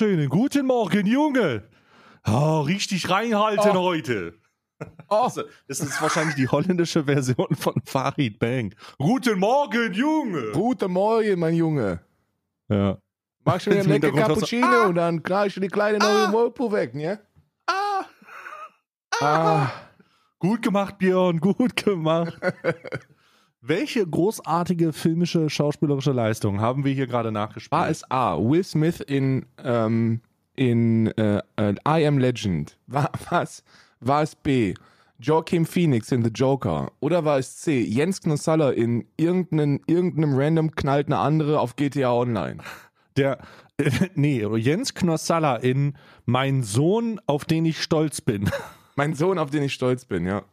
Wunderschönen guten Morgen, Junge. Oh, richtig reinhalten oh. heute. Oh. Das ist wahrscheinlich die holländische Version von Farid Bang. Guten Morgen, Junge. Guten Morgen, mein Junge. Ja. Machst du mir einen lecker Cappuccino ah. und dann knallst du die kleine neue ah. Whirlpool weg, ne? Ah. ah. ah. Gut gemacht, Björn, gut gemacht. Welche großartige filmische, schauspielerische Leistung haben wir hier gerade nachgespielt? War es A. Will Smith in, ähm, in äh, äh, I Am Legend? War, was? War es B. Joaquin Phoenix in The Joker? Oder war es C. Jens Knossalla in irgendeinem, irgendeinem random knallt eine andere auf GTA Online? Der, äh, nee, Jens Knossalla in Mein Sohn, auf den ich stolz bin. Mein Sohn, auf den ich stolz bin, ja.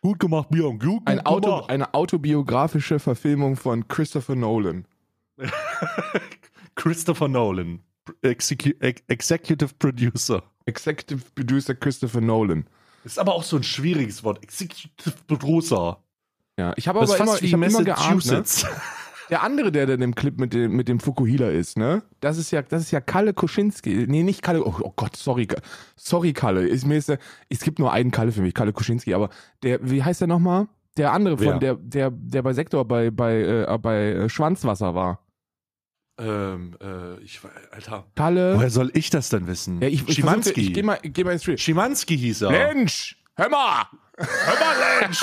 Gut gemacht, Björn. Gut, Ein Auto, eine autobiografische Verfilmung von Christopher Nolan. Christopher Nolan. Execu Executive Producer. Executive Producer Christopher Nolan. Ist aber auch so ein schwieriges Wort. Executive Producer. Ja, ich habe aber immer, ich hab immer geahnt, ne? Der andere, der dann im Clip mit dem, mit dem Fukuhila ist, ne? Das ist ja, das ist ja Kalle Kuschinski. Nee, nicht Kalle. Oh, oh Gott, sorry. Sorry, Kalle. Ist, mir ist, es gibt nur einen Kalle für mich, Kalle Kuschinski. Aber der, wie heißt der nochmal? Der andere von, Wer? der, der, der bei Sektor bei, bei, äh, bei äh, Schwanzwasser war. Ähm, äh, ich, Alter. Kalle. Woher soll ich das denn wissen? Ja, ich, Schimanski. Ich, ich geh mal, geh mal ins Stream. Schimanski hieß er. Mensch! Hör mal! Hör mal, Lensch!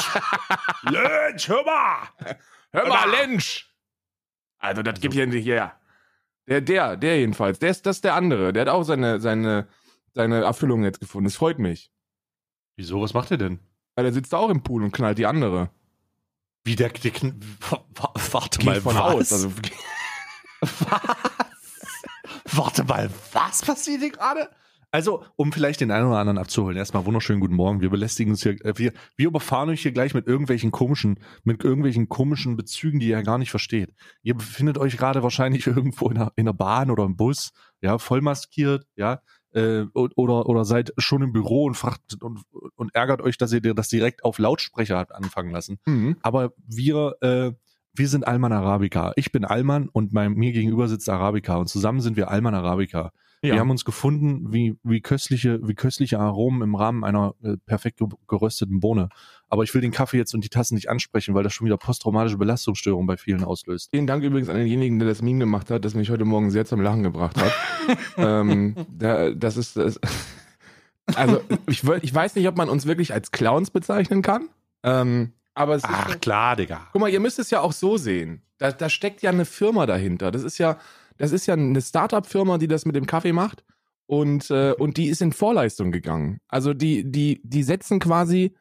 Lensch, hör mal! Hör mal, Lensch! Also, das also, gibt hier nicht her. Der, der, der jedenfalls. Der ist, das ist der andere. Der hat auch seine, seine, seine Erfüllung jetzt gefunden. Das freut mich. Wieso? Was macht er denn? Weil er sitzt auch im Pool und knallt die andere. Wie der, der warte Geht mal, von was? aus. Also, was? warte mal, was passiert hier gerade? Also, um vielleicht den einen oder anderen abzuholen, erstmal wunderschönen guten Morgen. Wir belästigen uns hier, äh, wir, wir überfahren euch hier gleich mit irgendwelchen komischen, mit irgendwelchen komischen Bezügen, die ihr gar nicht versteht. Ihr befindet euch gerade wahrscheinlich irgendwo in der, in der Bahn oder im Bus, ja, voll maskiert, ja, äh, oder, oder seid schon im Büro und fragt und, und ärgert euch, dass ihr das direkt auf Lautsprecher habt anfangen lassen. Mhm. Aber wir, äh, wir sind Alman Arabica. Ich bin Alman und mein, mir gegenüber sitzt Arabica und zusammen sind wir Alman Arabica. Ja. Wir haben uns gefunden, wie, wie köstliche, wie köstliche Aromen im Rahmen einer äh, perfekt gerösteten Bohne. Aber ich will den Kaffee jetzt und die Tassen nicht ansprechen, weil das schon wieder posttraumatische Belastungsstörungen bei vielen auslöst. Vielen Dank übrigens an denjenigen, der das Meme gemacht hat, das mich heute Morgen sehr zum Lachen gebracht hat. ähm, da, das ist, das, also ich, ich weiß nicht, ob man uns wirklich als Clowns bezeichnen kann. Ähm, aber es Ach ist, klar, Digga. Guck mal, ihr müsst es ja auch so sehen. Da, da steckt ja eine Firma dahinter. Das ist ja, das ist ja eine Startup-Firma, die das mit dem Kaffee macht. Und, äh, und die ist in Vorleistung gegangen. Also die, die, die setzen quasi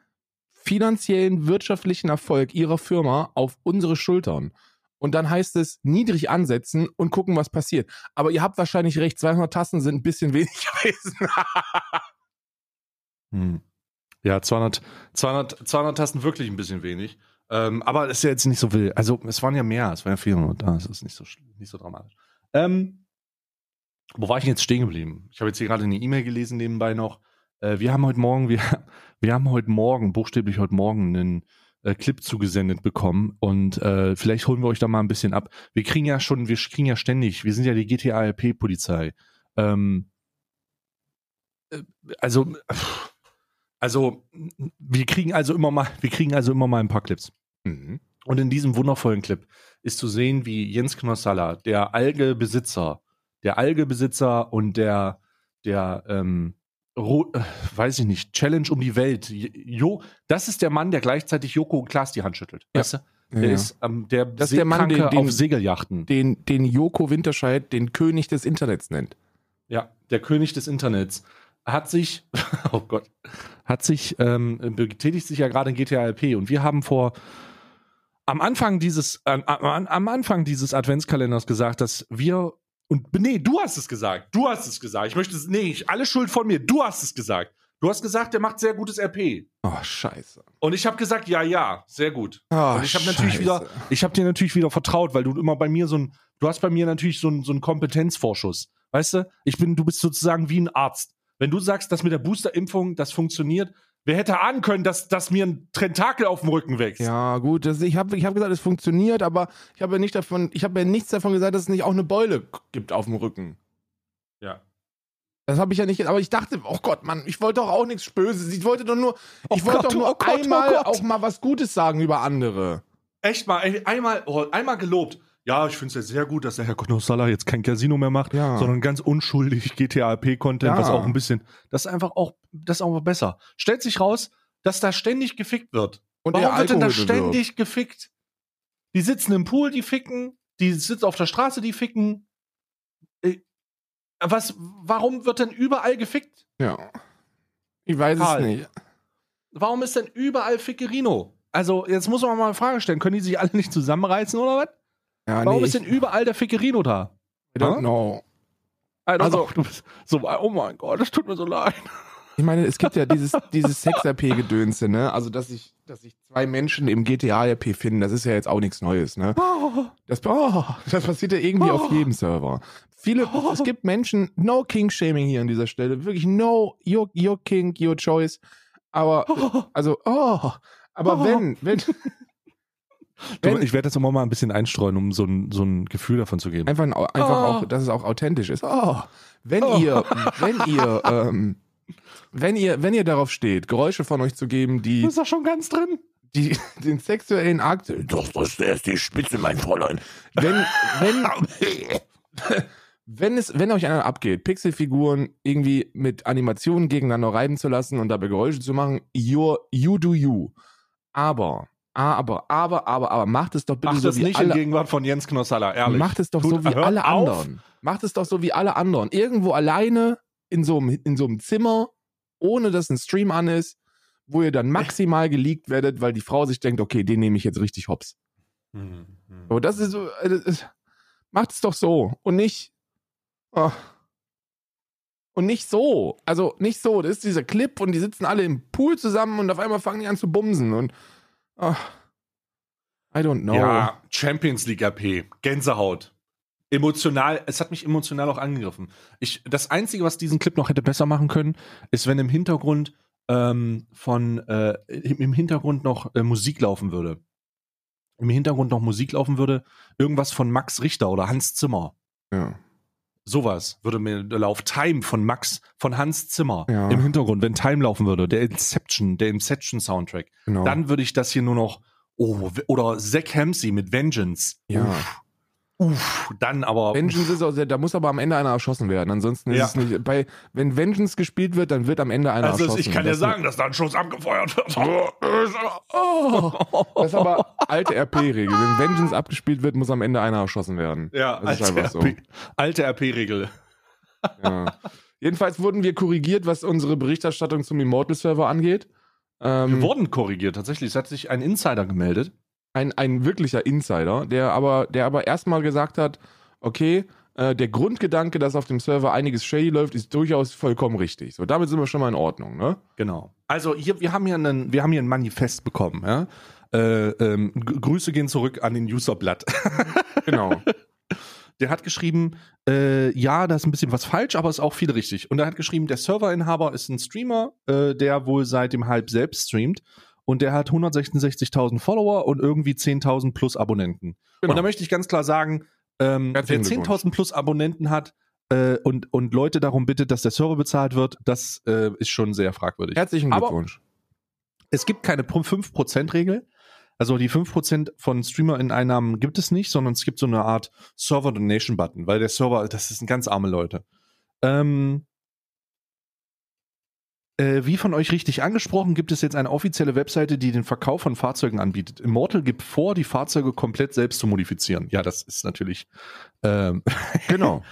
finanziellen, wirtschaftlichen Erfolg ihrer Firma auf unsere Schultern. Und dann heißt es niedrig ansetzen und gucken, was passiert. Aber ihr habt wahrscheinlich recht, 200 Tassen sind ein bisschen wenig gewesen. hm. Ja, 200, 200, 200 Tasten wirklich ein bisschen wenig. Ähm, aber das ist ja jetzt nicht so wild. Also es waren ja mehr, es waren ja 400. Das ist nicht so, nicht so dramatisch. Ähm, wo war ich jetzt stehen geblieben? Ich habe jetzt hier gerade eine E-Mail gelesen nebenbei noch. Äh, wir haben heute Morgen, wir, wir haben heute Morgen, buchstäblich heute Morgen, einen äh, Clip zugesendet bekommen und äh, vielleicht holen wir euch da mal ein bisschen ab. Wir kriegen ja schon, wir kriegen ja ständig, wir sind ja die GTA-RP-Polizei. Ähm, äh, also, also, wir kriegen also immer mal, wir kriegen also immer mal ein paar Clips. Mhm. Und in diesem wundervollen Clip ist zu sehen, wie Jens Knossalla, der Algebesitzer, der Algebesitzer und der, der, ähm, Ro äh, weiß ich nicht, Challenge um die Welt. Jo, das ist der Mann, der gleichzeitig Joko und Klaas die Hand schüttelt. Ja. Weißt du? Der ja. ist ähm, der, das ist der Mann, den, den, auf Segeljachten. Den, den Joko Winterscheid den König des Internets nennt. Ja, der König des Internets hat sich, oh Gott, hat sich, ähm, betätigt sich ja gerade in GTA LP und wir haben vor am Anfang dieses, äh, am, am Anfang dieses Adventskalenders gesagt, dass wir und nee, du hast es gesagt. Du hast es gesagt. Ich möchte es, nee, ich, alle Schuld von mir. Du hast es gesagt. Du hast gesagt, der macht sehr gutes RP. Oh, scheiße. Und ich habe gesagt, ja, ja, sehr gut. Oh, und ich habe natürlich wieder, ich habe dir natürlich wieder vertraut, weil du immer bei mir so ein, du hast bei mir natürlich so ein, so ein Kompetenzvorschuss. Weißt du? Ich bin, du bist sozusagen wie ein Arzt. Wenn du sagst, dass mit der Boosterimpfung das funktioniert, wer hätte ahnen können, dass, dass mir ein Tentakel auf dem Rücken wächst? Ja, gut, das, ich habe ich hab gesagt, es funktioniert, aber ich habe ja nicht davon, ich habe ja nichts davon gesagt, dass es nicht auch eine Beule gibt auf dem Rücken. Ja. Das habe ich ja nicht, aber ich dachte, oh Gott, Mann, ich wollte doch auch nichts Böses. Ich wollte doch nur, Oh ich wollte Gott, doch nur oh Gott, oh einmal Gott. auch mal was Gutes sagen über andere. Echt mal, einmal, oh, einmal gelobt. Ja, ich finde es ja sehr gut, dass der Herr Konosala jetzt kein Casino mehr macht, Ja. sondern ganz unschuldig GTA-P-Content, Ja. was auch ein bisschen, das ist einfach auch, das ist auch besser. Stellt sich raus, dass da ständig gefickt wird. Und Warum wird denn da ständig gefickt? Die sitzen im Pool, die ficken, die sitzen auf der Straße, die ficken. Äh, Was, warum wird denn überall gefickt? Ja. Ich weiß Karl. es nicht. Warum ist denn überall Fickerino? Also, jetzt muss man mal eine Frage stellen. Können die sich alle nicht zusammenreißen oder was? Ja, Warum nee, ist denn überall der Fickerino da? I don't know. I don't Also- know. du bist so, oh mein Gott, das tut mir so leid. Ich meine, es gibt ja dieses, dieses Sex-RP-Gedönse, ne? Also, dass sich, dass sich zwei Menschen im GTA-RP finden, das ist ja jetzt auch nichts Neues, ne? Oh, Das, oh, das passiert ja irgendwie Oh. auf jedem Server. Viele, es gibt Menschen, no King-Shaming hier an dieser Stelle, wirklich no, your, your King, your choice. Aber, oh. also, oh, aber Oh. wenn, wenn, Du, ich werde das immer mal ein bisschen einstreuen, um so ein, so ein Gefühl davon zu geben. einfach, ein, einfach Oh. auch, dass es auch authentisch ist. Oh, wenn Oh. ihr, wenn ihr, ähm, wenn ihr, wenn ihr darauf steht, Geräusche von euch zu geben, die, ist da schon ganz drin. die den sexuellen Akt, doch, das ist die Spitze, mein Fräulein. Wenn, wenn, wenn es, wenn euch einer abgeht, Pixelfiguren irgendwie mit Animationen gegeneinander reiben zu lassen und dabei Geräusche zu machen, you do you. Aber, aber, aber, aber, aber, macht es doch bitte Mach so wie nicht alle, in Gegenwart von Jens Knossalla, ehrlich. Macht es doch Tut- so wie alle auf. anderen. Macht es doch so wie alle anderen. Irgendwo alleine in so einem, in so einem Zimmer, ohne dass ein Stream an ist, wo ihr dann maximal geleakt werdet, weil die Frau sich denkt, okay, den nehme ich jetzt richtig hops. Hm, hm. So, das ist so, äh, das macht es doch so und nicht, oh. und nicht so. Also nicht so. Das ist dieser Clip und die sitzen alle im Pool zusammen und auf einmal fangen die an zu bumsen und, oh. I don't know. Ja, Champions League RP, Gänsehaut. Emotional, es hat mich emotional auch angegriffen. Ich, das Einzige, was diesen Clip noch hätte besser machen können, ist, wenn im Hintergrund ähm, von äh, im im Hintergrund noch äh, Musik laufen würde. Im Hintergrund noch Musik laufen würde, irgendwas von Max Richter oder Hans Zimmer. ja. Sowas würde mir laufen. Time von Max, von Hans Zimmer Ja. im Hintergrund, wenn Time laufen würde, der Inception, der Inception Soundtrack Genau. dann würde ich das hier nur noch, oh, oder Zack Hamsey mit Vengeance. Ja. Uff, uff, dann aber. Vengeance ist auch sehr, da muss aber am Ende einer erschossen werden. Ansonsten ist Ja. es nicht. Bei, wenn Vengeance gespielt wird, dann wird am Ende einer also erschossen. ich kann dir Das- sagen, dass da ein Schuss abgefeuert wird. Oh, das ist aber alte RP-Regel. Wenn Vengeance abgespielt wird, muss am Ende einer erschossen werden. ja, das ist alte einfach so. Alte RP-Regel. Ja. Jedenfalls wurden wir korrigiert, was unsere Berichterstattung zum Immortal-Server angeht. Wir Ähm, wurden korrigiert. Tatsächlich, es hat sich ein Insider gemeldet. Ein, ein wirklicher Insider, der aber, der aber erstmal gesagt hat, okay, äh, der Grundgedanke, dass auf dem Server einiges shady läuft, ist durchaus vollkommen richtig. So, damit sind wir schon mal in Ordnung, ne? Genau. Also hier, wir haben hier einen, wir haben hier ein Manifest bekommen. Ja? Äh, ähm, Grüße gehen zurück an den Userblatt. Genau. Der hat geschrieben, äh, ja, da ist ein bisschen was falsch, aber ist auch viel richtig. Und er hat geschrieben, der Serverinhaber ist ein Streamer, äh, der wohl seit dem Hype selbst streamt. Und der hat 166.000 Follower und irgendwie 10.000 plus Abonnenten. Genau. Und da möchte ich ganz klar sagen, ähm, wer Herzlichen Glückwunsch. 10.000 plus Abonnenten hat äh, und, und Leute darum bittet, dass der Server bezahlt wird, das äh, ist schon sehr fragwürdig. Herzlichen Aber- Glückwunsch. Es gibt keine 5%-Regel. Also die 5% von Streamer-Einnahmen gibt es nicht, sondern es gibt so eine Art Server-Donation-Button, weil der Server, das sind ganz arme Leute. Ähm, äh, wie von euch richtig angesprochen, gibt es jetzt eine offizielle Webseite, die den Verkauf von Fahrzeugen anbietet. Immortal gibt vor, die Fahrzeuge komplett selbst zu modifizieren. Ja, das ist natürlich, ähm, Genau.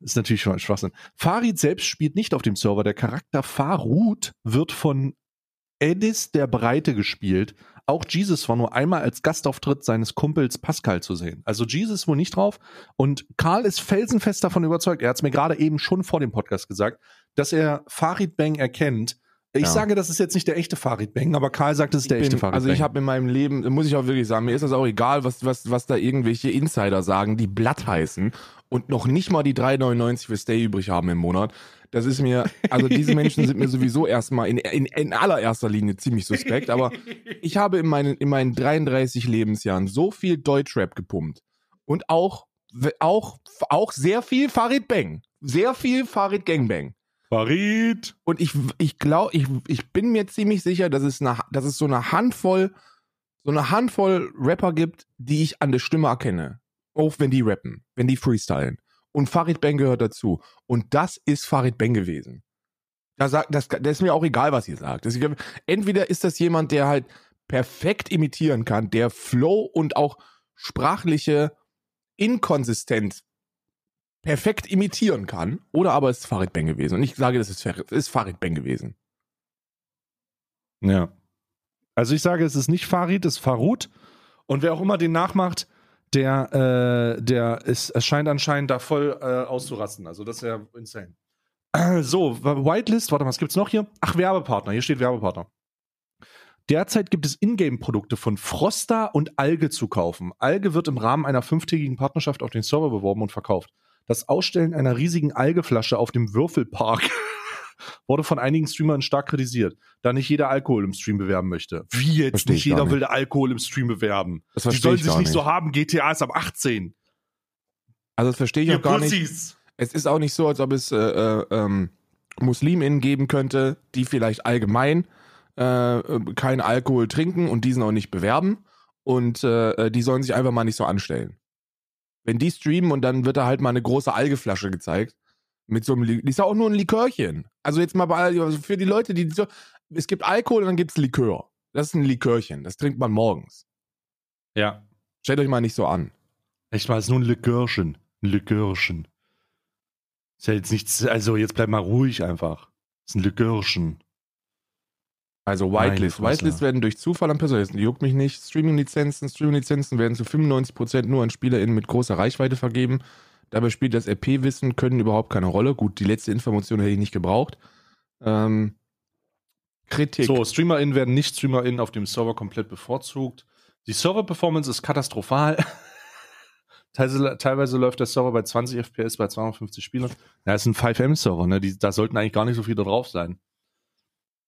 ist natürlich schon ein Schwachsinn. Farid selbst spielt nicht auf dem Server. Der Charakter Farud wird von Edis der Breite gespielt. Auch Jesus war nur einmal als Gastauftritt seines Kumpels Pascal zu sehen. Also Jesus wohl nicht drauf. Und Karl ist felsenfest davon überzeugt, er hat es mir gerade eben schon vor dem Podcast gesagt, dass er Farid Bang erkennt. Ich Ja. sage, das ist jetzt nicht der echte Farid Bang, aber Karl sagt, es ist der bin, echte Farid also Bang. ich habe in meinem Leben, muss ich auch wirklich sagen, mir ist das auch egal, was, was, was da irgendwelche Insider sagen, die Blatt heißen und noch nicht mal die 3,99 für Stay übrig haben im Monat. Das ist mir, also diese Menschen sind mir sowieso erstmal in, in, in allererster Linie ziemlich suspekt, aber ich habe in meinen, in meinen 33 Lebensjahren so viel Deutschrap gepumpt und auch auch, auch sehr viel Farid Bang. Sehr viel Farid Gangbang. Farid. Und ich, ich glaube, ich, ich bin mir ziemlich sicher, dass es, eine, dass es so eine Handvoll, so eine Handvoll Rapper gibt, die ich an der Stimme erkenne. Auch wenn die rappen, wenn die freestylen. Und Farid Bang gehört dazu. Und das ist Farid Bang gewesen. Da sagt, das, das ist mir auch egal, was ihr sagt. Das, entweder ist das jemand, der halt perfekt imitieren kann, der Flow und auch sprachliche Inkonsistenz perfekt imitieren kann, oder aber es ist Farid Bang gewesen. Und ich sage, das ist, Farid Bang gewesen. Ja. Also ich sage, es ist nicht Farid, es ist Farut. Und wer auch immer den nachmacht, der, äh, der ist, es scheint anscheinend da voll äh, auszurasten. Also das ist ja insane. So, Whitelist, warte mal, was gibt's noch hier? Ach, Werbepartner, hier steht Werbepartner. Derzeit gibt es Ingame-Produkte von Froster und Alge zu kaufen. Alge wird im Rahmen einer fünftägigen Partnerschaft auf den Server beworben und verkauft. Das Ausstellen einer riesigen Algeflasche auf dem Würfelpark wurde von einigen Streamern stark kritisiert, da nicht jeder Alkohol im Stream bewerben möchte. Wie jetzt? Versteh nicht jeder nicht. will der Alkohol im Stream bewerben. Das Die sollen ich sich nicht nicht. so haben. GTA ist ab 18. Also das verstehe ich Ihr auch gar nicht. Pussys. Es ist auch nicht so, als ob es äh, äh, ähm, MuslimInnen geben könnte, die vielleicht allgemein äh, äh, keinen Alkohol trinken und diesen auch nicht bewerben. Und äh, die sollen sich einfach mal nicht so anstellen. Wenn die streamen und dann wird da halt mal eine große Algeflasche gezeigt. Mit so einem, Li- ist ja auch nur ein Likörchen. Also jetzt mal bei, also für die Leute, die so, es gibt Alkohol und dann gibt's Likör. Das ist ein Likörchen. Das trinkt man morgens. Ja. Stellt euch mal nicht so an. Echt mal, es ist nur ein Likörchen. Ein Likörchen. Ist ja jetzt nichts, also jetzt bleib mal ruhig einfach. Ist ein Likörchen. Also Whitelist. Fresse. Whitelist werden durch Zufall an Personen, juckt mich nicht. Streaming-Lizenzen. Streaming-Lizenzen werden zu 95% nur an SpielerInnen mit großer Reichweite vergeben. Dabei spielt das RP-Wissen, können überhaupt keine Rolle. Gut, die letzte Information hätte ich nicht gebraucht. Ähm, Kritik. So, StreamerInnen werden nicht StreamerInnen auf dem Server komplett bevorzugt. Die Server-Performance ist katastrophal. teilweise, teilweise läuft der Server bei 20 FPS bei 250 Spielern. Ja, ist ein 5M-Server, ne? Die, da sollten eigentlich gar nicht so viele drauf sein.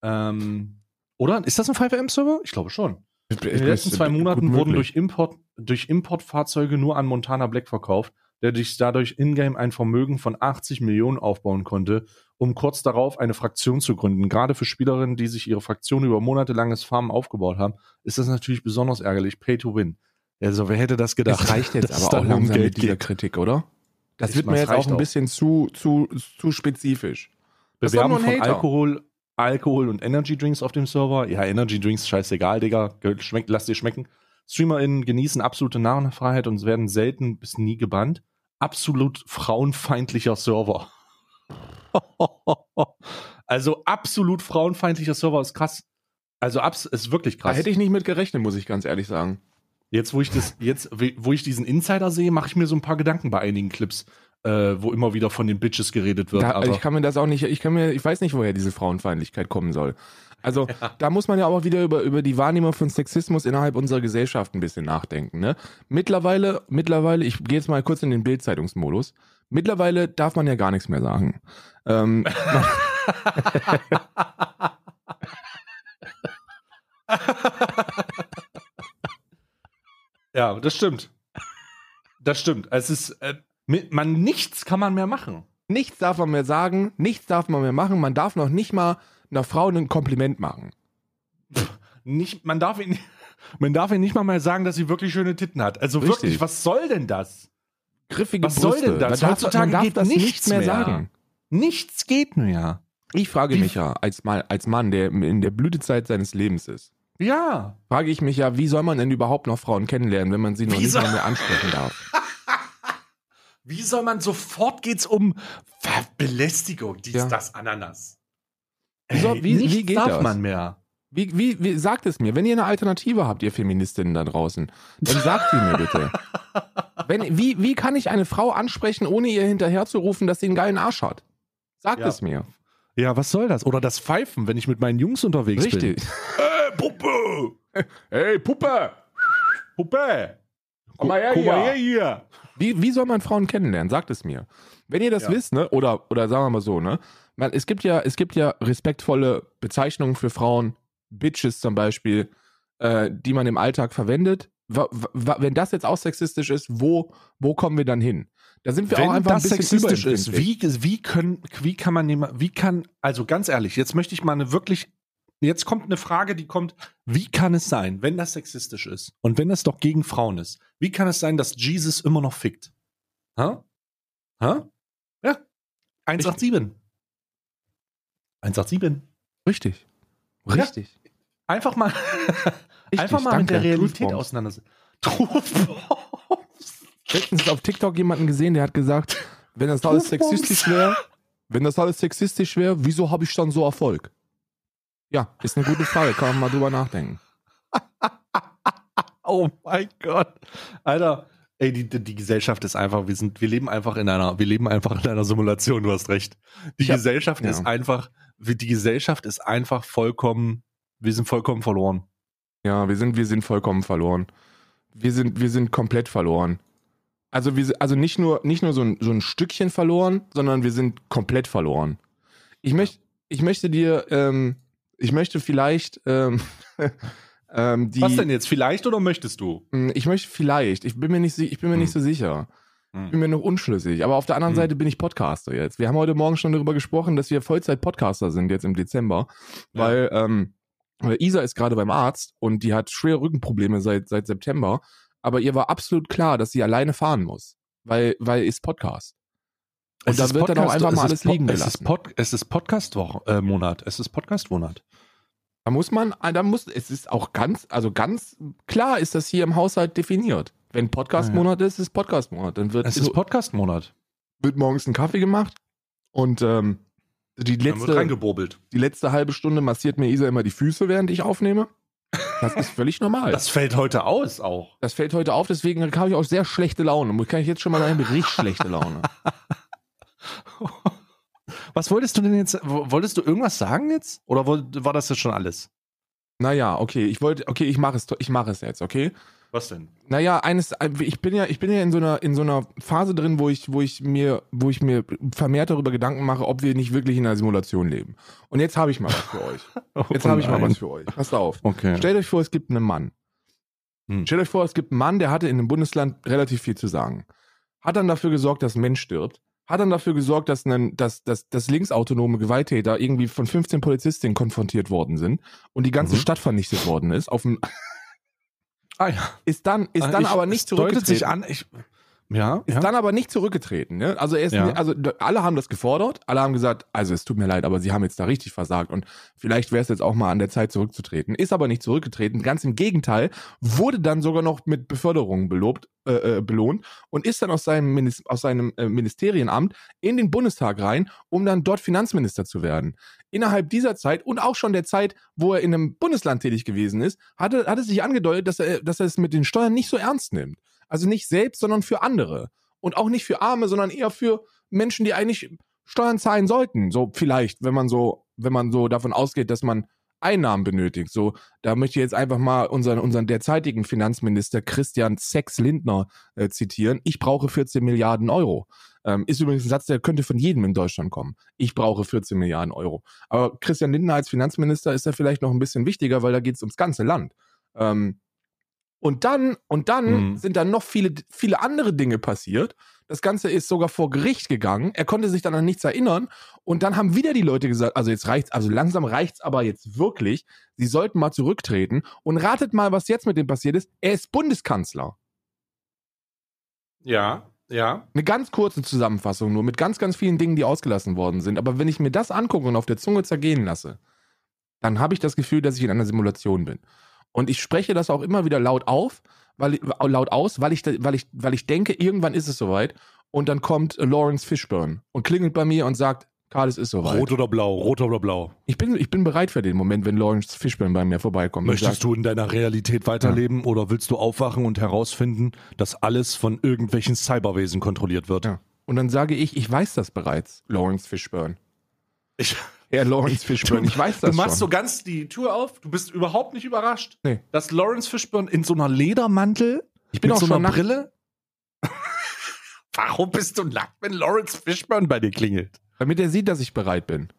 Ähm, oder? Ist das ein 5M-Server? Ich glaube schon. In den letzten zwei Monaten wurden durch, Import, durch Importfahrzeuge nur an Montana Black verkauft, der sich dadurch in-game ein Vermögen von 80 Millionen aufbauen konnte, um kurz darauf eine Fraktion zu gründen. Gerade für Spielerinnen, die sich ihre Fraktion über monatelanges Farmen aufgebaut haben, ist das natürlich besonders ärgerlich. Pay to win. Also, wer hätte das gedacht? Das reicht jetzt aber auch langsam Geld mit dieser geht. Kritik, oder? Das Ich wird mir jetzt auch ein auch. bisschen zu, zu, zu spezifisch. Bewerben von. Alkohol, Alkohol und Energy Drinks auf dem Server. Ja, Energy Drinks, scheißegal, Digga. Schmeckt, lass dir schmecken. StreamerInnen genießen absolute Narrenfreiheit und werden selten bis nie gebannt. Absolut frauenfeindlicher Server. also absolut frauenfeindlicher Server ist krass. Also abs ist wirklich Da krass. hätte ich nicht mit gerechnet, muss ich ganz ehrlich sagen. Jetzt, wo ich das, jetzt, wo ich diesen Insider sehe, mache ich mir so ein paar Gedanken bei einigen Clips, äh, wo immer wieder von den Bitches geredet wird. Da, aber ich kann mir das auch nicht, ich kann mir, ich weiß nicht, woher diese Frauenfeindlichkeit kommen soll. Also, da muss man ja auch wieder über, über die Wahrnehmung von Sexismus innerhalb unserer Gesellschaft ein bisschen nachdenken, ne? Mittlerweile, mittlerweile, ich gehe jetzt mal kurz in den Bildzeitungsmodus. Mittlerweile darf man ja gar nichts mehr sagen. Ähm, Ja, das stimmt. Das stimmt. Es ist, äh, mit- man, nichts kann man mehr machen. nichts darf man mehr sagen, nichts darf man mehr machen, man darf noch nicht mal einer Frau ein Kompliment machen. Nicht, man darf ihn, man darf ihn nicht mal mehr sagen, dass sie wirklich schöne Titten hat. Also Richtig. wirklich, was soll denn das? Griffige Was soll Brüste. denn das? Man darf, Heutzutage man darf geht das nicht nichts mehr, mehr. sagen. Nichts geht mehr. Ich frage mich ja, als, Mann, als Mann, der in der Blütezeit seines Lebens ist, Ja. frage ich mich ja, wie soll man denn überhaupt noch Frauen kennenlernen, wenn man sie noch Wie nicht soll- mal mehr ansprechen darf? Wie soll man sofort geht's um Belästigung, dies, Ja. das, Ananas. Wie soll- wie- wie geht darf das? man mehr. Wie, wie, wie, sagt es mir, wenn ihr eine Alternative habt, ihr Feministinnen da draußen, dann sagt sie mir bitte. Wenn, wie, wie kann ich eine Frau ansprechen, ohne ihr hinterherzurufen, dass sie einen geilen Arsch hat? Sagt Ja. es mir. Ja, was soll das? Oder das Pfeifen, wenn ich mit meinen Jungs unterwegs Richtig. bin. Äh, Puppe! Hey, Puppe! Puppe! Komm mal her hier. Wie, wie soll man Frauen kennenlernen? Sagt es mir. Wenn ihr das Ja. wisst, ne, oder, oder sagen wir mal so, ne, man, es gibt ja, es gibt ja respektvolle Bezeichnungen für Frauen, Bitches zum Beispiel, äh, die man im Alltag verwendet. wa, wenn das jetzt auch sexistisch ist, wo, wo kommen wir dann hin? Da sind wir Wenn auch einfach das ein bisschen sexistisch ist, wie, wie, können, wie kann man nehmen, wie kann, also ganz ehrlich, jetzt möchte ich mal eine wirklich, jetzt kommt eine Frage, die kommt, wie kann es sein, wenn das sexistisch ist und wenn das doch gegen Frauen ist, wie kann es sein, dass Jesus immer noch fickt? Hä? Hä? Ja. 187. 187. Richtig. Ja. Richtig. Einfach mal, Richtig, einfach mal mit der Realität auseinandersetzen. Letztens auf TikTok jemanden gesehen, der hat gesagt, wenn das alles sexistisch wäre, wenn das alles sexistisch wäre, wieso habe ich dann so Erfolg? Ja, ist eine gute Frage, kann man mal drüber nachdenken. Oh mein Gott. Alter, ey, die, die, Gesellschaft ist einfach, wir sind, wir leben einfach in einer, wir leben einfach in einer Simulation, du hast recht. Die hab- Gesellschaft ja. ist einfach, die Gesellschaft ist einfach vollkommen, wir sind vollkommen verloren. Ja, wir sind, wir sind vollkommen verloren. Wir sind, wir sind komplett verloren. Also, wir, also nicht nur, nicht nur so, ein, so ein Stückchen verloren, sondern wir sind komplett verloren. Ich, möcht, ich möchte dir, ähm, ich möchte vielleicht ähm, ähm, die. Was denn jetzt? Vielleicht oder möchtest du? Hm, Ich möchte vielleicht, ich bin mir nicht, ich bin mir Hm. nicht so sicher. Ich Hm. bin mir noch unschlüssig. Aber auf der anderen Hm. Seite bin ich Podcaster jetzt. Wir haben heute Morgen schon darüber gesprochen, dass wir Vollzeit-Podcaster sind jetzt im Dezember, Ja. weil ähm, Isa ist gerade beim Arzt und die hat schwere Rückenprobleme seit, seit September. Aber ihr war absolut klar, dass sie alleine fahren muss, weil, weil ist Podcast. Und Es da wird dann auch Podcast- einfach mal alles liegen Es ist, gelassen. Pod, es ist Podcast-Monat. es ist Podcast-Monat. Da muss man, da muss, es ist auch ganz, also ganz klar ist das hier im Haushalt definiert. Wenn Podcast-Monat ist, ist Podcast-Monat. Dann wird Es ist Podcast-Monat. wird morgens ein Kaffee gemacht und ähm, die Dann wird letzte, die letzte halbe Stunde massiert mir Isa immer die Füße, während ich aufnehme. Das ist völlig normal. Das, Das fällt heute aus auch. fällt heute auf, deswegen habe ich auch sehr schlechte Laune. Kann ich jetzt schon mal sagen, richtig schlechte Laune. Was wolltest du denn jetzt? Wolltest du irgendwas sagen jetzt? Oder war das jetzt schon alles? Naja, okay, ich wollte, okay, ich mache es, ich mache es jetzt, okay? Was denn? Naja, eines, ich bin ja, ich bin ja in so einer, in so einer Phase drin, wo ich, wo ich mir, wo ich mir vermehrt darüber Gedanken mache, ob wir nicht wirklich in einer Simulation leben. Und jetzt habe ich mal was für euch. Jetzt habe ich mal was für euch. Passt auf. Okay. Stellt euch vor, es gibt einen Mann. Hm. Stellt euch vor, es gibt einen Mann, der hatte in einem Bundesland relativ viel zu sagen. Hat dann dafür gesorgt, dass ein Mensch stirbt. Hat dann dafür gesorgt, dass, ein, dass, dass, dass linksautonome Gewalttäter irgendwie von 15 Polizistinnen konfrontiert worden sind und die ganze Mhm. Stadt vernichtet worden ist. Auf dem, Ah ja. ist dann, ist dann Ich- aber nicht es deutet zurückgetreten. sich an. Ich, ja, Ist ja. dann aber nicht zurückgetreten. Ne? Also er ist, Ja. also alle haben das gefordert, alle haben gesagt, also es tut mir leid, aber sie haben jetzt da richtig versagt und vielleicht wäre es jetzt auch mal an der Zeit zurückzutreten. Ist aber nicht zurückgetreten. Ganz im Gegenteil, wurde dann sogar noch mit Beförderung belobt, äh, äh, belohnt und ist dann aus seinem, Minis aus seinem äh, Ministerienamt in den Bundestag rein, um dann dort Finanzminister zu werden. Innerhalb dieser Zeit und auch schon der Zeit, wo er in einem Bundesland tätig gewesen ist, hatte, hat es sich angedeutet, dass er, dass er es mit den Steuern nicht so ernst nimmt. Also nicht selbst, sondern für andere. Und auch nicht für Arme, sondern eher für Menschen, die eigentlich Steuern zahlen sollten. So vielleicht, wenn man so, wenn man so davon ausgeht, dass man Einnahmen benötigt. So, da möchte ich jetzt einfach mal unseren, unseren derzeitigen Finanzminister Christian Sex Lindner äh, zitieren. Ich brauche 14 Milliarden Euro. Ähm, ist übrigens ein Satz, der könnte von jedem in Deutschland kommen. Ich brauche 14 Milliarden Euro. Aber Christian Lindner als Finanzminister ist da vielleicht noch ein bisschen wichtiger, weil da geht es ums ganze Land. Ähm, und dann, und dann Mhm. sind dann noch viele, viele andere Dinge passiert. Das Ganze ist sogar vor Gericht gegangen. Er konnte sich dann an nichts erinnern. Und dann haben wieder die Leute gesagt, also jetzt reicht's, also langsam reicht's aber jetzt wirklich. Sie sollten mal zurücktreten. Und ratet mal, was jetzt mit dem passiert ist. Er ist Bundeskanzler. Ja, ja. Eine ganz kurze Zusammenfassung nur mit ganz, ganz vielen Dingen, die ausgelassen worden sind. Aber wenn ich mir das angucke und auf der Zunge zergehen lasse, dann habe ich das Gefühl, dass ich in einer Simulation bin. Und ich spreche das auch immer wieder laut auf, weil, laut aus, weil ich, weil, ich, weil ich denke, irgendwann ist es soweit. Und dann kommt äh, Lawrence Fishburne und klingelt bei mir und sagt, Karl, es ist soweit. Rot oder blau, rot oder blau. Ich, bin, ich bin bereit für den Moment, wenn Lawrence Fishburne bei mir vorbeikommt. Möchtest sagt, du in deiner Realität weiterleben oder willst du aufwachen und herausfinden, dass alles von irgendwelchen Cyberwesen kontrolliert wird? Ja. Und dann sage ich, ich weiß das bereits, Lawrence Fishburne. Ich, Herr Lawrence Fishburne, ich weiß das du machst schon. so ganz die Tür auf, du bist überhaupt nicht überrascht, Nee. dass Lawrence Fishburne in so einer Ledermantel Ich bin mit auch so schon einer nackt. Brille. Warum bist du nackt, wenn Lawrence Fishburne bei dir klingelt? Damit er sieht, dass ich bereit bin.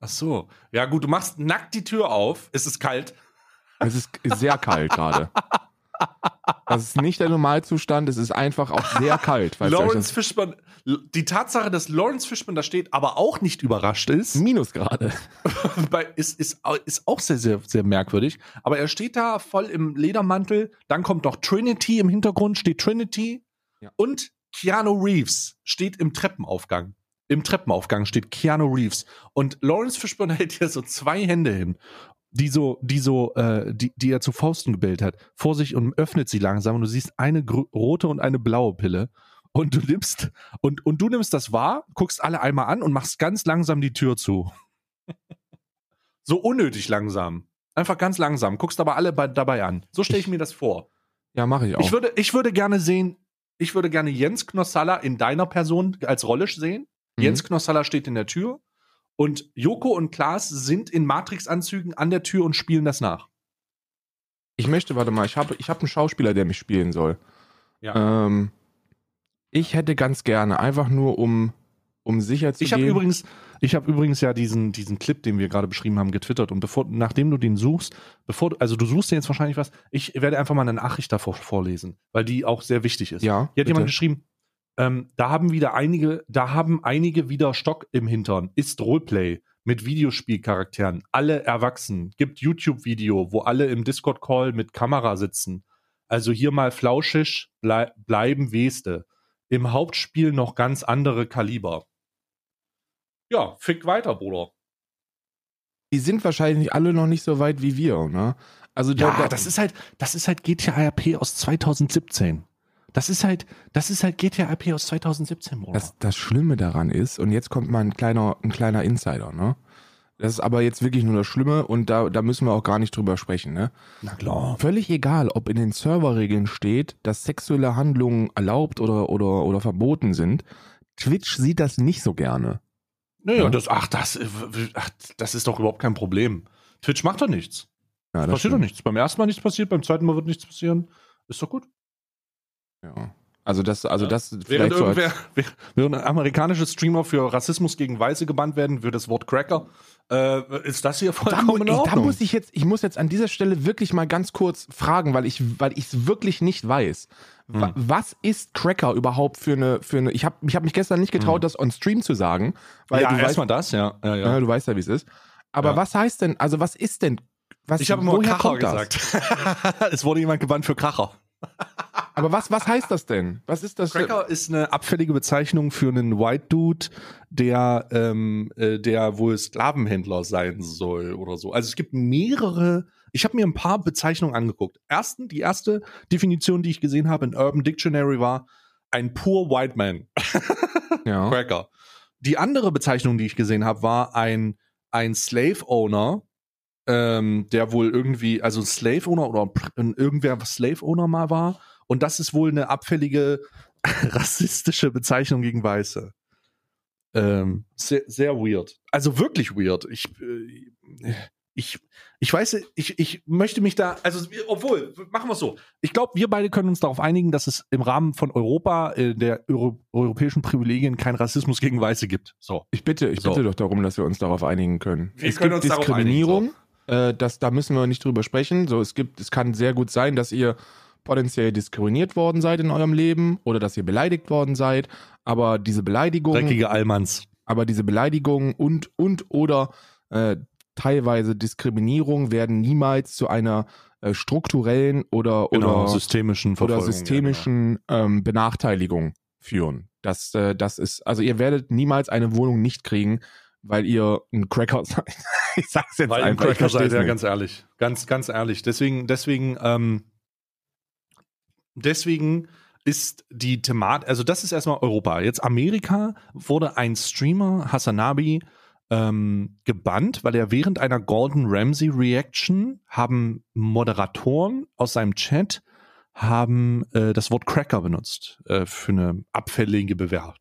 Ach so. Ja, gut, du machst nackt die Tür auf. Es ist kalt. Es ist sehr kalt gerade. Das ist nicht der Normalzustand, es ist einfach auch sehr kalt. Lawrence Fishburne, die Tatsache, dass Lawrence Fishburne da steht, aber auch nicht überrascht ist, Minusgrade. ist, ist, ist auch sehr, sehr, sehr merkwürdig. Aber er steht da voll im Ledermantel. Dann kommt noch Trinity im Hintergrund, steht Trinity. Ja. Und Keanu Reeves steht im Treppenaufgang. Im Treppenaufgang steht Keanu Reeves. Und Lawrence Fishburne hält hier so zwei Hände hin, die so, die so, äh, die, die er zu Fausten gebildet hat, vor sich und öffnet sie langsam. Und du siehst eine rote und eine blaue Pille. Und du nimmst, und, und du nimmst das wahr, guckst alle einmal an und machst ganz langsam die Tür zu. So unnötig langsam. Einfach ganz langsam. Guckst aber alle bei, dabei an. So stelle ich mir das vor. Ja, mache ich auch. Ich würde, ich würde gerne sehen, ich würde gerne Jens Knossalla in deiner Person als Rolle sehen. Mhm. Jens Knossalla steht in der Tür und Joko und Klaas sind in Matrix-Anzügen an der Tür und spielen das nach. Ich möchte, warte mal, ich habe ich hab einen Schauspieler, der mich spielen soll. Ähm, ich hätte ganz gerne, einfach nur um, um sicher zu Ich gehen. übrigens, ich habe übrigens ja diesen, diesen Clip, den wir gerade beschrieben haben, getwittert und bevor, nachdem du den suchst, bevor, du- also du suchst dir jetzt wahrscheinlich was, ich werde einfach mal eine Nachricht davor vorlesen, weil die auch sehr wichtig ist. ja, Hier hat bitte. jemand geschrieben, ähm, da haben wieder einige, da haben einige wieder Stock im Hintern. Ist Roleplay mit Videospielcharakteren. Alle erwachsen. Gibt YouTube-Video, wo alle im Discord-Call mit Kamera sitzen. Also hier mal flauschig blei bleiben Weste. Im Hauptspiel noch ganz andere Kaliber. Ja, fick weiter, Bruder. die sind wahrscheinlich alle noch nicht so weit wie wir, ne? Also da, Ja, da, das ist halt, das ist halt GTA RP aus 2017. Das ist halt, das ist halt GTA RP aus 2017, Bruder. das, das Schlimme daran ist, und jetzt kommt mal ein kleiner, ein kleiner Insider, ne? Das ist aber jetzt wirklich nur das Schlimme und da, da müssen wir auch gar nicht drüber sprechen, ne? Na klar. Völlig egal, ob in den Serverregeln steht, dass sexuelle Handlungen erlaubt oder, oder, oder verboten sind. Twitch sieht das nicht so gerne. Naja, Ja. das, ach, das, äh, ach, das ist doch überhaupt kein Problem. Twitch macht doch nichts. Ja, passiert doch nichts. Beim ersten Mal nichts passiert, beim zweiten Mal wird nichts passieren. Ist doch gut. Ja. Also das, also Ja. das Während so als, irgendwer, während- während amerikanische Streamer für Rassismus gegen Weiße gebannt werden, für das Wort Cracker, äh, ist das hier da, vollkommen in ey, da muss ich jetzt, ich muss jetzt an dieser Stelle wirklich mal ganz kurz fragen, weil ich, weil ich es wirklich nicht weiß. Hm. Was ist Cracker überhaupt für eine, für eine? Ich habe, ich habe mich gestern nicht getraut, Hm. das on Stream zu sagen, weil ja, du weißt, erstmal das, ja. ja, ja. du weißt ja, wie es ist. Aber was heißt denn? Also was ist denn? Was, Ich habe immer Kracher gesagt. es wurde jemand gebannt für Kracher. Aber was, was heißt das denn? Was ist das? Cracker ist eine abfällige Bezeichnung für einen White Dude, der, ähm, äh, der wohl Sklavenhändler sein soll oder so. Also es gibt mehrere. Ich habe mir ein paar Bezeichnungen angeguckt. Ersten, die erste Definition, die ich gesehen habe in Urban Dictionary war ein poor white man, Ja. Cracker. Die andere Bezeichnung, die ich gesehen habe, war ein ein Slave Owner, ähm, der wohl irgendwie, also Slave Owner oder pr- irgendwer was Slave Owner mal war. Und das ist wohl eine abfällige rassistische Bezeichnung gegen Weiße. Ähm, sehr, sehr weird. Also wirklich weird. Ich, äh, ich, ich weiß, ich, ich möchte mich da, also obwohl, machen wir es so. Ich glaube, wir beide können uns darauf einigen, dass es im Rahmen von Europa, äh, der Euro europäischen Privilegien, keinen Rassismus gegen Weiße gibt. So. Ich bitte, ich So. bitte doch darum, dass wir uns darauf einigen können. Wir es können gibt uns darauf Diskriminierung, äh, das, da müssen wir nicht drüber sprechen. So, es gibt, es kann sehr gut sein, dass ihr potenziell diskriminiert worden seid in eurem Leben oder dass ihr beleidigt worden seid. Aber diese Beleidigung, Dreckige Allmanns. aber diese Beleidigung und und oder äh, teilweise Diskriminierung werden niemals zu einer äh, strukturellen oder Genau, oder systemischen oder systemischen ähm, Benachteiligung führen. Das, äh, das ist, also ihr werdet niemals eine Wohnung nicht kriegen, weil ihr ein Cracker seid. ich sag's jetzt Weil ihr ein einfach. ich Cracker seid, ja, ganz ehrlich. Ganz, ganz ehrlich. Deswegen, deswegen, ähm, deswegen ist die Thematik, also das ist erstmal Europa. Jetzt Amerika wurde ein Streamer, Hasanabi, ähm, gebannt, weil er während einer Gordon Ramsay Reaction haben Moderatoren aus seinem Chat haben äh, das Wort Cracker benutzt äh, für eine abfällige Bewerbung.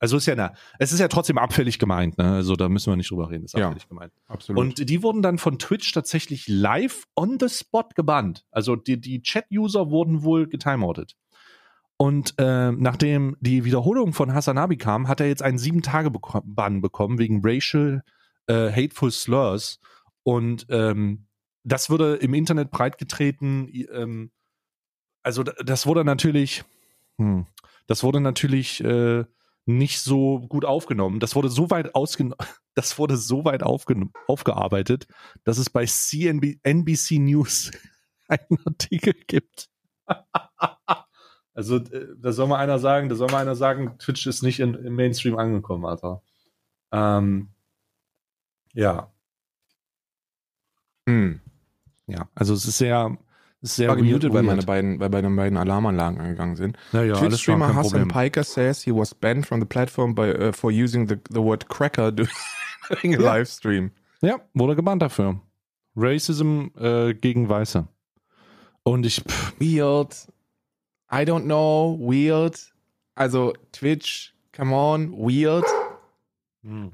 Also ist ja eine, es ist ja trotzdem abfällig gemeint, ne? Also da müssen wir nicht drüber reden, ist Ja. abfällig gemeint. Absolut. Und die wurden dann von Twitch tatsächlich live on the spot gebannt. Also die, die Chat-User wurden wohl getimeoutet. Und äh, nachdem die Wiederholung von Hasanabi kam, hat er jetzt einen sieben Tage Bann bekommen wegen racial äh, hateful slurs. Und ähm, das wurde im Internet breitgetreten. Ähm, also das wurde natürlich, hm, das wurde natürlich äh, nicht so gut aufgenommen. Das wurde so weit das wurde so weit aufgearbeitet, dass es bei CNB NBC News einen Artikel gibt. also äh, da soll mal einer sagen, da soll mal einer sagen, Twitch ist nicht in, im Mainstream angekommen, Alter. Ähm, ja, Hm. ja, also es ist sehr, ist sehr war gemutet, weil meine beiden, weil meine beiden Alarmanlagen angegangen sind. ja, ja, alles klar, Twitch-Streamer Hassan Problem. Piker says he was banned from the platform by, uh, for using the, the word cracker during a Ja. livestream. Ja, wurde gebannt dafür. Racism äh, gegen Weiße. Und ich, pff, Weird. I don't know. Weird. Also Twitch, come on, weird. hm.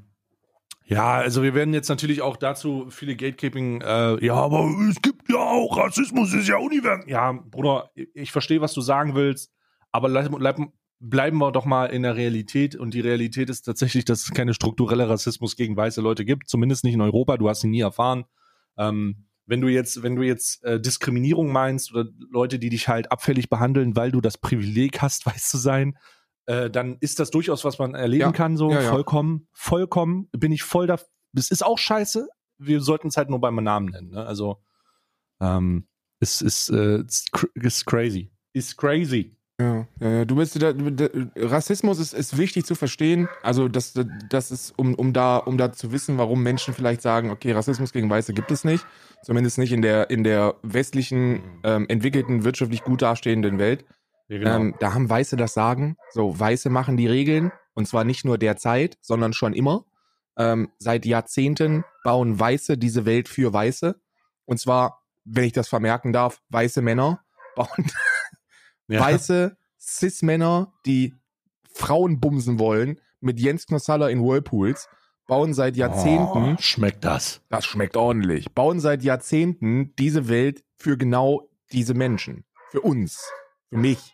Ja, also wir werden jetzt natürlich auch dazu viele Gatekeeping, äh, ja, aber es gibt ja auch, Rassismus ist ja universell. Ja, Bruder, ich verstehe, was du sagen willst, aber bleib, bleib, bleiben wir doch mal in der Realität und die Realität ist tatsächlich, dass es keine strukturelle Rassismus gegen weiße Leute gibt, zumindest nicht in Europa, du hast ihn nie erfahren. Ähm, wenn du jetzt, wenn du jetzt äh, Diskriminierung meinst oder Leute, die dich halt abfällig behandeln, weil du das Privileg hast, weiß zu sein, äh, dann ist das durchaus, was man erleben Ja, kann, so ja, ja. vollkommen, vollkommen, bin ich voll da. Das ist auch scheiße. Wir sollten es halt nur beim Namen nennen. Ne? Also ähm, es ist, äh, ist crazy. Ist crazy. Ja, ja, du bist da, Rassismus ist, ist wichtig zu verstehen. Also das, das ist, um, um da, um da zu wissen, warum Menschen vielleicht sagen, okay, Rassismus gegen Weiße gibt es nicht. Zumindest nicht in der, in der westlichen, ähm, entwickelten, wirtschaftlich gut dastehenden Welt. Ja, genau. Ähm, da haben Weiße das Sagen. So, Weiße machen die Regeln. Und zwar nicht nur derzeit, sondern schon immer. Ähm, seit Jahrzehnten bauen Weiße diese Welt für Weiße. Und zwar, wenn ich das vermerken darf, weiße Männer bauen ja. weiße Cis-Männer, die Frauen bumsen wollen, mit Jens Knossaller in Whirlpools, bauen seit Jahrzehnten, Oh, schmeckt das. das schmeckt ordentlich, bauen seit Jahrzehnten diese Welt für genau diese Menschen. Für uns. Für mich.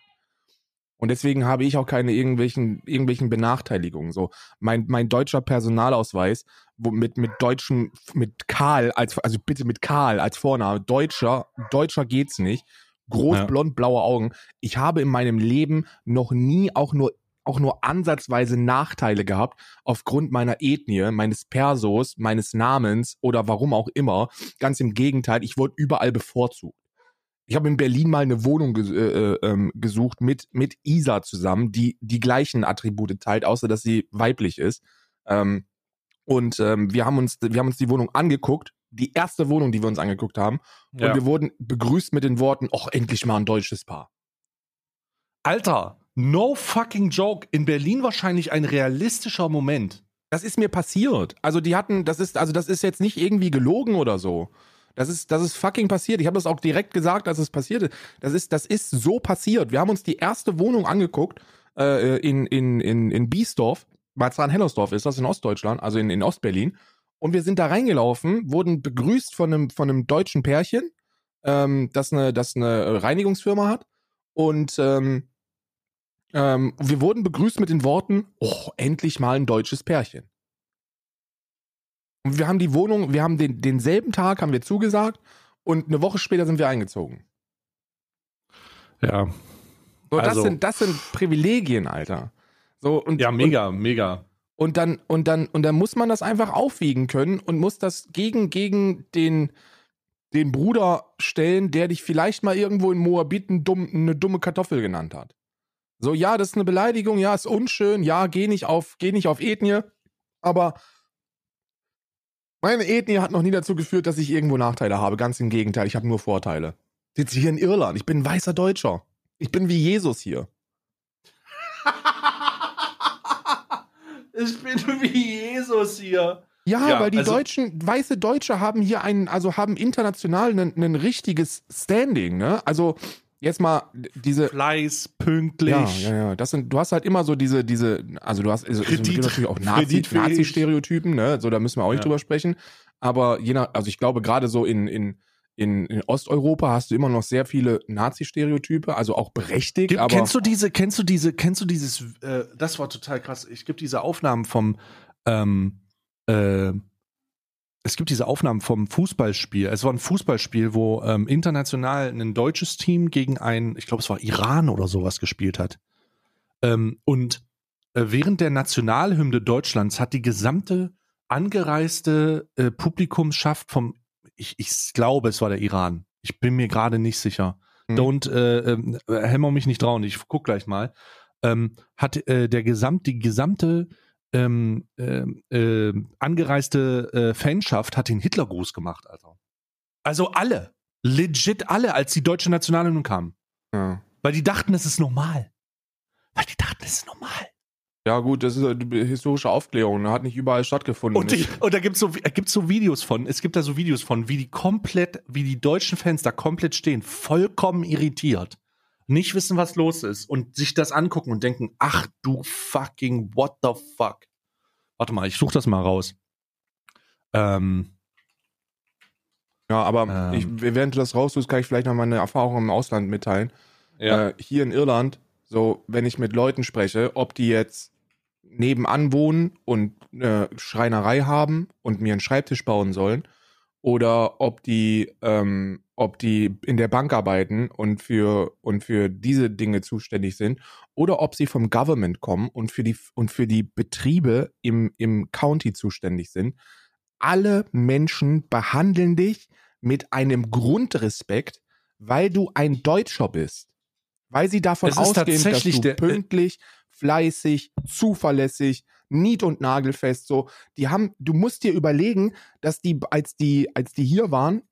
Und deswegen habe ich auch keine irgendwelchen, irgendwelchen Benachteiligungen. So, mein, mein deutscher Personalausweis, wo mit, mit deutschem, mit Karl als, also bitte mit Karl als Vorname, Deutscher, Deutscher geht's nicht. Groß, Ja. blond, blaue Augen. Ich habe in meinem Leben noch nie auch nur, auch nur ansatzweise Nachteile gehabt aufgrund meiner Ethnie, meines Persos, meines Namens oder warum auch immer. Ganz im Gegenteil, ich wurde überall bevorzugt. Ich habe in Berlin mal eine Wohnung ges äh, äh, ähm, gesucht mit, mit Isa zusammen, die die gleichen Attribute teilt, außer dass sie weiblich ist. Ähm, und ähm, wir haben uns, wir haben uns die Wohnung angeguckt, die erste Wohnung, die wir uns angeguckt haben, Ja. und wir wurden begrüßt mit den Worten: "Och, endlich mal ein deutsches Paar." Alter, no fucking joke. In Berlin wahrscheinlich ein realistischer Moment. Das ist mir passiert. Also die hatten, das ist, also das ist jetzt nicht irgendwie gelogen oder so. Das ist, das ist fucking passiert. Ich habe das auch direkt gesagt, als es passierte. Das ist, das ist so passiert. Wir haben uns die erste Wohnung angeguckt äh, in in in in Biesdorf, Marzahn-Hellersdorf ist das in Ostdeutschland, also in in Ostberlin. Und wir sind da reingelaufen, wurden begrüßt von einem von einem deutschen Pärchen, ähm, das eine das eine Reinigungsfirma hat. Und ähm, ähm, wir wurden begrüßt mit den Worten: Oh, endlich mal ein deutsches Pärchen. Und wir haben die Wohnung, wir haben den, denselben Tag haben wir zugesagt und eine Woche später sind wir eingezogen. Ja. So, das Also- sind, das sind Privilegien, Alter. So, und, Ja, mega, mega. Und, und dann, und dann, und dann muss man das einfach aufwiegen können und muss das gegen, gegen den, den Bruder stellen, der dich vielleicht mal irgendwo in Moabit ein dumm, eine dumme Kartoffel genannt hat. So, ja, das ist eine Beleidigung, ja, ist unschön, ja, geh nicht auf, geh nicht auf Ethnie, aber meine Ethnie hat noch nie dazu geführt, dass ich irgendwo Nachteile habe. Ganz im Gegenteil, ich habe nur Vorteile. Ich sitze hier in Irland, ich bin ein weißer Deutscher. Ich bin wie Jesus hier. ich bin wie Jesus hier. Ja, Ja, weil die also- Deutschen, weiße Deutsche haben hier einen, also haben international ein, ein richtiges Standing, ne? Also jetzt mal diese. Fleiß, pünktlich. Ja, ja, ja. Das sind, du hast halt immer so diese, diese, also du hast also, es Kredit- gibt natürlich auch Nazi. Nazi-Stereotypen, ne? So, da müssen wir auch nicht Ja. drüber sprechen. Aber je nach, also ich glaube, gerade so in, in, in, in Osteuropa hast du immer noch sehr viele Nazi-Stereotype, also auch berechtigt, Gib, aber. kennst du diese, kennst du diese, kennst du dieses, äh, das war total krass. Ich gibt diese Aufnahmen vom, ähm, äh, es gibt diese Aufnahmen vom Fußballspiel. Es war ein Fußballspiel, wo ähm, international ein deutsches Team gegen ein, ich glaube, es war Iran oder sowas gespielt hat. Ähm, und äh, während der Nationalhymne Deutschlands hat die gesamte angereiste äh, Publikumschaft vom, ich, ich glaube, es war der Iran. Ich bin mir gerade nicht sicher. Hm. Don't äh, äh, hämmer mich nicht trauen. Ich guck gleich mal. Ähm, hat äh, der gesamt, die gesamte ähm, ähm, äh, angereiste Fanschaft hat den Hitlergruß gemacht, Alter. Also alle, legit alle, als die deutsche Nationalhymne kam. Ja. Weil die dachten, es ist normal. Weil die dachten, es ist normal. Ja, gut, das ist eine historische Aufklärung. Hat nicht überall stattgefunden. Und, die, und da gibt's so, äh, gibt's so Videos von, es gibt da so Videos von, wie die komplett, wie die deutschen Fans da komplett stehen, vollkommen irritiert, nicht wissen, was los ist und sich das angucken und denken, ach du fucking what the fuck. Warte mal, ich suche das mal raus. Ähm, ja, aber Ähm. ich, während du das raussuchst, kann ich vielleicht noch meine Erfahrung im Ausland mitteilen. Äh, hier in Irland, so, wenn ich mit Leuten spreche, ob die jetzt nebenan wohnen und eine Schreinerei haben und mir einen Schreibtisch bauen sollen, oder ob die, ähm, ob die in der Bank arbeiten und für, und für diese Dinge zuständig sind, oder ob sie vom Government kommen und für die, und für die Betriebe im, im County zuständig sind. Alle Menschen behandeln dich mit einem Grundrespekt, weil du ein Deutscher bist. Weil sie davon ausgehen, dass du der- pünktlich, fleißig, zuverlässig, nied- und nagelfest so. Die haben, du musst dir überlegen, dass die, als die, als die hier waren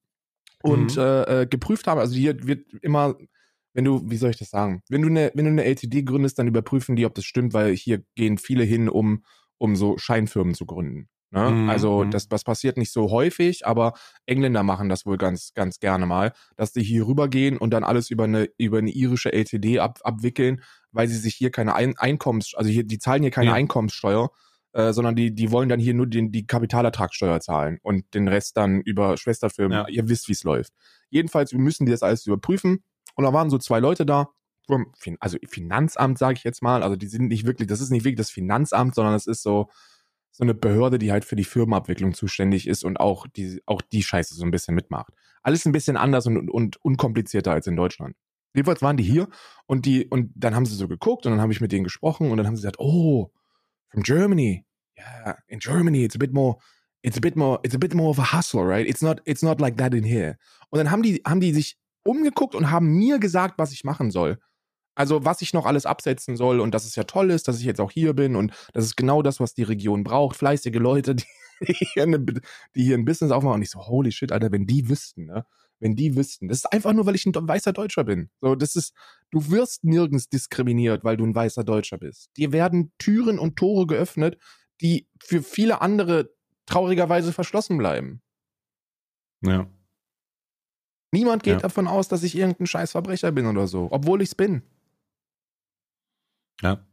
und Mhm. äh, äh, geprüft haben, also hier wird immer, wenn du, wie soll ich das sagen? Wenn du eine, wenn du eine LTD gründest, dann überprüfen die, ob das stimmt, weil hier gehen viele hin, um, um so Scheinfirmen zu gründen. Ne? Mhm, Also mhm. das, das passiert nicht so häufig, aber Engländer machen das wohl ganz, ganz gerne mal, dass die hier rübergehen und dann alles über eine, über eine irische LTD ab, abwickeln, weil sie sich hier keine Ein Einkommens, also hier, die zahlen hier keine Ja. Einkommenssteuer, äh, sondern die, die wollen dann hier nur den, die Kapitalertragssteuer zahlen und den Rest dann über Schwesterfirmen. Ja. Ihr wisst, wie es läuft. Jedenfalls müssen die das alles überprüfen. Und da waren so zwei Leute da, Fin- also Finanzamt, sage ich jetzt mal. Also die sind nicht wirklich, das ist nicht wirklich das Finanzamt, sondern es ist so, so eine Behörde, die halt für die Firmenabwicklung zuständig ist und auch die, auch die Scheiße so ein bisschen mitmacht. Alles ein bisschen anders und, und, und unkomplizierter als in Deutschland. Jedenfalls waren die hier und die, und dann haben sie so geguckt und dann habe ich mit denen gesprochen und dann haben sie gesagt, oh, from Germany. Yeah, in Germany it's a bit more, it's a bit more, it's a bit more of a hustle, right? It's not, it's not like that in here. Und dann haben die, haben die sich umgeguckt und haben mir gesagt, was ich machen soll. Also was ich noch alles absetzen soll und dass es ja toll ist, dass ich jetzt auch hier bin und das ist genau das, was die Region braucht. Fleißige Leute, die, die, hier, eine, die hier ein Business aufmachen. Und ich so, holy shit, Alter, wenn die wüssten, ne? Wenn die wüssten. Das ist einfach nur, weil ich ein weißer Deutscher bin. So, das ist, du wirst nirgends diskriminiert, weil du ein weißer Deutscher bist. Dir werden Türen und Tore geöffnet, die für viele andere traurigerweise verschlossen bleiben. ja. Niemand geht Ja. davon aus, dass ich irgendein scheiß Verbrecher bin oder so, obwohl ich's bin. Ja.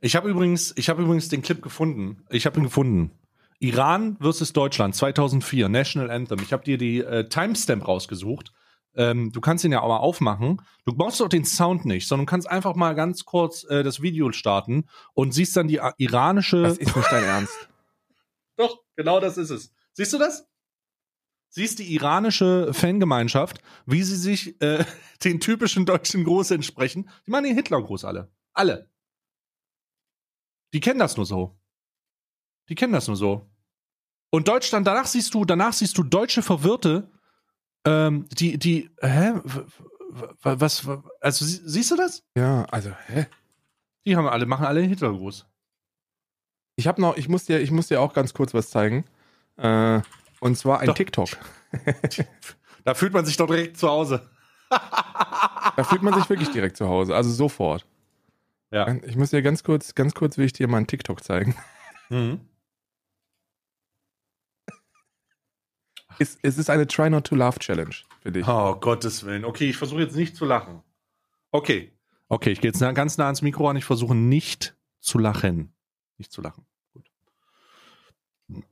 Ich habe übrigens, ich habe übrigens den Clip gefunden. Ich habe ihn gefunden. Iran versus Deutschland 2004 National Anthem. Ich habe dir die äh, Timestamp rausgesucht. Ähm, du kannst ihn ja auch mal aufmachen. Du brauchst doch den Sound nicht, sondern kannst einfach mal ganz kurz äh, das Video starten und siehst dann die äh, iranische. Das ist nicht dein Ernst. Doch, genau das ist es. Siehst du das? Siehst die iranische Fangemeinschaft, wie sie sich äh, den typischen deutschen Gruß entsprechen. Die machen den Hitlergruß alle. Alle. Die kennen das nur so. Die kennen das nur so. Und Deutschland, danach siehst du, danach siehst du deutsche Verwirrte, ähm, die, die, hä? Was, was, also sie- siehst du das? Ja, also, hä? Die haben alle, machen alle den Hitlergruß. Ich habe noch, ich muss dir, ich muss dir auch ganz kurz was zeigen. Äh, und zwar ein Doch. TikTok. Da fühlt man sich doch direkt zu Hause. Da fühlt man sich wirklich direkt zu Hause, also sofort. Ja. Ich muss dir ganz kurz, ganz kurz will ich dir mal einen TikTok zeigen. Mhm. Es, es ist eine Try Not to Laugh Challenge für dich. Oh, Gottes Willen. Okay, ich versuche jetzt nicht zu lachen. Okay. Okay, ich gehe jetzt ganz nah ans Mikro an. Ich versuche nicht zu lachen. Nicht zu lachen. Gut.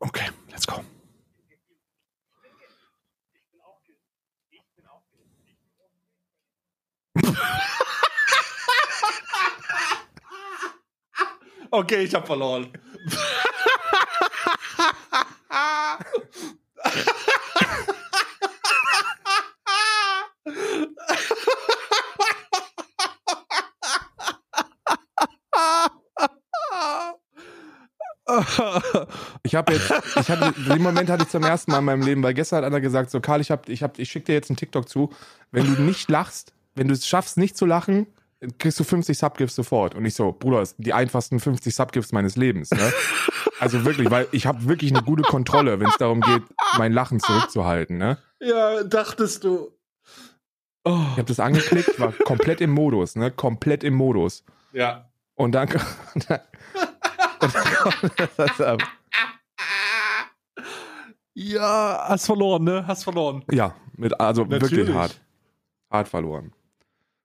Okay, let's go. Okay, ich habe verloren. Ich habe jetzt, ich hatte, den Moment hatte ich zum ersten Mal in meinem Leben, weil gestern hat einer gesagt, so Karl, ich hab, ich hab, ich schick dir jetzt einen TikTok zu. Wenn du nicht lachst, wenn du es schaffst, nicht zu lachen, kriegst du 50 Subgifts sofort. Und ich so, Bruder, das sind die einfachsten 50 Subgifts meines Lebens. Ne? Also wirklich, weil ich habe wirklich eine gute Kontrolle, wenn es darum geht, mein Lachen zurückzuhalten. Ne? Ja, dachtest du. Oh. Ich habe das angeklickt, war komplett im Modus, ne? Komplett im Modus. Ja. Und dann, dann, dann Ja, hast verloren, ne? Hast verloren. Ja, mit, also Natürlich. wirklich hart. Hart verloren.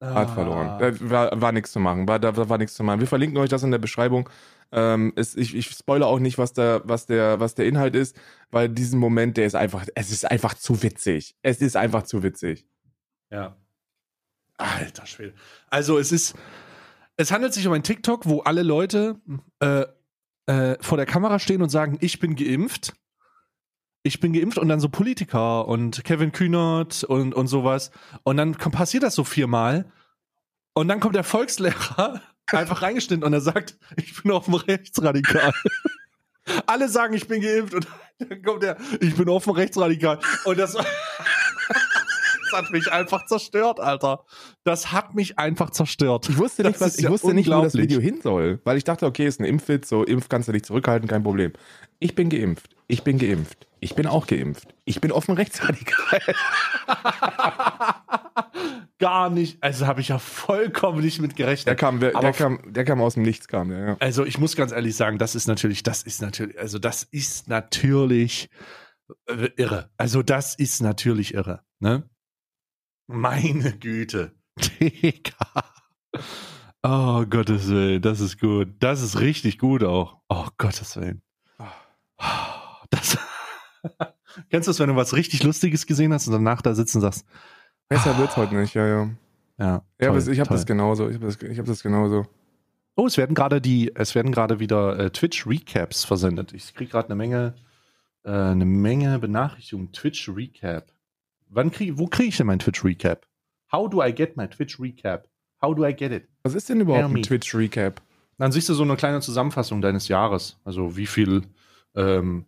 Hart Ah. verloren. Da war, war nichts zu machen. War, da war nichts zu machen. Wir verlinken euch das in der Beschreibung. Ähm, es, ich, ich spoilere auch nicht, was der, was, der, was der Inhalt ist, weil diesen Moment, der ist einfach, es ist einfach zu witzig. Es ist einfach zu witzig. Ja. Alter Schwede. Also es ist, es handelt sich um ein TikTok, wo alle Leute äh, äh, vor der Kamera stehen und sagen, ich bin geimpft. Ich bin geimpft und dann so Politiker und Kevin Kühnert und, und sowas. Und dann passiert das so viermal. Und dann kommt der Volkslehrer einfach reingeschnitten und er sagt, ich bin offen rechtsradikal. Alle sagen, ich bin geimpft und dann kommt er, ich bin offen rechtsradikal. Und das, das hat mich einfach zerstört, Alter. Das hat mich einfach zerstört. Ich wusste nicht, was, ich ja wusste nicht wo das. Video hin soll, weil ich dachte, okay, ist ein Impfwitz, so Impf kannst du dich zurückhalten, kein Problem. Ich bin geimpft. Ich bin geimpft. Ich bin auch geimpft. Ich bin offen rechtsradikal. Gar nicht. Also habe ich ja vollkommen nicht mit gerechnet. Der kam, der, der kam, der kam aus dem Nichts, kam der, ja. Also ich muss ganz ehrlich sagen, das ist natürlich, das ist natürlich, also das ist natürlich irre. Also das ist natürlich irre, ne? Meine Güte. Digga. Oh Gottes Willen, das ist gut. Das ist richtig gut auch. Oh Gottes Willen. Das Kennst du das, wenn du was richtig Lustiges gesehen hast und danach da sitzen und sagst, Besser wird's heute nicht, ja, ja. ja, Ja, toll, ich habe das genauso. Ich habe das, ich hab das genauso. Oh, es werden gerade die, es werden gerade wieder äh, Twitch Recaps versendet. Ich kriege gerade eine Menge, äh, eine Menge Benachrichtigungen. Twitch Recap. Wann krieg, wo kriege ich denn mein Twitch Recap? How do I get my Twitch Recap? How do I get it? Was ist denn überhaupt ein Twitch-Recap? Dann siehst du so eine kleine Zusammenfassung deines Jahres. Also wie viel ähm,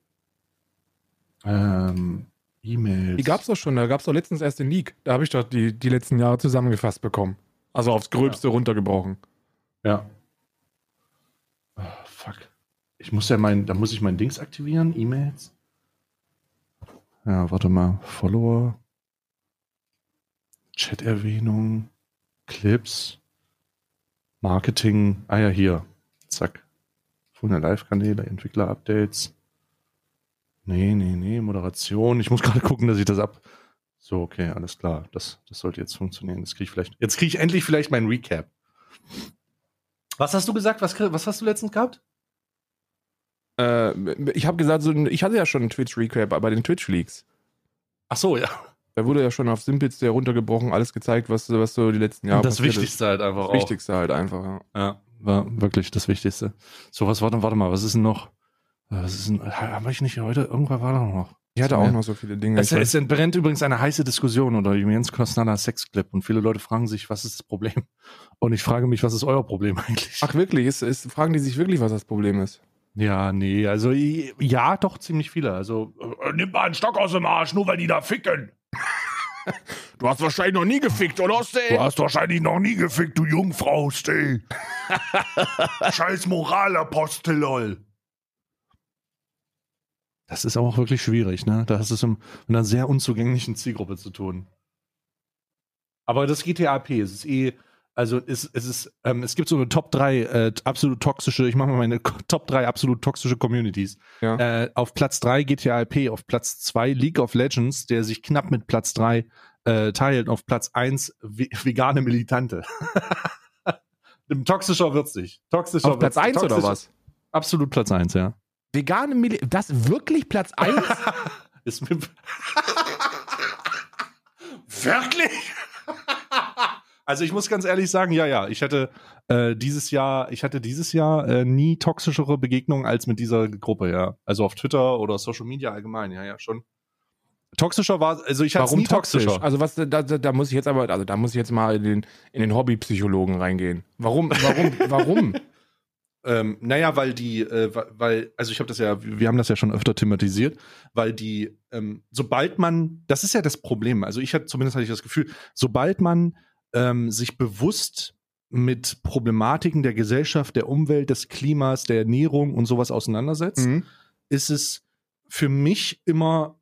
ähm, E-Mails. Die gab's doch schon, da gab's doch letztens erst den Leak. Da habe ich doch die, die letzten Jahre zusammengefasst bekommen. Also aufs Gröbste runtergebrochen. Ja. Oh, fuck. Ich muss ja mein, da muss ich mein Dings aktivieren, E-Mails. Ja, warte mal. Follower. Chat-Erwähnung. Clips. Marketing. Ah ja, hier. Zack. Von der Live-Kanäle, Entwickler-Updates. Nee, nee, nee, Moderation. Ich muss gerade gucken, dass ich das ab. So, okay, alles klar. Das, das sollte jetzt funktionieren. Das kriege ich vielleicht. Jetzt kriege ich endlich vielleicht mein Recap. Was hast du gesagt? Was, was hast du letztens gehabt? Äh, ich habe gesagt, so, ich hatte ja schon einen Twitch-Recap bei den Twitch-Leaks. Ach so, ja. Da wurde ja schon auf Simples der runtergebrochen, alles gezeigt, was, was so die letzten Jahre das Wichtigste halt einfach ist. auch. Das Wichtigste halt einfach, ja. Ja, war wirklich das Wichtigste. So, was war denn, warte mal, was ist denn noch? Was ist denn, habe ich nicht heute, irgendwann war da noch. Ich hatte auch noch so viele Dinge. Es, es entbrennt übrigens eine heiße Diskussion unter dem Jens Kostner Sexclip und viele Leute fragen sich, was ist das Problem? Und ich frage mich, was ist euer Problem eigentlich? Ach wirklich? Ist, ist, fragen die sich wirklich, was das Problem ist? Ja, nee, also ja, doch ziemlich viele. Also äh, nimm mal einen Stock aus dem Arsch, nur weil die da ficken. Du hast wahrscheinlich noch nie gefickt, oder? Du hast wahrscheinlich noch nie gefickt, du Jungfrau, steh. Scheiß Moralapostel, lol. Das ist aber auch wirklich schwierig, ne? Da hast du es mit einer sehr unzugänglichen Zielgruppe zu tun. Aber das GTA-P, es ist eh, also es, es ist, ähm, es gibt so eine Top 3 äh, absolut toxische, ich mache mal meine Top 3 absolut toxische Communities. Ja. Äh, auf Platz 3 GTA-P, auf Platz 2 League of Legends, der sich knapp mit Platz 3 äh, teilt, auf Platz 1 ve vegane Militante. Toxischer wird's nicht. Toxischer Auf Platz wird's- 1 oder was? Absolut Platz 1, ja. Vegane Mili Das wirklich Platz 1? Ist mir Wirklich? Also ich muss ganz ehrlich sagen, ja, ja, ich hatte äh, dieses Jahr, ich hatte dieses Jahr äh, nie toxischere Begegnungen als mit dieser Gruppe, ja. Also auf Twitter oder Social Media allgemein, ja, ja, schon. Toxischer war, also ich hatte Warum nie toxisch? toxischer. Also was, da, da, da muss ich jetzt aber, also da muss ich jetzt mal in den, in den Hobbypsychologen reingehen. Warum, warum, warum? Ähm, naja, weil die, äh, weil, also ich habe das ja, wir haben das ja schon öfter thematisiert, weil die, ähm, sobald man, das ist ja das Problem, also ich hatte zumindest hatte ich das Gefühl, sobald man ähm, sich bewusst mit Problematiken der Gesellschaft, der Umwelt, des Klimas, der Ernährung und sowas auseinandersetzt, Mhm. ist es für mich immer,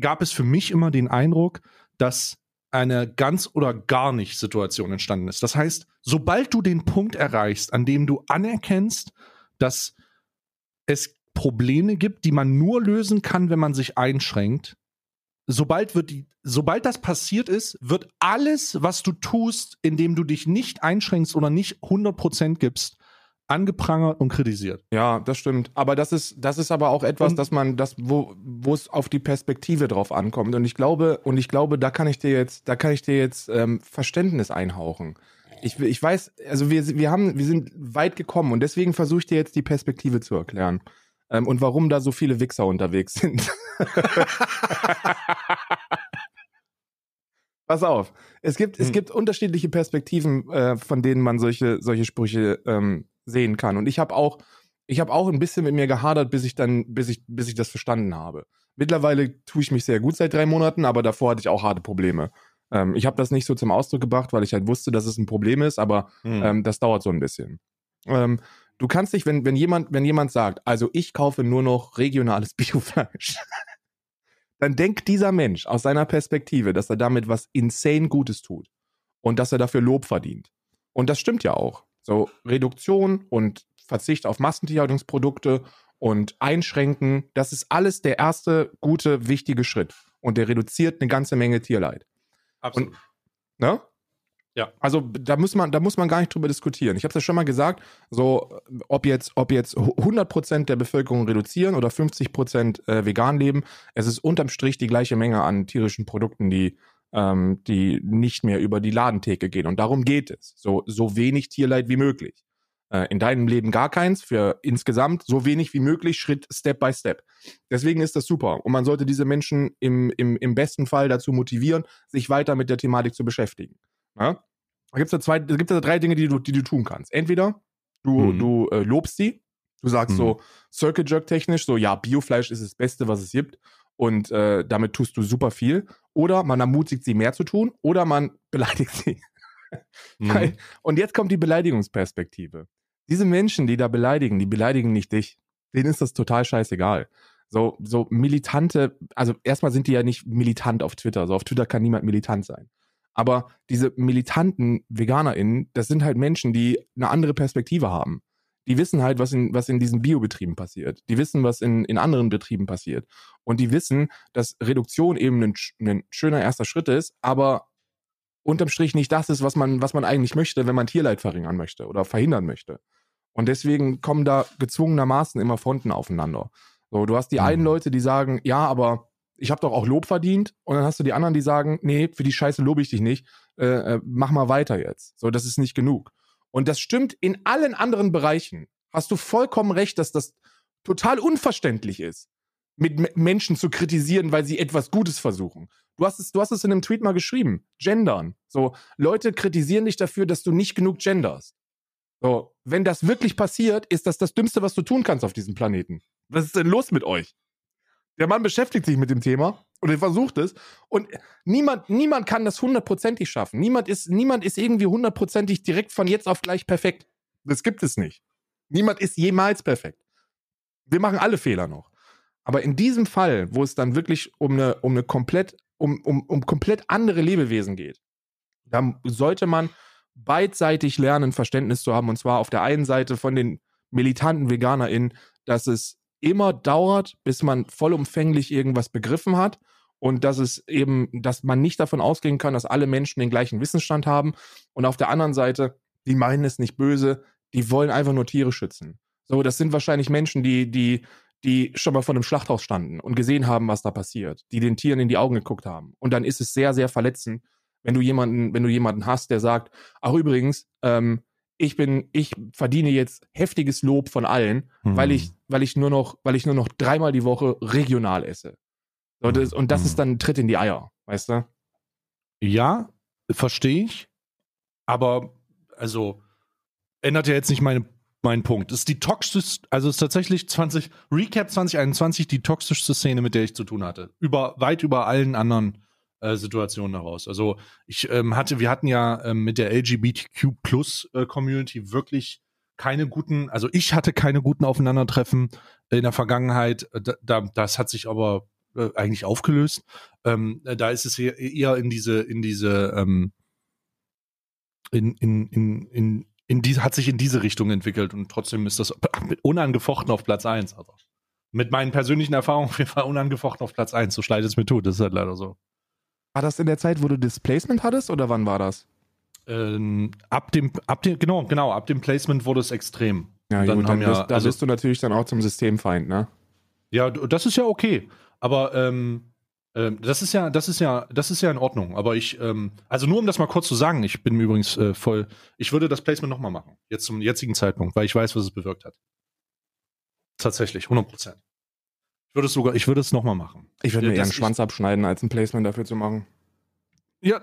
gab es für mich immer den Eindruck, dass eine ganz oder gar nicht Situation entstanden ist. Das heißt, sobald du den Punkt erreichst, an dem du anerkennst, dass es Probleme gibt, die man nur lösen kann, wenn man sich einschränkt, sobald wird die, sobald das passiert ist, wird alles, was du tust, indem du dich nicht einschränkst oder nicht 100% gibst, angeprangert und kritisiert. Ja, das stimmt. Aber das ist, das ist aber auch etwas, Und- dass man, das, wo, wo es auf die Perspektive drauf ankommt. Und ich glaube, und ich glaube, da kann ich dir jetzt, da kann ich dir jetzt ähm, Verständnis einhauchen. Ich, ich weiß, also wir, wir haben, wir sind weit gekommen und deswegen versuche ich dir jetzt die Perspektive zu erklären. Ähm, und warum da so viele Wichser unterwegs sind. Pass auf. Es gibt, es Hm. gibt unterschiedliche Perspektiven, äh, von denen man solche, solche Sprüche ähm, sehen kann. Und ich habe auch, ich habe auch ein bisschen mit mir gehadert, bis ich dann, bis ich, bis ich das verstanden habe. Mittlerweile tue ich mich sehr gut seit drei Monaten, aber davor hatte ich auch harte Probleme. Ähm, ich habe das nicht so zum Ausdruck gebracht, weil ich halt wusste, dass es ein Problem ist, aber Hm. ähm, das dauert so ein bisschen. Ähm, du kannst dich, wenn, wenn jemand, wenn jemand sagt, also ich kaufe nur noch regionales Biofleisch, dann denkt dieser Mensch aus seiner Perspektive, dass er damit was insane Gutes tut und dass er dafür Lob verdient. Und das stimmt ja auch. So Reduktion und Verzicht auf Massentierhaltungsprodukte und Einschränken, das ist alles der erste gute, wichtige Schritt. Und der reduziert eine ganze Menge Tierleid. Absolut. Ne? Ja. Also da muss man, da muss man gar nicht drüber diskutieren. Ich habe es ja schon mal gesagt, so ob jetzt, ob jetzt 100% der Bevölkerung reduzieren oder 50% äh, vegan leben, es ist unterm Strich die gleiche Menge an tierischen Produkten, die ähm, die nicht mehr über die Ladentheke gehen. Und darum geht es. So, so wenig Tierleid wie möglich. Äh, in deinem Leben gar keins, für insgesamt so wenig wie möglich, Schritt Step by Step. Deswegen ist das super. Und man sollte diese Menschen im, im, im besten Fall dazu motivieren, sich weiter mit der Thematik zu beschäftigen. Ja? Da gibt es da, zwei- da gibt's da drei Dinge, die du, die du tun kannst. Entweder du, Mhm. du äh, lobst sie, du sagst Mhm. so Circle Jerk technisch, so ja, Biofleisch ist das Beste, was es gibt und äh, damit tust du super viel. Oder man ermutigt sie mehr zu tun oder man beleidigt sie. Mhm. Und jetzt kommt die Beleidigungsperspektive. Diese Menschen, die da beleidigen, die beleidigen nicht dich. Denen ist das total scheißegal. So, so militante, also erstmal sind die ja nicht militant auf Twitter. So auf Twitter kann niemand militant sein. Aber diese militanten VeganerInnen, das sind halt Menschen, die eine andere Perspektive haben. Die wissen halt, was in, was in diesen Biobetrieben passiert. Die wissen, was in, in anderen Betrieben passiert. Und die wissen, dass Reduktion eben ein, ein schöner erster Schritt ist, aber unterm Strich nicht das ist, was man, was man eigentlich möchte, wenn man Tierleid verringern möchte oder verhindern möchte. Und deswegen kommen da gezwungenermaßen immer Fronten aufeinander. So, du hast die Mhm. einen Leute, die sagen, ja, aber ich habe doch auch Lob verdient. Und dann hast du die anderen, die sagen, nee, für die Scheiße lobe ich dich nicht. Äh, äh, mach mal weiter jetzt. So, das ist nicht genug. Und das stimmt in allen anderen Bereichen. Hast du vollkommen recht, dass das total unverständlich ist, mit Menschen zu kritisieren, weil sie etwas Gutes versuchen. Du hast es, du hast es in einem Tweet mal geschrieben. Gendern. So, Leute kritisieren dich dafür, dass du nicht genug genderst. So, wenn das wirklich passiert, ist das das Dümmste, was du tun kannst auf diesem Planeten. Was ist denn los mit euch? Der Mann beschäftigt sich mit dem Thema und er versucht es und niemand, niemand kann das hundertprozentig schaffen. Niemand ist, niemand ist irgendwie hundertprozentig direkt von jetzt auf gleich perfekt. Das gibt es nicht. Niemand ist jemals perfekt. Wir machen alle Fehler noch. Aber in diesem Fall, wo es dann wirklich um eine, um eine komplett, um, um, um komplett andere Lebewesen geht, da sollte man beidseitig lernen, Verständnis zu haben. Und zwar auf der einen Seite von den militanten VeganerInnen, dass es immer dauert, bis man vollumfänglich irgendwas begriffen hat und dass es eben, dass man nicht davon ausgehen kann, dass alle Menschen den gleichen Wissensstand haben. Und auf der anderen Seite, die meinen es nicht böse, die wollen einfach nur Tiere schützen. So, das sind wahrscheinlich Menschen, die, die, die schon mal vor einem Schlachthaus standen und gesehen haben, was da passiert, die den Tieren in die Augen geguckt haben. Und dann ist es sehr, sehr verletzend, wenn du jemanden, wenn du jemanden hast, der sagt, ach übrigens, ähm, ich bin, ich verdiene jetzt heftiges Lob von allen, Mhm. weil ich, weil ich nur noch, weil ich nur noch dreimal die Woche regional esse. So, das, und das Mhm. ist dann ein Tritt in die Eier, weißt du? Ja, verstehe ich. Aber, also, ändert ja jetzt nicht meine mein Punkt. Ist die toxischste, also es ist tatsächlich 20, Recap 2021 die toxischste Szene, mit der ich zu tun hatte. Über, weit über allen anderen äh, Situationen heraus. Also ich ähm, hatte, wir hatten ja ähm, mit der LGBTQ Plus äh, Community wirklich keine guten, also ich hatte keine guten Aufeinandertreffen in der Vergangenheit. Äh, da, da, das hat sich aber äh, eigentlich aufgelöst. Ähm, da ist es eher, in diese, in diese, ähm, in, in, in, in in die, hat sich in diese Richtung entwickelt und trotzdem ist das unangefochten auf Platz 1. Also mit meinen persönlichen Erfahrungen auf jeden Fall unangefochten auf Platz 1. So leid es mir tut, das ist halt leider so. War das in der Zeit, wo du Displacement hattest oder wann war das? Ähm, ab dem, ab dem, genau, genau, ab dem Placement wurde es extrem. Ja, dann, gut, dann bist, ja, da also, bist du natürlich dann auch zum Systemfeind, ne? Ja, das ist ja okay. Aber ähm, ähm, das ist ja, das ist ja, das ist ja in Ordnung. Aber ich, ähm, also nur um das mal kurz zu sagen, ich bin übrigens äh, voll, ich würde das Placement nochmal machen, jetzt zum jetzigen Zeitpunkt, weil ich weiß, was es bewirkt hat. Tatsächlich, 100 Prozent. Ich würde es sogar, ich würde es nochmal machen. Ich würde mir eher einen Schwanz abschneiden, als ein Placement dafür zu machen. Ja,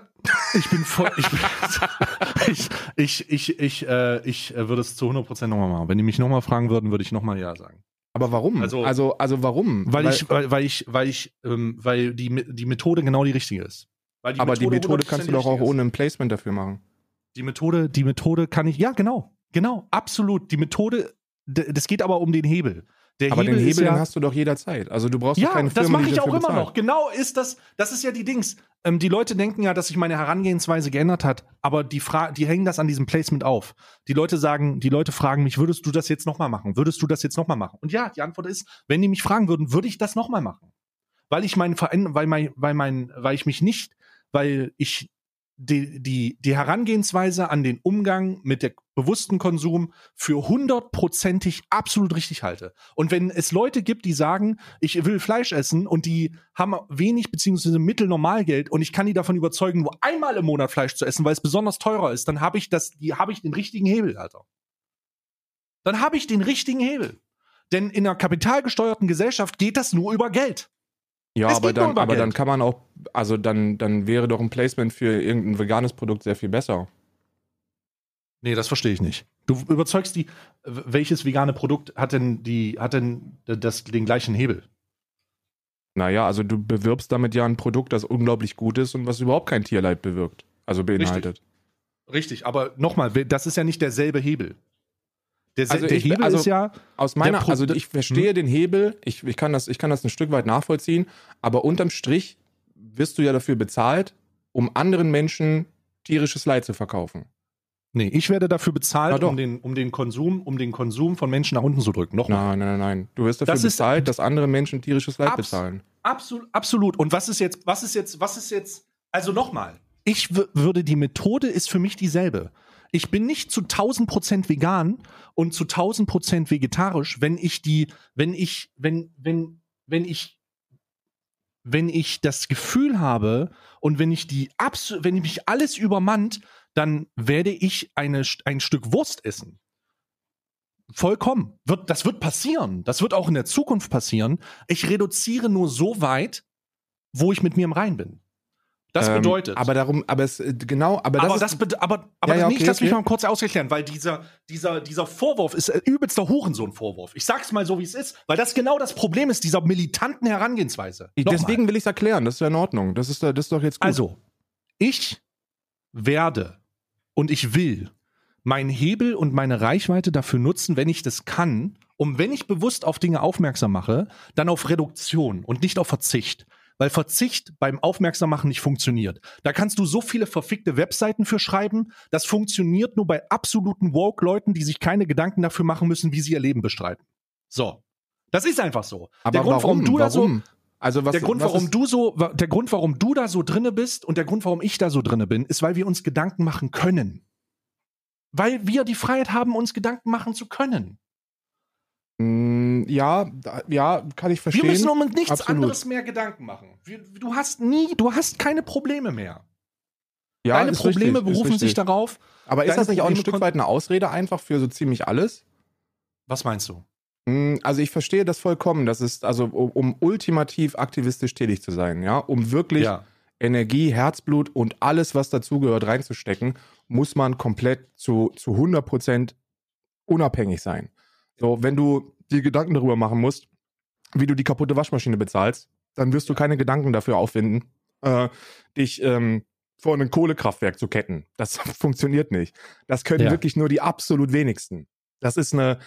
ich bin voll, ich, ich, ich, ich, ich, äh, ich äh, würde es zu 100 Prozent nochmal machen. Wenn die mich nochmal fragen würden, würde ich nochmal Ja sagen. Aber warum? Also, also, also warum? Weil, weil ich, weil, weil ich, weil ich, ähm, weil die, die Methode genau die richtige ist. Die aber Methode die Methode kannst du doch auch ohne ein Placement dafür machen. Die Methode, die Methode kann ich, ja, genau, genau, absolut. Die Methode, das geht aber um den Hebel. Der aber Hebel den Hebel ja, hast du doch jederzeit. Also du brauchst ja, keine Firma, das mache ich auch immer bezahlt. noch. Genau ist das. Das ist ja die Dings. Ähm, die Leute denken ja, dass sich meine Herangehensweise geändert hat, aber die, Fra die hängen das an diesem Placement auf. Die Leute sagen, die Leute fragen mich, würdest du das jetzt nochmal machen? Würdest du das jetzt nochmal machen? Und ja, die Antwort ist, wenn die mich fragen würden, würde ich das nochmal machen. Weil ich mein, weil mein, weil mein, weil ich mich nicht, weil ich die, die, die Herangehensweise an den Umgang mit der bewussten Konsum für hundertprozentig absolut richtig halte. Und wenn es Leute gibt, die sagen, ich will Fleisch essen und die haben wenig beziehungsweise Mittelnormalgeld und ich kann die davon überzeugen, nur einmal im Monat Fleisch zu essen, weil es besonders teurer ist, dann habe ich das, die habe ich den richtigen Hebel, Alter. Dann habe ich den richtigen Hebel. Denn in einer kapitalgesteuerten Gesellschaft geht das nur über Geld. Ja, es aber, dann, aber dann kann man auch, also dann, dann wäre doch ein Placement für irgendein veganes Produkt sehr viel besser. Nee, das verstehe ich nicht. Du überzeugst die, welches vegane Produkt hat denn die, hat denn das, den gleichen Hebel? Naja, also du bewirbst damit ja ein Produkt, das unglaublich gut ist und was überhaupt kein Tierleid bewirkt. Also beinhaltet. Richtig, Richtig. aber nochmal, das ist ja nicht derselbe Hebel. Der, also der ich, Hebel also ist ja. Aus meiner, also ich verstehe hm? den Hebel, ich, ich, kann das, ich kann das ein Stück weit nachvollziehen, aber unterm Strich wirst du ja dafür bezahlt, um anderen Menschen tierisches Leid zu verkaufen. Nee, ich werde dafür bezahlt, um den, um den Konsum, um den Konsum von Menschen nach unten zu drücken. Nochmal. Nein, nein, nein, nein. Du wirst dafür das bezahlt, dass andere Menschen tierisches Leid abs bezahlen. Absolut, absolut. Und was ist jetzt, was ist jetzt, was ist jetzt, also nochmal. Ich würde, die Methode ist für mich dieselbe ich bin nicht zu 1000 Prozent vegan und zu 1000 Prozent vegetarisch, wenn ich die, wenn ich, wenn, wenn, wenn ich, wenn ich das Gefühl habe und wenn ich die wenn ich mich alles übermannt, dann werde ich eine, ein Stück Wurst essen. Vollkommen. Wird, das wird passieren. Das wird auch in der Zukunft passieren. Ich reduziere nur so weit, wo ich mit mir im Rein bin. Das ähm, bedeutet. Aber darum, aber es äh, genau, aber das. Aber das, ist, aber, aber ja, ja, nicht, okay, lass mich mal kurz auserklären, weil dieser, dieser, dieser Vorwurf ist äh, übelster Hurensohn-Vorwurf. Ich sag's mal so, wie es ist, weil das genau das Problem ist, dieser militanten Herangehensweise. Ich, deswegen will ich es erklären, das ist ja in Ordnung. Das ist, das ist doch jetzt gut. Also, ich werde und ich will meinen Hebel und meine Reichweite dafür nutzen, wenn ich das kann, um wenn ich bewusst auf Dinge aufmerksam mache, dann auf Reduktion und nicht auf Verzicht weil Verzicht beim Aufmerksammachen nicht funktioniert. Da kannst du so viele verfickte Webseiten für schreiben. Das funktioniert nur bei absoluten Woke-Leuten, die sich keine Gedanken dafür machen müssen, wie sie ihr Leben bestreiten. So. Das ist einfach so. Aber der Grund, warum, warum du da so, also was, der Grund, warum du so, der Grund, warum du da so drinne bist und der Grund, warum ich da so drinne bin, ist, weil wir uns Gedanken machen können. Weil wir die Freiheit haben, uns Gedanken machen zu können. Mm, ja, ja, kann ich verstehen. Wir müssen um nichts Absolut. anderes mehr Gedanken machen. Du hast nie, du hast keine Probleme mehr. Ja, Deine Probleme richtig, berufen sich darauf. Aber ist das nicht auch ein Stück weit eine Ausrede einfach für so ziemlich alles? Was meinst du? Mm, also ich verstehe das vollkommen. Das ist also um, um ultimativ aktivistisch tätig zu sein, ja, um wirklich ja. Energie, Herzblut und alles, was dazugehört, reinzustecken, muss man komplett zu, zu 100 Prozent unabhängig sein. So, wenn du dir Gedanken darüber machen musst, wie du die kaputte Waschmaschine bezahlst, dann wirst du keine Gedanken dafür auffinden, äh, dich ähm, vor ein Kohlekraftwerk zu ketten. Das funktioniert nicht. Das können Ja. wirklich nur die absolut wenigsten. Das ist eine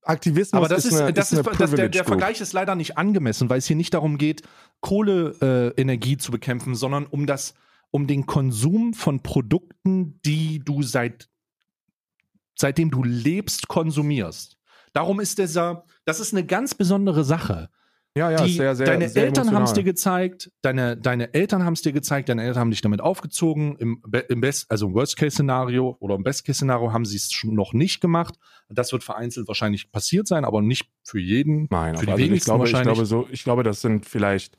Aktivismus. Aber das ist, eine, das ist, das, der, der. Vergleich ist leider nicht angemessen, weil es hier nicht darum geht, Kohleenergie äh, zu bekämpfen, sondern um das, um den Konsum von Produkten, die du seit seitdem du lebst, konsumierst. Darum ist dieser, das ist eine ganz besondere Sache. Ja, ja, die, sehr, sehr, deine sehr Eltern haben es dir gezeigt, deine, deine Eltern haben es dir gezeigt, deine Eltern haben dich damit aufgezogen. Im, im Best, also im Worst-Case-Szenario oder im Best-Case-Szenario haben sie es schon noch nicht gemacht. Das wird vereinzelt wahrscheinlich passiert sein, aber nicht für jeden. Nein, für aber die also ich glaube, ich glaube so, ich glaube, das sind vielleicht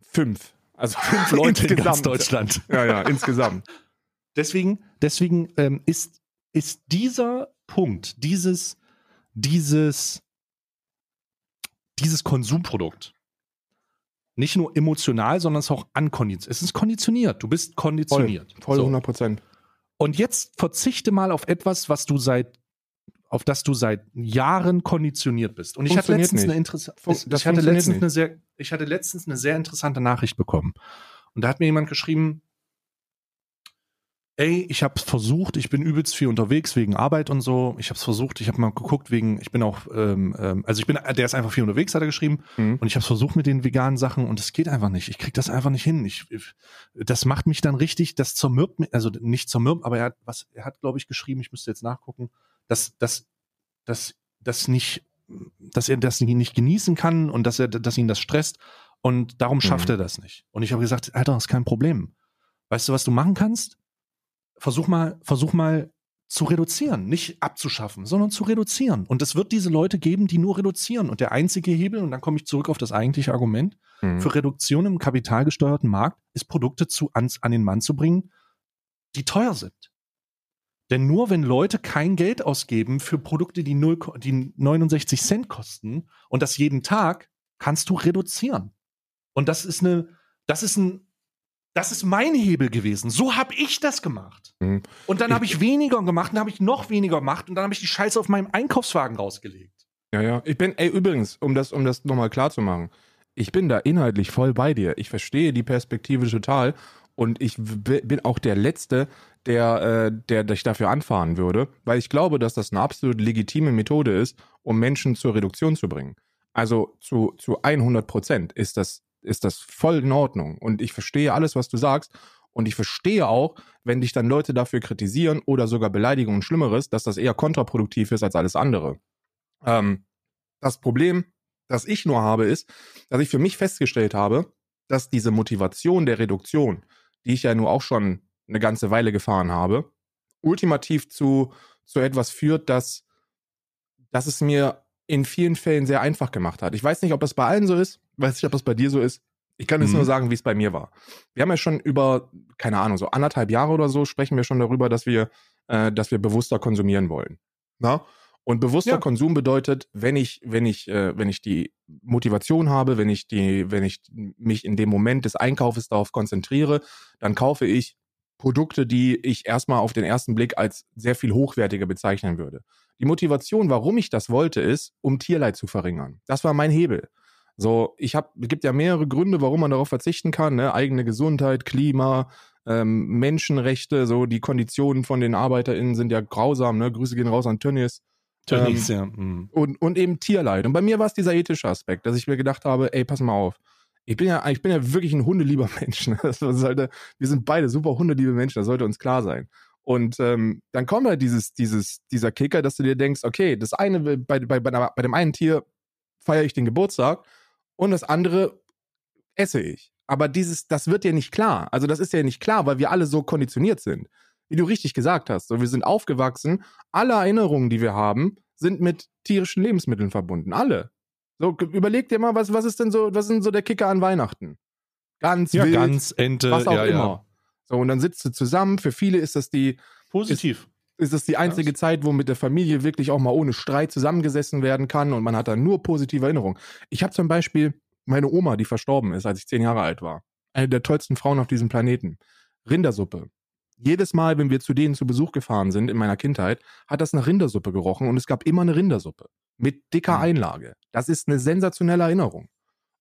fünf. Also fünf Leute in ganz. Deutschland. Ja, ja, insgesamt. Deswegen, deswegen ähm, ist, ist dieser Punkt, dieses, dieses, dieses Konsumprodukt nicht nur emotional, sondern es ist auch ankonditioniert. Es ist konditioniert. Du bist konditioniert. Voll So. 100 Prozent. Und jetzt verzichte mal auf etwas, was du seit, auf das du seit Jahren konditioniert bist. Und ich hatte letztens nicht. eine interessante, ich hatte letztens nicht. eine sehr, ich hatte letztens eine sehr interessante Nachricht bekommen. Und da hat mir jemand geschrieben, ey, ich habe versucht, ich bin übelst viel unterwegs wegen Arbeit und so. Ich habe es versucht, ich habe mal geguckt wegen, ich bin auch, ähm, ähm, also ich bin, der ist einfach viel unterwegs, hat er geschrieben. Mhm. Und ich habe es versucht mit den veganen Sachen und es geht einfach nicht. Ich krieg das einfach nicht hin. Ich, ich, das macht mich dann richtig, das zermürbt mich, also nicht zermürbt, aber er hat was, er hat, glaube ich, geschrieben, ich müsste jetzt nachgucken, dass, dass, dass, dass nicht, dass er das nicht genießen kann und dass er, dass ihn das stresst. Und darum schafft Mhm. er das nicht. Und ich habe gesagt, Alter, das ist kein Problem. Weißt du, was du machen kannst? Versuch mal, versuch mal zu reduzieren, nicht abzuschaffen, sondern zu reduzieren. Und es wird diese Leute geben, die nur reduzieren. Und der einzige Hebel, und dann komme ich zurück auf das eigentliche Argument, Mhm. für Reduktion im kapitalgesteuerten Markt ist Produkte zu, ans, an den Mann zu bringen, die teuer sind. Denn nur wenn Leute kein Geld ausgeben für Produkte, die, 0, ko- die 69 Cent kosten und das jeden Tag, kannst du reduzieren. Und das ist eine, das ist ein, das ist mein Hebel gewesen. So habe ich das gemacht. Mhm. Und dann habe ich weniger gemacht, dann habe ich noch weniger gemacht und dann habe ich die Scheiße auf meinem Einkaufswagen rausgelegt. Ja, ja. Ich bin, ey, übrigens, um das, um das nochmal klar zu machen, ich bin da inhaltlich voll bei dir. Ich verstehe die Perspektive total und ich bin auch der Letzte, der, äh, der dich dafür anfahren würde, weil ich glaube, dass das eine absolut legitime Methode ist, um Menschen zur Reduktion zu bringen. Also zu, zu 100 Prozent ist das, ist das voll in Ordnung und ich verstehe alles, was du sagst und ich verstehe auch, wenn dich dann Leute dafür kritisieren oder sogar beleidigen und Schlimmeres, dass das eher kontraproduktiv ist als alles andere. Ähm, das Problem, das ich nur habe, ist, dass ich für mich festgestellt habe, dass diese Motivation der Reduktion, die ich ja nur auch schon eine ganze Weile gefahren habe, ultimativ zu, zu etwas führt, das, das es mir in vielen Fällen sehr einfach gemacht hat. Ich weiß nicht, ob das bei allen so ist, weiß nicht, ob das bei dir so ist. Ich kann jetzt Mhm. nur sagen, wie es bei mir war. Wir haben ja schon über, keine Ahnung, so anderthalb Jahre oder so sprechen wir schon darüber, dass wir, äh, dass wir bewusster konsumieren wollen. Na? Und bewusster Ja. Konsum bedeutet, wenn ich, wenn ich, äh, wenn ich die Motivation habe, wenn ich die, wenn ich mich in dem Moment des Einkaufes darauf konzentriere, dann kaufe ich Produkte, die ich erstmal auf den ersten Blick als sehr viel hochwertiger bezeichnen würde. Die Motivation, warum ich das wollte, ist, um Tierleid zu verringern. Das war mein Hebel. So, ich habe, es gibt ja mehrere Gründe, warum man darauf verzichten kann, ne? eigene Gesundheit, Klima, ähm, Menschenrechte, so die Konditionen von den ArbeiterInnen sind ja grausam, ne? Grüße gehen raus an Tönnies. Tönnies, ja. mm. Und, und eben Tierleid. Und bei mir war es dieser ethische Aspekt, dass ich mir gedacht habe, ey, pass mal auf. Ich bin ja, ich bin ja wirklich ein hundelieber Mensch. Ne? Das sollte, wir sind beide super hundeliebe Menschen, das sollte uns klar sein. Und ähm, dann kommt halt dieses, dieses, dieser Kicker, dass du dir denkst, okay, das eine, bei, bei, bei dem einen Tier feiere ich den Geburtstag und das andere esse ich. Aber dieses, das wird dir nicht klar. Also das ist ja nicht klar, weil wir alle so konditioniert sind. Wie du richtig gesagt hast. So, wir sind aufgewachsen, alle Erinnerungen, die wir haben, sind mit tierischen Lebensmitteln verbunden. Alle. So, überleg dir mal, was, was ist denn so, was ist denn so der Kicker an Weihnachten? Ganz Ja, wild, ganz, Ente, was auch ja, immer. ja. So, und dann sitzt du zusammen. Für viele ist das die, Positiv. ist das die einzige Zeit, wo mit der Familie wirklich auch mal ohne Streit zusammengesessen werden kann und man hat da nur positive Erinnerungen. Ich habe zum Beispiel meine Oma, die verstorben ist, als ich zehn Jahre alt war. Eine der tollsten Frauen auf diesem Planeten. Rindersuppe. jedes Mal, wenn wir zu denen zu Besuch gefahren sind in meiner Kindheit, hat das nach Rindersuppe gerochen und es gab immer eine Rindersuppe mit dicker Mhm. Einlage. Das ist eine sensationelle Erinnerung.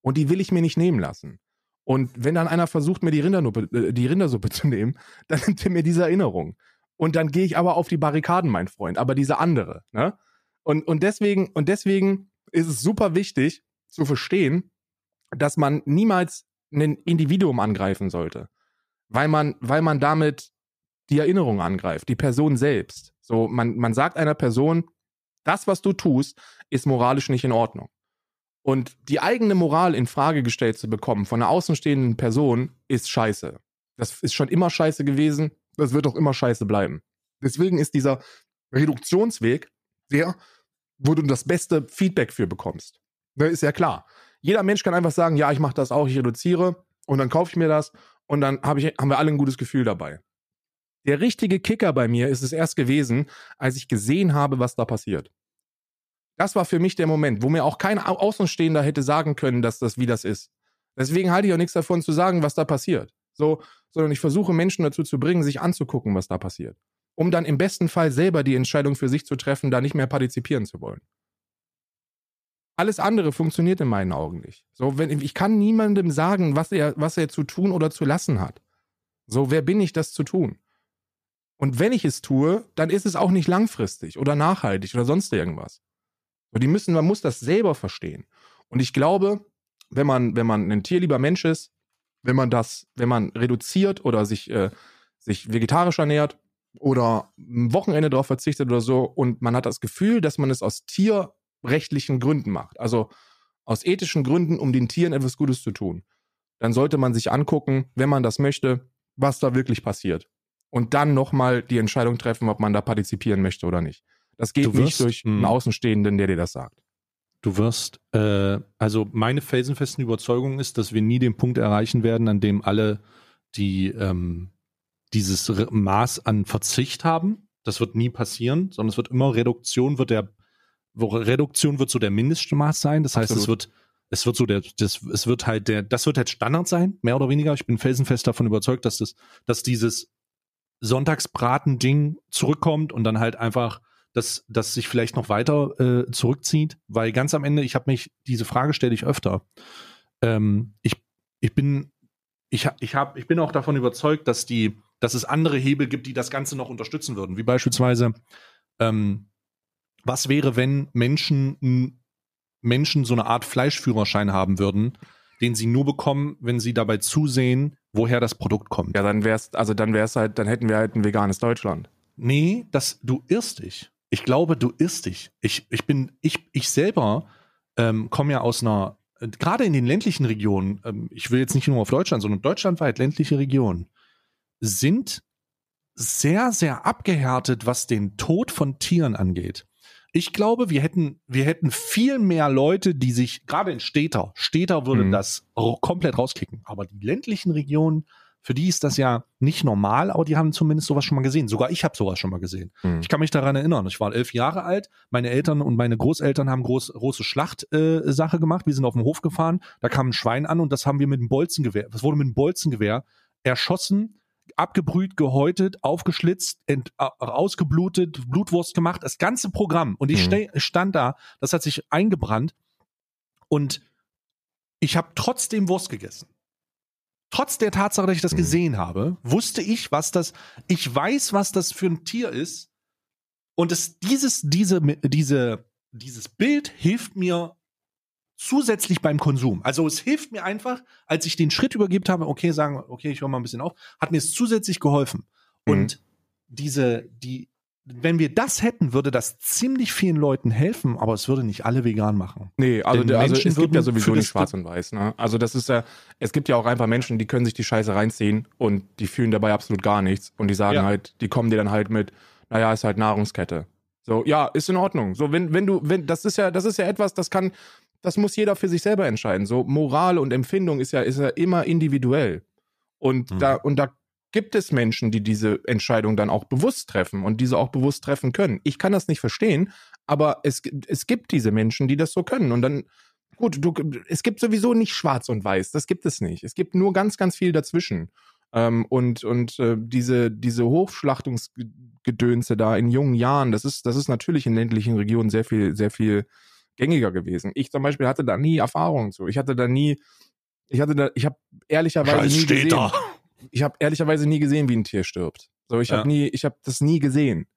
Und die will ich mir nicht nehmen lassen. Und wenn dann einer versucht, mir die, Rindernuppe, äh, die Rindersuppe zu nehmen, dann nimmt er mir diese Erinnerung. Und dann gehe ich aber auf die Barrikaden, mein Freund, aber diese andere. Ne? Und, und, deswegen, und deswegen ist es super wichtig zu verstehen, dass man niemals ein Individuum angreifen sollte. Weil man, weil man damit die Erinnerung angreift, die Person selbst. So, man, man sagt einer Person, das, was du tust, ist moralisch nicht in Ordnung. Und die eigene Moral in Frage gestellt zu bekommen von einer außenstehenden Person ist scheiße. Das ist schon immer scheiße gewesen, das wird auch immer scheiße bleiben. Deswegen ist dieser Reduktionsweg der, wo du das beste Feedback für bekommst. Da ist ja klar. Jeder Mensch kann einfach sagen, ja, ich mache das auch, ich reduziere und dann kaufe ich mir das und dann hab ich, haben wir alle ein gutes Gefühl dabei. Der richtige Kicker bei mir ist es erst gewesen, als ich gesehen habe, was da passiert. Das war für mich der Moment, wo mir auch kein Au- Außenstehender hätte sagen können, dass das wie das ist. Deswegen halte ich auch nichts davon zu sagen, was da passiert. So, sondern ich versuche Menschen dazu zu bringen, sich anzugucken, was da passiert. Um dann im besten Fall selber die Entscheidung für sich zu treffen, da nicht mehr partizipieren zu wollen. Alles andere funktioniert in meinen Augen nicht. So, wenn, ich kann niemandem sagen, was er, was er zu tun oder zu lassen hat. So, wer bin ich, das zu tun? Und wenn ich es tue, dann ist es auch nicht langfristig oder nachhaltig oder sonst irgendwas. So, die müssen, man muss das selber verstehen. Und ich glaube, wenn man, wenn man ein tierlieber Mensch ist, wenn man das, wenn man reduziert oder sich, äh, sich vegetarisch ernährt oder ein Wochenende darauf verzichtet oder so und man hat das Gefühl, dass man es aus tierrechtlichen Gründen macht, also aus ethischen Gründen, um den Tieren etwas Gutes zu tun, dann sollte man sich angucken, wenn man das möchte, was da wirklich passiert. Und dann nochmal die Entscheidung treffen, ob man da partizipieren möchte oder nicht. Das geht Du nicht wirst- durch einen Mhm. Außenstehenden, der dir das sagt. Du wirst, äh, also meine felsenfesten Überzeugung ist, dass wir nie den Punkt erreichen werden, an dem alle die ähm, dieses Maß an Verzicht haben. Das wird nie passieren, sondern es wird immer Reduktion wird der wo Reduktion wird so der Mindestmaß sein. Das heißt, es Absolut. wird es wird so der das es wird halt der das wird halt Standard sein, mehr oder weniger. Ich bin felsenfest davon überzeugt, dass das dass dieses Sonntagsbraten-Ding zurückkommt und dann halt einfach dass das sich vielleicht noch weiter äh, zurückzieht, weil ganz am Ende, ich habe mich, diese Frage stelle ich öfter. Ähm, ich, ich bin, ich, ich, hab, ich bin auch davon überzeugt, dass die, dass es andere Hebel gibt, die das Ganze noch unterstützen würden. Wie beispielsweise, ähm, was wäre, wenn Menschen, Menschen so eine Art Fleischführerschein haben würden, den sie nur bekommen, wenn sie dabei zusehen, woher das Produkt kommt. Ja, dann wär's, also dann wär's halt, dann hätten wir halt ein veganes Deutschland. Nee, das, du irrst dich. Ich glaube, du irrst dich. Ich, ich bin, ich, ich selber ähm, komme ja aus einer, gerade in den ländlichen Regionen, ähm, ich will jetzt nicht nur auf Deutschland, sondern deutschlandweit ländliche Regionen, sind sehr, sehr abgehärtet, was den Tod von Tieren angeht. Ich glaube, wir hätten, wir hätten viel mehr Leute, die sich, gerade in Städter, Städter würde Mhm. das komplett rauskicken. Aber die ländlichen Regionen, für die ist das ja nicht normal, aber die haben zumindest sowas schon mal gesehen. Sogar ich habe sowas schon mal gesehen. Mhm. Ich kann mich daran erinnern. Ich war elf Jahre alt. Meine Eltern und meine Großeltern haben groß, große Schlachtsache äh, gemacht. Wir sind auf dem Hof gefahren. Da kam ein Schwein an und das haben wir mit einem Bolzengewehr. Das wurde mit einem Bolzengewehr erschossen, abgebrüht, gehäutet, aufgeschlitzt, ent, äh, ausgeblutet, Blutwurst gemacht. Das ganze Programm. Und ich Mhm. stand da. Das hat sich eingebrannt und ich habe trotzdem Wurst gegessen. Trotz der Tatsache, dass ich das Mhm. gesehen habe, wusste ich, was das, ich weiß, was das für ein Tier ist. Und es, dieses, diese, diese, dieses Bild hilft mir zusätzlich beim Konsum. Also es hilft mir einfach, als ich den Schritt übergibt habe, okay, sagen, okay, ich höre mal ein bisschen auf, hat mir es zusätzlich geholfen. Mhm. Und diese, die, wenn wir das hätten, würde das ziemlich vielen Leuten helfen, aber es würde nicht alle vegan machen. Nee, also, der, also es gibt ja sowieso nicht schwarz und weiß. Ne? Also das ist ja, es gibt ja auch einfach Menschen, die können sich die Scheiße reinziehen und die fühlen dabei absolut gar nichts. Und die sagen Ja. halt, die kommen dir dann halt mit, naja, ist halt Nahrungskette. So, ja, ist in Ordnung. So, wenn, wenn du, wenn, das ist ja, das ist ja etwas, das kann, das muss jeder für sich selber entscheiden. So, Moral und Empfindung ist ja, ist ja immer individuell. Und Mhm. da, und da gibt es Menschen, die diese Entscheidung dann auch bewusst treffen und diese auch bewusst treffen können. Ich kann das nicht verstehen, aber es, es gibt diese Menschen, die das so können. Und dann, gut, du, es gibt sowieso nicht schwarz und weiß. Das gibt es nicht. Es gibt nur ganz, ganz viel dazwischen. Ähm, und und äh, diese, diese Hochschlachtungsgedönse da in jungen Jahren, das ist, das ist natürlich in ländlichen Regionen sehr viel, sehr viel gängiger gewesen. Ich zum Beispiel hatte da nie Erfahrungen zu. Ich hatte da nie, ich hatte da, ich habe ehrlicherweise Scheiß nie steht gesehen. da. Ich habe ehrlicherweise nie gesehen, wie ein Tier stirbt. So, ich Ja. habe nie, ich habe das nie gesehen.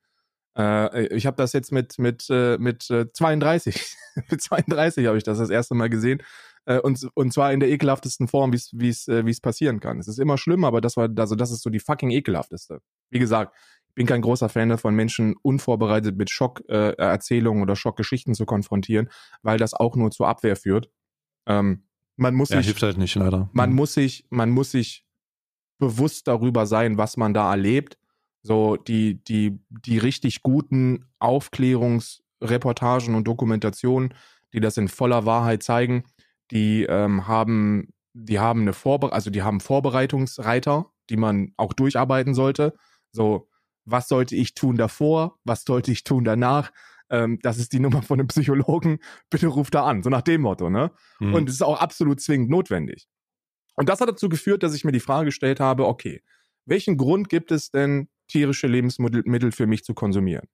Äh, ich habe das jetzt mit mit äh, mit äh, 32, mit 32 habe ich das das erste Mal gesehen äh, und und zwar in der ekelhaftesten Form, wie es wie es äh, wie es passieren kann. Es ist immer schlimm, aber das war also das ist so die fucking ekelhafteste. Wie gesagt, ich bin kein großer Fan davon, Menschen unvorbereitet mit Schockerzählungen äh, Erzählungen oder Schockgeschichten zu konfrontieren, weil das auch nur zur Abwehr führt. Ähm, man muss Ja, sich hilft halt nicht, leider. man muss sich, man muss sich bewusst darüber sein, was man da erlebt. So die, die, die richtig guten Aufklärungsreportagen und Dokumentationen, die das in voller Wahrheit zeigen, die ähm, haben, die haben eine Vorbe also die haben Vorbereitungsreiter, die man auch durcharbeiten sollte. So, was sollte ich tun davor? Was sollte ich tun danach? Ähm, das ist die Nummer von einem Psychologen. Bitte ruft da an. So nach dem Motto, ne? Mhm. Und es ist auch absolut zwingend notwendig. Und das hat dazu geführt, dass ich mir die Frage gestellt habe, okay, welchen Grund gibt es denn, tierische Lebensmittel Mittel für mich zu konsumieren?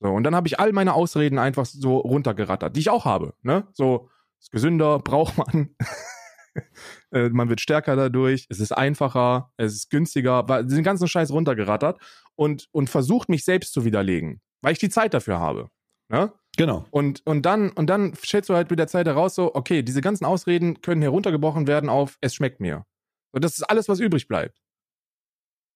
So, und dann habe ich all meine Ausreden einfach so runtergerattert, die ich auch habe. Ne? So, ist gesünder, braucht man. Äh, man wird stärker dadurch, es ist einfacher, es ist günstiger, war- den ganzen Scheiß runtergerattert und, und versucht mich selbst zu widerlegen, weil ich die Zeit dafür habe. Ne? Genau. Und, und dann, und dann stellst du halt mit der Zeit heraus, so, okay, diese ganzen Ausreden können heruntergebrochen werden auf, es schmeckt mir. Und das ist alles, was übrig bleibt.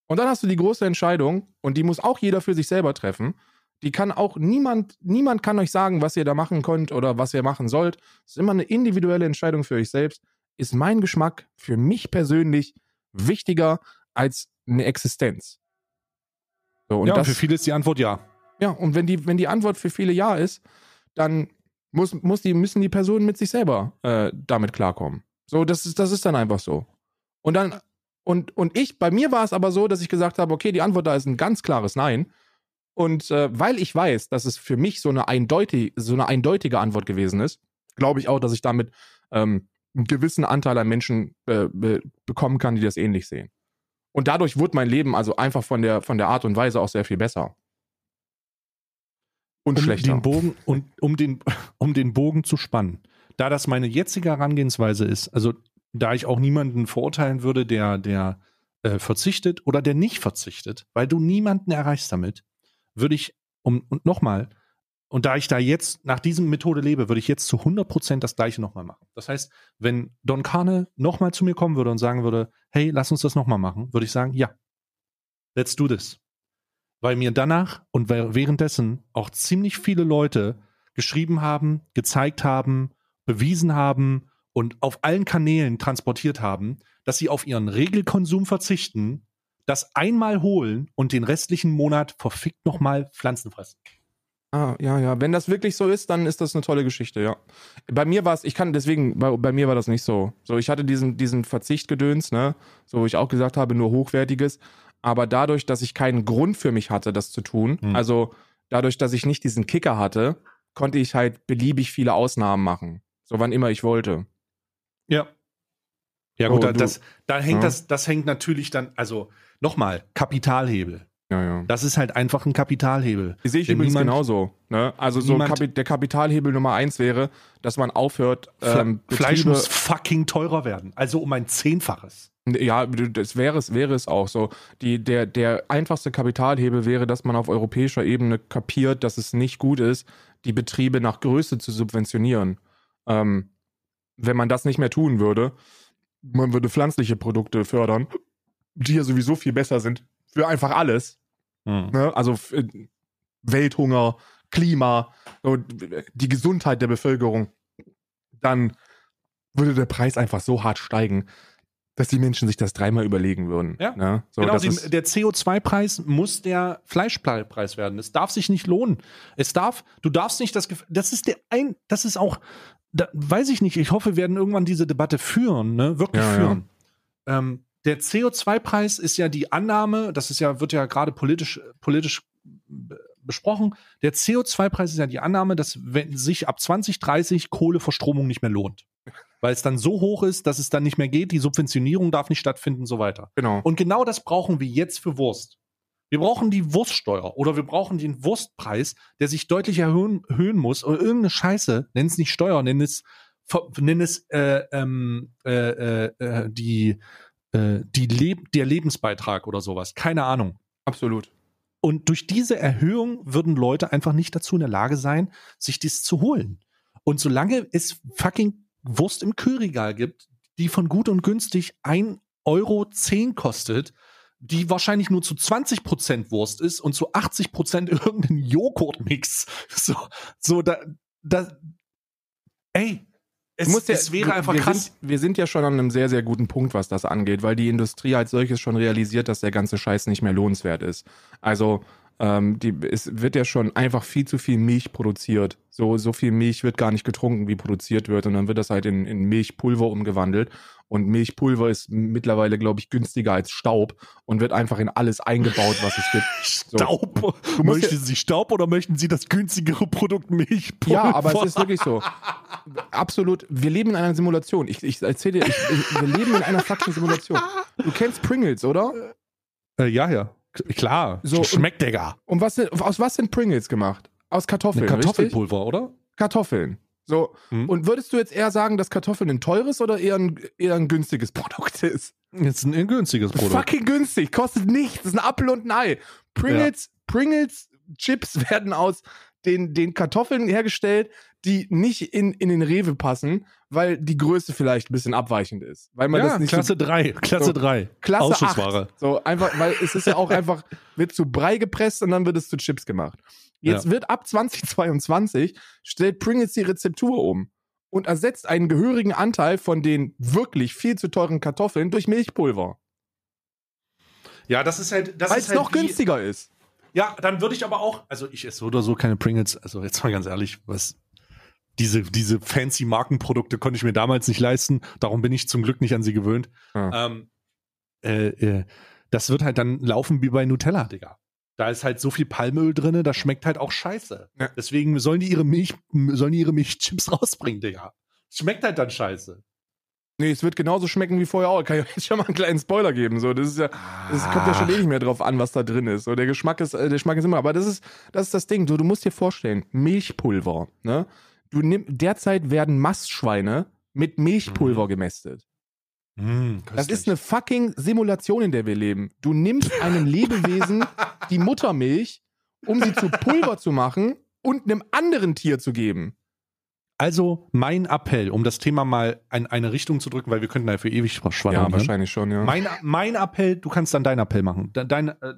Und dann hast du die große Entscheidung, und die muss auch jeder für sich selber treffen. Die kann auch niemand, niemand kann euch sagen, was ihr da machen könnt oder was ihr machen sollt. Es ist immer eine individuelle Entscheidung für euch selbst. Ist mein Geschmack für mich persönlich wichtiger als eine Existenz? So, und ja, das, für viele ist die Antwort ja. Ja, und wenn die, wenn die Antwort für viele Ja ist, dann muss, muss die, müssen die Personen mit sich selber äh, damit klarkommen. So, das ist, das ist dann einfach so. Und dann, und, und ich, bei mir war es aber so, dass ich gesagt habe, okay, die Antwort da ist ein ganz klares Nein. Und äh, weil ich weiß, dass es für mich so eine, eindeutig, so eine eindeutige Antwort gewesen ist, glaube ich auch, dass ich damit ähm, einen gewissen Anteil an Menschen äh, be bekommen kann, die das ähnlich sehen. Und dadurch wurde mein Leben also einfach von der, von der Art und Weise auch sehr viel besser. Und um schlechter. Den Bogen, und um den, um den Bogen zu spannen. Da das meine jetzige Herangehensweise ist, also da ich auch niemanden verurteilen würde, der, der äh, verzichtet oder der nicht verzichtet, weil du niemanden erreichst damit, würde ich, um, und nochmal, und da ich da jetzt nach diesem Methode lebe, würde ich jetzt zu 100% das gleiche nochmal machen. Das heißt, wenn Don Carne nochmal zu mir kommen würde und sagen würde, hey, lass uns das nochmal machen, würde ich sagen, ja, let's do this. Weil mir danach und währenddessen auch ziemlich viele Leute geschrieben haben, gezeigt haben, bewiesen haben und auf allen Kanälen transportiert haben, dass sie auf ihren Regelkonsum verzichten, das einmal holen und den restlichen Monat verfickt nochmal Pflanzen fressen. Ah, ja, ja. Wenn das wirklich so ist, dann ist das eine tolle Geschichte, ja. Bei mir war es, ich kann deswegen, bei, bei mir war das nicht so. So, ich hatte diesen, diesen Verzichtgedöns, ne, so wo ich auch gesagt habe, nur hochwertiges. Aber dadurch, dass ich keinen Grund für mich hatte, das zu tun, Hm. also dadurch, dass ich nicht diesen Kicker hatte, konnte ich halt beliebig viele Ausnahmen machen. So wann immer ich wollte. Ja. Ja Oh, gut, da, du- das, da hängt Ja. das, das hängt natürlich dann, also nochmal, Kapitalhebel. Ja, ja. Das ist halt einfach ein Kapitalhebel. Sehe ich Denn übrigens niemand- genauso. Ne? Also so Kapi der Kapitalhebel Nummer eins wäre, dass man aufhört, ähm, Fle Fleisch muss fucking teurer werden. Also um ein Zehnfaches. Ja, das wäre es, wäre es auch so. Die, der, der einfachste Kapitalhebel wäre, dass man auf europäischer Ebene kapiert, dass es nicht gut ist, die Betriebe nach Größe zu subventionieren. Ähm, wenn man das nicht mehr tun würde, man würde pflanzliche Produkte fördern, die ja sowieso viel besser sind für einfach alles. Ne? Also äh, Welthunger, Klima, so, die Gesundheit der Bevölkerung, dann würde der Preis einfach so hart steigen, dass die Menschen sich das dreimal überlegen würden. Ja. Ne? So, genau, die, der CO2-Preis muss der Fleischpreis werden. Es darf sich nicht lohnen. Es darf, du darfst nicht das, Gef- das ist der ein, das ist auch, da, weiß ich nicht, ich hoffe, wir werden irgendwann diese Debatte führen, ne, wirklich Ja, ja. führen. Ähm, der CO2-Preis ist ja die Annahme, das ist ja, wird ja gerade politisch, politisch besprochen. Der CO2-Preis ist ja die Annahme, dass wenn sich ab 2030 Kohleverstromung nicht mehr lohnt. Weil es dann so hoch ist, dass es dann nicht mehr geht, die Subventionierung darf nicht stattfinden und so weiter. Genau. Und genau das brauchen wir jetzt für Wurst. Wir brauchen die Wurststeuer oder wir brauchen den Wurstpreis, der sich deutlich erhöhen, erhöhen muss oder irgendeine Scheiße, nenn es nicht Steuer, nenn es, nenn es äh, ähm, äh, äh, die, äh, die Leb der Lebensbeitrag oder sowas. Keine Ahnung. Absolut. Und durch diese Erhöhung würden Leute einfach nicht dazu in der Lage sein, sich das zu holen. Und solange es fucking Wurst im Kühlregal gibt, die von gut und günstig 1,10 Euro kostet, die wahrscheinlich nur zu 20% Wurst ist und zu 80% irgendein Joghurtmix. So, so da, da, ey, es, Du musst ja, es wäre einfach wir krass. Sind, wir sind ja schon an einem sehr, sehr guten Punkt, was das angeht, weil die Industrie als solches schon realisiert, dass der ganze Scheiß nicht mehr lohnenswert ist. Also ähm, die, es wird ja schon einfach viel zu viel Milch produziert. So, so viel Milch wird gar nicht getrunken, wie produziert wird. Und dann wird das halt in, in Milchpulver umgewandelt. Und Milchpulver ist mittlerweile, glaube ich, günstiger als Staub und wird einfach in alles eingebaut, was es gibt. So. Staub. Du möchten Sie Staub oder möchten Sie das günstigere Produkt Milchpulver? Ja, aber es ist wirklich so. Absolut. Wir leben in einer Simulation. Ich, ich erzähle dir, ich, ich, wir leben in einer fucking Simulation. Du kennst Pringles, oder? Äh, ja, ja. Klar. So, Schmeckt, Digga. Und was sind, aus was sind Pringles gemacht? Aus Kartoffeln. Eine Richtig? Kartoffelpulver, oder? Kartoffeln. So. Mhm. Und würdest du jetzt eher sagen, dass Kartoffeln ein teures oder eher ein, eher ein günstiges Produkt ist? Jetzt ein, ein günstiges Produkt. Fucking günstig, kostet nichts. Das ist ein Apfel und ein Ei. Pringles, Pringles Chips werden aus den, den Kartoffeln hergestellt, die nicht in, in den Rewe passen, weil die Größe vielleicht ein bisschen abweichend ist. Weil man ja, das nicht Klasse 3. Klasse So, 3. Klasse Ausschussware. 8. So einfach, weil es ist ja auch einfach, wird zu Brei gepresst und dann wird es zu Chips gemacht. Jetzt wird ab 2022 stellt Pringles die Rezeptur um und ersetzt einen gehörigen Anteil von den wirklich viel zu teuren Kartoffeln durch Milchpulver. Ja, das ist halt. Das Weil es halt noch wie- günstiger ist. Ja, dann würde ich aber auch, also ich esse so oder so keine Pringles, also jetzt mal ganz ehrlich, was diese, diese fancy Markenprodukte konnte ich mir damals nicht leisten, darum bin ich zum Glück nicht an sie gewöhnt. Ja. Ähm, äh, äh, das wird halt dann laufen wie bei Nutella, Digga. Da ist halt so viel Palmöl drinne, das schmeckt halt auch scheiße. Ja. Deswegen sollen die ihre Milch, sollen die ihre Milchchips rausbringen, Digga. Schmeckt halt dann scheiße. Nee, es wird genauso schmecken wie vorher auch. Kann ich euch jetzt schon mal einen kleinen Spoiler geben. So, das ist ja, es kommt ja schon eh nicht mehr drauf an, was da drin ist. So, der Geschmack ist, äh, der Geschmack ist immer. Aber das ist, das ist das Ding. Du, du musst dir vorstellen, Milchpulver. Ne? Du nimm, derzeit werden Mastschweine mit Milchpulver gemästet. Mm, Das ist eine fucking Simulation, in der wir leben. Du nimmst einem Lebewesen die Muttermilch, um sie zu Pulver zu machen und einem anderen Tier zu geben. Also mein Appell, um das Thema mal in eine Richtung zu drücken, weil wir könnten da für ewig schwadern. ne? wahrscheinlich schon, ja. Mein, mein Appell, du kannst dann deinen Appell machen. De- Dein, äh,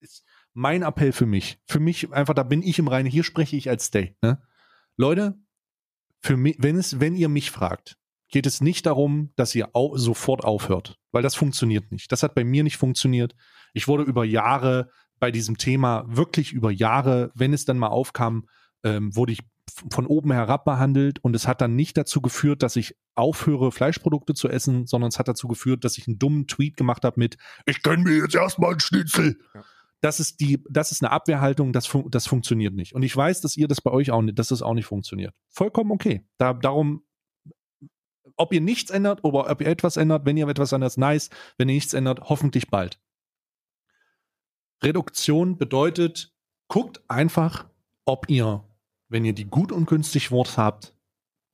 ist mein Appell für mich. Für mich einfach, da bin ich im Reinen. Hier spreche ich als Stay. Ne? Leute, für mich, wenn es, wenn ihr mich fragt, geht es nicht darum, dass ihr au sofort aufhört, weil das funktioniert nicht. Das hat bei mir nicht funktioniert. Ich wurde über Jahre bei diesem Thema, wirklich über Jahre, wenn es dann mal aufkam, ähm, wurde ich von oben herab behandelt und es hat dann nicht dazu geführt, dass ich aufhöre, Fleischprodukte zu essen, sondern es hat dazu geführt, dass ich einen dummen Tweet gemacht habe mit, ich gönn mir jetzt erstmal einen Schnitzel. Ja. Das ist die, das ist eine Abwehrhaltung, das, fun das funktioniert nicht. Und ich weiß, dass ihr das bei euch auch nicht, dass das auch nicht funktioniert. Vollkommen okay. Da, darum, ob ihr nichts ändert oder ob ihr etwas ändert, wenn ihr etwas ändert, nice. Wenn ihr nichts ändert, hoffentlich bald. Reduktion bedeutet, guckt einfach, ob ihr, wenn ihr die gut und günstig Wurst habt,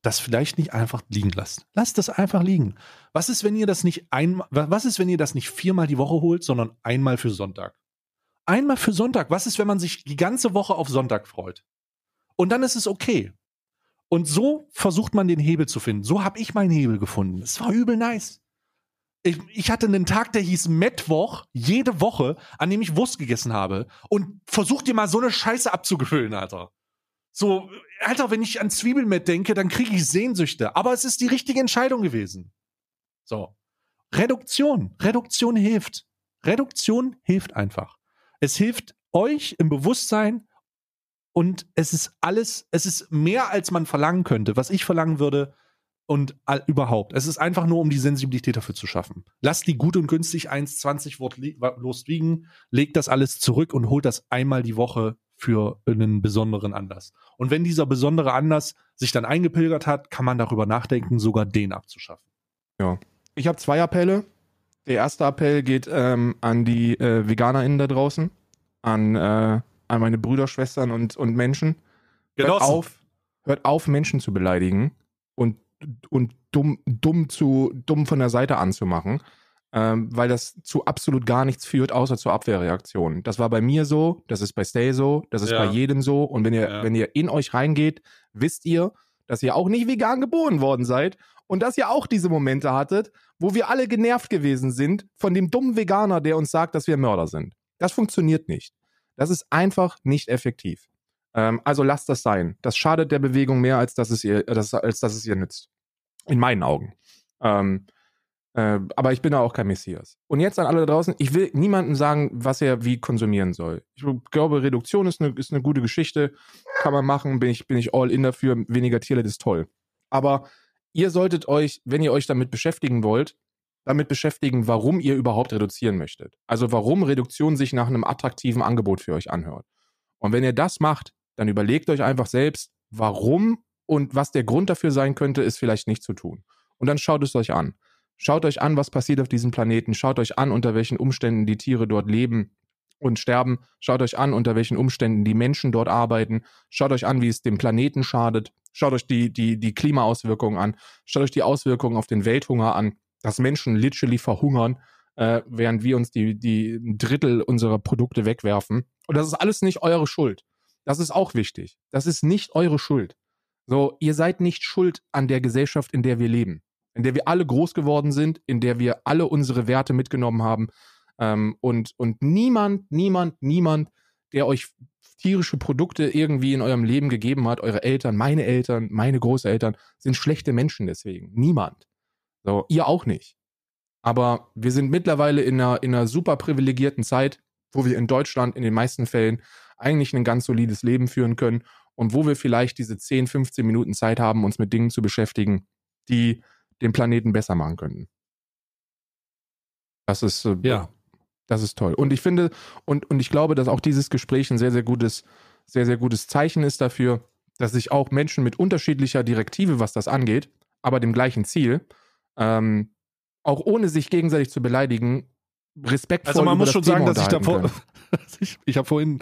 das vielleicht nicht einfach liegen lasst. Lasst das einfach liegen. Was ist, wenn ihr das nicht einmal, was ist, wenn ihr das nicht viermal die Woche holt, sondern einmal für Sonntag? Einmal für Sonntag. Was ist, wenn man sich die ganze Woche auf Sonntag freut? Und dann ist es okay. Und so versucht man den Hebel zu finden. So habe ich meinen Hebel gefunden. Es war übel nice. Ich, ich hatte einen Tag, der hieß Mittwoch, jede Woche, an dem ich Wurst gegessen habe. Und versuch dir mal so eine Scheiße abzugefüllen, Alter. So, Alter, wenn ich an Zwiebelmett denke, dann kriege ich Sehnsüchte. Aber es ist die richtige Entscheidung gewesen. So. Reduktion. Reduktion hilft. Reduktion hilft einfach. Es hilft euch im Bewusstsein und es ist alles, es ist mehr, als man verlangen könnte, was ich verlangen würde und all, überhaupt. Es ist einfach nur, um die Sensibilität dafür zu schaffen. Lasst die gut und günstig 1,20 Wort liegen, legt das alles zurück und holt das einmal die Woche für einen besonderen Anlass. Und wenn dieser besondere Anlass sich dann eingepilgert hat, kann man darüber nachdenken, sogar den abzuschaffen. Ich habe zwei Appelle. Der erste Appell geht ähm, an die äh, VeganerInnen da draußen, an, äh, an meine Brüder, Schwestern und, und Menschen. Hört Genossen. auf, hört auf, Menschen zu beleidigen und, und dumm, dumm, zu, dumm von der Seite anzumachen, ähm, weil das zu absolut gar nichts führt, außer zur Abwehrreaktion. Das war bei mir so, das ist bei Stay so, das ist Ja. bei jedem so. Und wenn ihr, Ja. wenn ihr in euch reingeht, wisst ihr, dass ihr auch nicht vegan geboren worden seid und dass ihr auch diese Momente hattet, wo wir alle genervt gewesen sind von dem dummen Veganer, der uns sagt, dass wir Mörder sind. Das funktioniert nicht. Das ist einfach nicht effektiv. Ähm, also lasst das sein. Das schadet der Bewegung mehr, als dass es ihr, das, als dass es ihr nützt. In meinen Augen. Ähm, äh, aber ich bin da auch kein Messias. Und jetzt an alle da draußen, ich will niemandem sagen, was er wie konsumieren soll. Ich glaube, Reduktion ist eine, ist eine gute Geschichte. Kann man machen, bin ich, bin ich all in dafür. Weniger Tierleid ist toll. Aber ihr solltet euch, wenn ihr euch damit beschäftigen wollt, damit beschäftigen, warum ihr überhaupt reduzieren möchtet. Also warum Reduktion sich nach einem attraktiven Angebot für euch anhört. Und wenn ihr das macht, dann überlegt euch einfach selbst, warum und was der Grund dafür sein könnte, ist vielleicht nicht zu tun. Und dann schaut es euch an. Schaut euch an, was passiert auf diesem Planeten. Schaut euch an, unter welchen Umständen die Tiere dort leben und sterben. Schaut euch an, unter welchen Umständen die Menschen dort arbeiten. Schaut euch an, wie es dem Planeten schadet. Schaut euch die, die, die Klimaauswirkungen an. Schaut euch die Auswirkungen auf den Welthunger an, dass Menschen literally verhungern, äh, während wir uns die, die ein Drittel unserer Produkte wegwerfen. Und das ist alles nicht eure Schuld. Das ist auch wichtig. Das ist nicht eure Schuld. So, ihr seid nicht schuld an der Gesellschaft, in der wir leben, in der wir alle groß geworden sind, in der wir alle unsere Werte mitgenommen haben. Ähm, und, und niemand, niemand, niemand, der euch tierische Produkte irgendwie in eurem Leben gegeben hat, eure Eltern, meine Eltern, meine Großeltern, sind schlechte Menschen deswegen. Niemand. So, ihr auch nicht. Aber wir sind mittlerweile in einer, in einer super privilegierten Zeit, wo wir in Deutschland in den meisten Fällen eigentlich ein ganz solides Leben führen können und wo wir vielleicht diese 10, 15 Minuten Zeit haben, uns mit Dingen zu beschäftigen, die den Planeten besser machen könnten. Das ist, äh, Ja. das ist toll. Und ich finde, und, und ich glaube, dass auch dieses Gespräch ein sehr, sehr gutes, sehr, sehr gutes Zeichen ist dafür, dass sich auch Menschen mit unterschiedlicher Direktive, was das angeht, aber dem gleichen Ziel, ähm, auch ohne sich gegenseitig zu beleidigen, respektvoll Also man muss schon Thema sagen, dass ich davor, ich, ich habe vorhin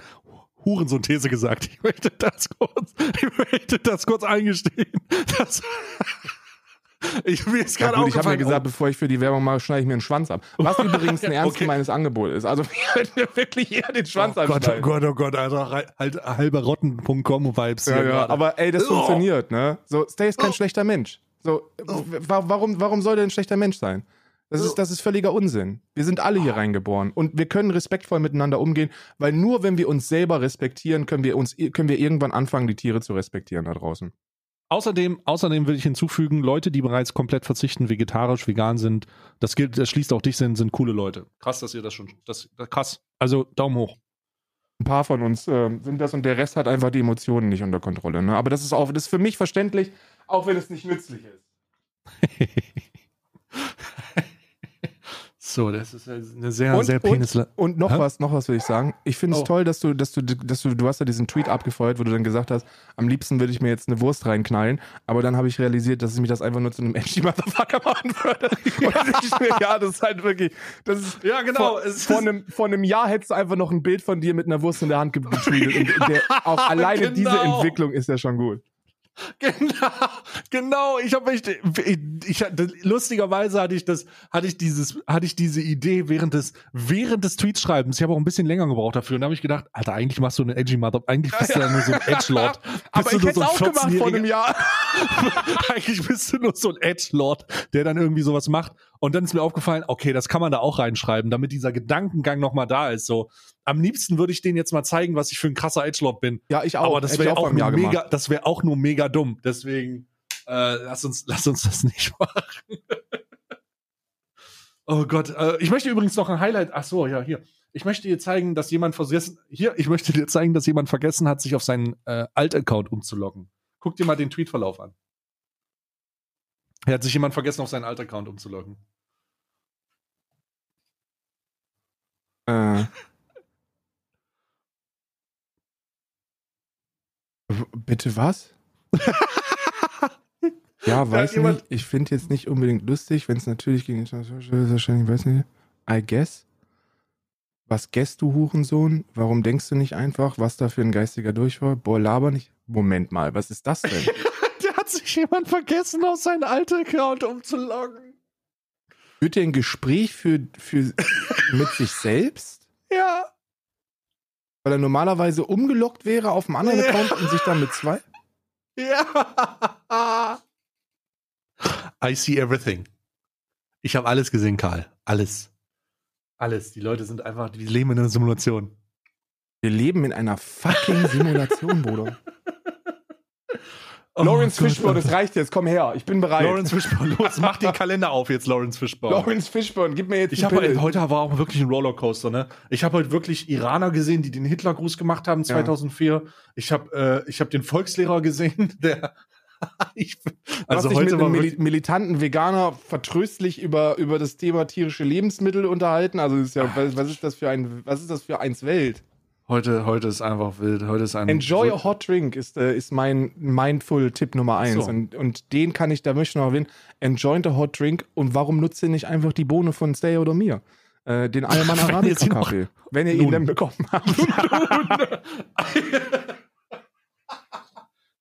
Hurensohn-These gesagt. Ich möchte das kurz, ich möchte das kurz eingestehen. Das, ich, mir ist Ja, gerade gut, ich habe mir gesagt, bevor ich für die Werbung mache, schneide ich mir einen Schwanz ab. Was übrigens ein Ja, ernst okay. gemeines Angebot ist. Also ich würde mir wirklich eher den Schwanz oh Gott, oh abschneiden. Gott, oh Gott, Alter, rei- halt halberrotten.com Vibes Ja, hier ja, gerade. aber ey, das Oh. funktioniert, ne? So, Stay ist kein Oh. schlechter Mensch. So, wa- warum, warum soll der ein schlechter Mensch sein? Das ist, das ist völliger Unsinn. Wir sind alle hier reingeboren und wir können respektvoll miteinander umgehen, weil nur wenn wir uns selber respektieren, können wir uns, können wir irgendwann anfangen, die Tiere zu respektieren da draußen. Außerdem, außerdem will ich hinzufügen, Leute, die bereits komplett verzichten, vegetarisch, vegan sind, das gilt, das schließt auch dich sind, sind coole Leute. Krass, dass ihr das schon, das, das krass. Also Daumen hoch. Ein paar von uns ähm, sind das und der Rest hat einfach die Emotionen nicht unter Kontrolle. Ne? Aber das ist auch, das ist für mich verständlich, auch wenn es nicht nützlich ist. so, das ist eine sehr, Und- sehr und- penisle. Und noch Hä? was, noch was will ich sagen. Ich finde es Oh. toll, dass du, dass du, dass du, du hast ja diesen Tweet abgefeuert, wo du dann gesagt hast, am liebsten würde ich mir jetzt eine Wurst reinknallen, aber dann habe ich realisiert, dass ich mich das einfach nur zu einem edgy Motherfucker machen würde. Und ich mir, ja, das ist halt wirklich, das ist, Ja, genau. Vor, vor, einem, vor einem Jahr hättest du einfach noch ein Bild von dir mit einer Wurst in der Hand ge- getweetet. Und der, auch alleine diese genau. Entwicklung ist ja schon gut. Genau, genau. Ich habe echt, ich, ich, lustigerweise hatte ich das, hatte ich dieses, hatte ich diese Idee während des, während des Tweetschreibens. Ich habe auch ein bisschen länger gebraucht dafür und da habe ich gedacht, Alter, eigentlich machst du eine edgy Mother, eigentlich bist du ja nur so ein Edgelord. Aber Bist du ich hätte es auch gemacht vor 14-jähriger einem Jahr. eigentlich bist du nur so ein Edgelord, der dann irgendwie sowas macht. Und dann ist mir aufgefallen, okay, das kann man da auch reinschreiben, damit dieser Gedankengang nochmal da ist. So, am liebsten würde ich denen jetzt mal zeigen, was ich für ein krasser Edgelord bin. Ja, ich auch. Aber das wäre auch, gemacht. mega, das wäre auch nur mega dumm. Deswegen äh, lass uns, lass uns das nicht machen. oh Gott, äh, ich möchte übrigens noch ein Highlight. Ach so, ja hier. Ich möchte dir zeigen, dass jemand vergessen. Hier, ich möchte dir zeigen, dass jemand vergessen hat, sich auf seinen äh, Alt-Account umzuloggen. Guck dir mal den Tweetverlauf an. Hier hat sich jemand vergessen, auf seinen Alt-Account umzuloggen. Äh, bitte was? ja, weiß nicht. Ich finde jetzt nicht unbedingt lustig, wenn es natürlich gegen internationale ist, wahrscheinlich, weiß nicht. I guess. Was guess du, Hurensohn? Warum denkst du nicht einfach, was da für ein geistiger Durchfall? Boah, laber nicht. Moment mal, was ist das denn? Der hat sich jemand vergessen, auf seinen alten Account umzuloggen. Führt er ein Gespräch für, für mit sich selbst? Ja. Weil er normalerweise umgelockt wäre auf einem anderen Ja. Account und sich dann mit zwei? Ja. I see everything. Ich habe alles gesehen, Karl. Alles. Alles. Die Leute sind einfach, die leben in einer Simulation. Wir leben in einer fucking Simulation, Bruder. Oh Lawrence Gott, Fishburne, das reicht jetzt. Komm her, ich bin bereit. Lawrence Fishburne, los, mach den Kalender auf jetzt, Lawrence Fishburne. Lawrence Fishburne, gib mir jetzt Ich habe heute, heute war auch wirklich ein Rollercoaster, ne? Ich habe heute wirklich Iraner gesehen, die den Hitlergruß gemacht haben 2004. Ich habe äh, ich habe den Volkslehrer gesehen, der ich, also hast dich heute mit einem militanten Veganer vertröstlich über, über das Thema tierische Lebensmittel unterhalten. Also ist ja, was, was ist das für ein, was ist das für eins Welt? Heute heute ist einfach wild. Heute ist ein Enjoy so, a hot drink ist, äh, ist mein Mindful-Tipp Nummer eins. So. Und, und den kann ich, da möchte ich noch erwähnen. Enjoy a hot drink. Und warum nutzt ihr nicht einfach die Bohne von Stay oder mir? Äh, den Alman Arabica Kaffee. Wenn ihr ihn denn bekommen habt.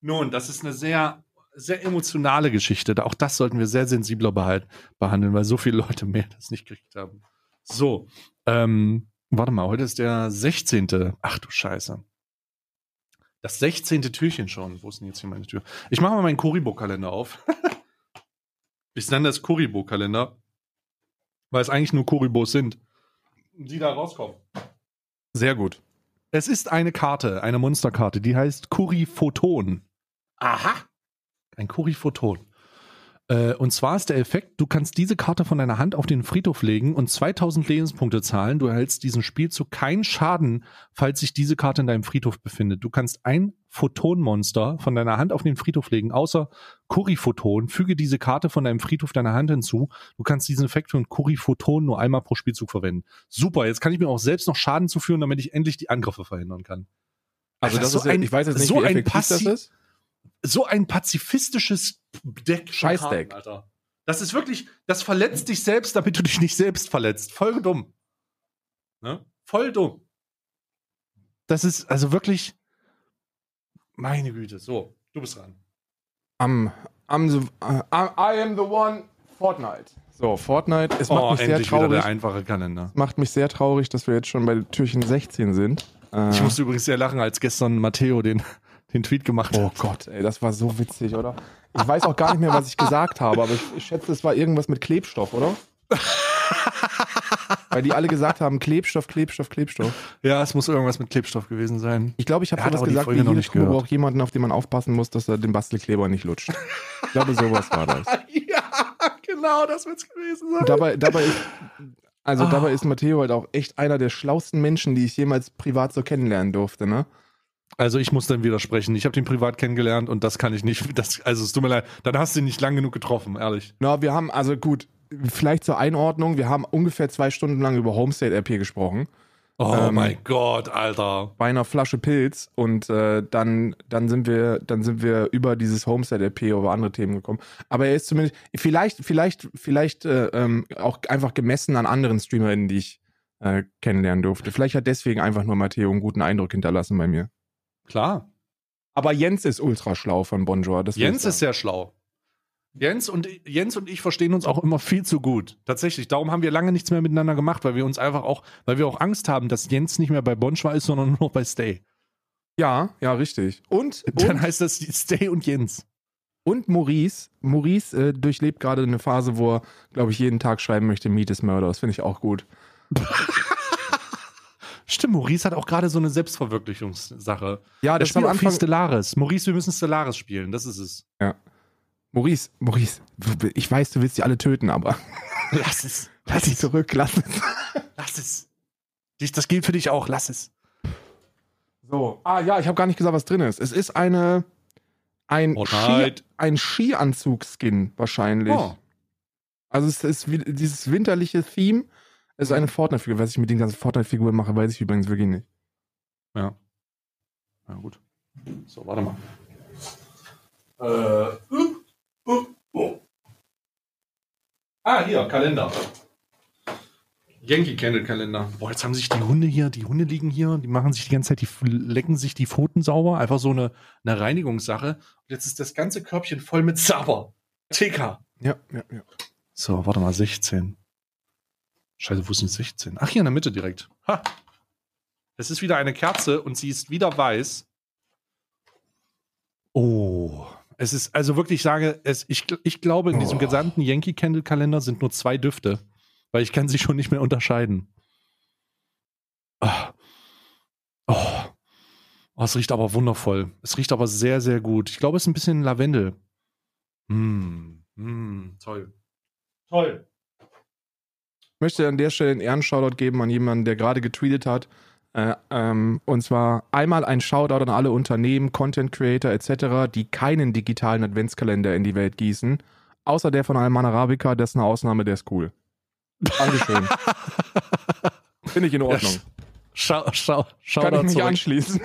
Nun, das ist eine sehr sehr emotionale Geschichte. Auch das sollten wir sehr sensibler behalten, behandeln, weil so viele Leute mehr das nicht gekriegt haben. So, ähm, warte mal, heute ist der 16. Ach du Scheiße. Das 16. Türchen schon. Wo ist denn jetzt hier meine Tür? Ich mache mal meinen Kuribo-Kalender auf. ich nenne das Kuribo-Kalender, weil es eigentlich nur Kuribos sind, die da rauskommen. Sehr gut. Es ist eine Karte, eine Monsterkarte, die heißt Kuriphoton. Aha. Ein Kuriphoton. Äh, und zwar ist der Effekt, du kannst diese Karte von deiner Hand auf den Friedhof legen und 2000 Lebenspunkte zahlen. Du erhältst diesem Spielzug keinen Schaden, falls sich diese Karte in deinem Friedhof befindet. Du kannst ein Photonmonster von deiner Hand auf den Friedhof legen, außer Kuriphoton. Füge diese Karte von deinem Friedhof deiner Hand hinzu. Du kannst diesen Effekt ein Kuriphoton nur einmal pro Spielzug verwenden. Super, jetzt kann ich mir auch selbst noch Schaden zuführen, damit ich endlich die Angriffe verhindern kann. Also Alter, das so ist ja, ein- ich weiß jetzt nicht, so wie ein effektiv das ist. So ein pazifistisches Deck. Scheißdeck. Karten, Alter. Das ist wirklich, das verletzt dich selbst, damit du dich nicht selbst verletzt. Voll dumm. Ne? Voll dumm. Das ist also wirklich, meine Güte. So, du bist dran. Am, am, the, äh, I am the one Fortnite. So, Fortnite. Es macht mich sehr Oh, wieder traurig. der einfache Kalender. macht mich sehr traurig, dass wir jetzt schon bei Türchen 16 sind. Äh, Ich musste übrigens sehr lachen, als gestern Matteo den, den Tweet gemacht oh hat. Gott, ey, das war so witzig, oder? Ich weiß auch gar nicht mehr, was ich gesagt habe, aber ich, ich schätze, es war irgendwas mit Klebstoff, oder? Weil die alle gesagt haben, Klebstoff, Klebstoff, Klebstoff. Ja, es muss irgendwas mit Klebstoff gewesen sein. Ich glaube, ich habe sowas auch gesagt, wie jede gehört. braucht jemanden, auf den man aufpassen muss, dass er den Bastelkleber nicht lutscht. Ich glaube, sowas war das. ja, genau, das wird's gewesen sein. Dabei, dabei ist, also Ah. dabei ist Matteo halt auch echt einer der schlausten Menschen, die ich jemals privat so kennenlernen durfte, ne? Also ich muss dann widersprechen. Ich habe den privat kennengelernt und das kann ich nicht. Das, also es tut mir leid. Dann hast du ihn nicht lang genug getroffen, ehrlich. Na, wir haben, also gut, vielleicht zur Einordnung, wir haben ungefähr zwei Stunden lang über Homestate RP gesprochen. Oh Ähm, mein Gott, Alter. Bei einer Flasche Pilz und äh, dann, dann sind wir, dann sind wir über dieses Homestead RP über andere Themen gekommen. Aber er ist zumindest, vielleicht, vielleicht, vielleicht äh, ähm, auch einfach gemessen an anderen StreamerInnen, die ich äh, kennenlernen durfte. Vielleicht hat deswegen einfach nur Matteo einen guten Eindruck hinterlassen bei mir. Klar. Aber Jens ist ultra schlau von Bonjour. Jens ist sehr schlau. Jens und, Jens und ich verstehen uns auch immer viel zu gut. Tatsächlich. Darum haben wir lange nichts mehr miteinander gemacht, weil wir uns einfach auch, weil wir auch Angst haben, dass Jens nicht mehr bei Bonschwa ist, sondern nur noch bei Stay. Ja, ja, richtig. Und, Dann und, heißt das Stay und Jens. und Maurice. Maurice äh, durchlebt gerade eine Phase, wo er, glaube ich, jeden Tag schreiben möchte, Meet is Murder. Das finde ich auch gut. Stimmt, Maurice hat auch gerade so eine Selbstverwirklichungssache. Ja, Er das ist am Anfang. Stellaris. Maurice, wir müssen Stellaris spielen. Das ist es. Maurice, Maurice, ich weiß, du willst sie alle töten, aber Lass es. lass sie zurück, lass es. Lass es. Dich- Das gilt für dich auch. Lass es. So. Ah ja, ich habe gar nicht gesagt, was drin ist. Es ist eine ein, Ski, Fortnite. ein Skianzug-Skin wahrscheinlich. Oh. Also es ist wie, dieses winterliche Theme. Es ist eine Fortnite-Figur. Was ich mit den ganzen Fortnite-Figuren mache, weiß ich übrigens wirklich nicht. Ja. Ja, gut. So, warte mal. Äh, uh, uh, oh. Ah, hier, Kalender. Yankee Candle Kalender. Boah, jetzt haben sich die Hunde hier, die Hunde liegen hier, die machen sich die ganze Zeit, die lecken sich die Pfoten sauber. Einfach so eine, eine Reinigungssache. Und jetzt ist das ganze Körbchen voll mit Sauber. TK. Ja, ja, ja. So, warte mal, 16. Scheiße, wo denn 16? Ach, hier in der Mitte direkt. Ha. Es ist wieder eine Kerze und sie ist wieder weiß. Oh. Es ist, also wirklich, ich sage, es, ich, ich glaube, in diesem Oh. gesamten Yankee Candle Kalender sind nur zwei Düfte. Weil ich kann sie schon nicht mehr unterscheiden. Ah. Oh. oh. Es riecht aber wundervoll. Es riecht aber sehr, sehr gut. Ich glaube, es ist ein bisschen Lavendel. Mm. Mm. Toll. Toll. Ich möchte an der Stelle einen Ehrenshoutout geben an jemanden, der gerade getweetet hat. Äh, ähm, und zwar einmal ein Shoutout an alle Unternehmen, Content Creator etc., die keinen digitalen Adventskalender in die Welt gießen. Außer der von Alman Arabica, das ist eine Ausnahme, der ist cool. Dankeschön. Finde ich in Ordnung. Schau, schau, schau Kann ich mich zurück. anschließen.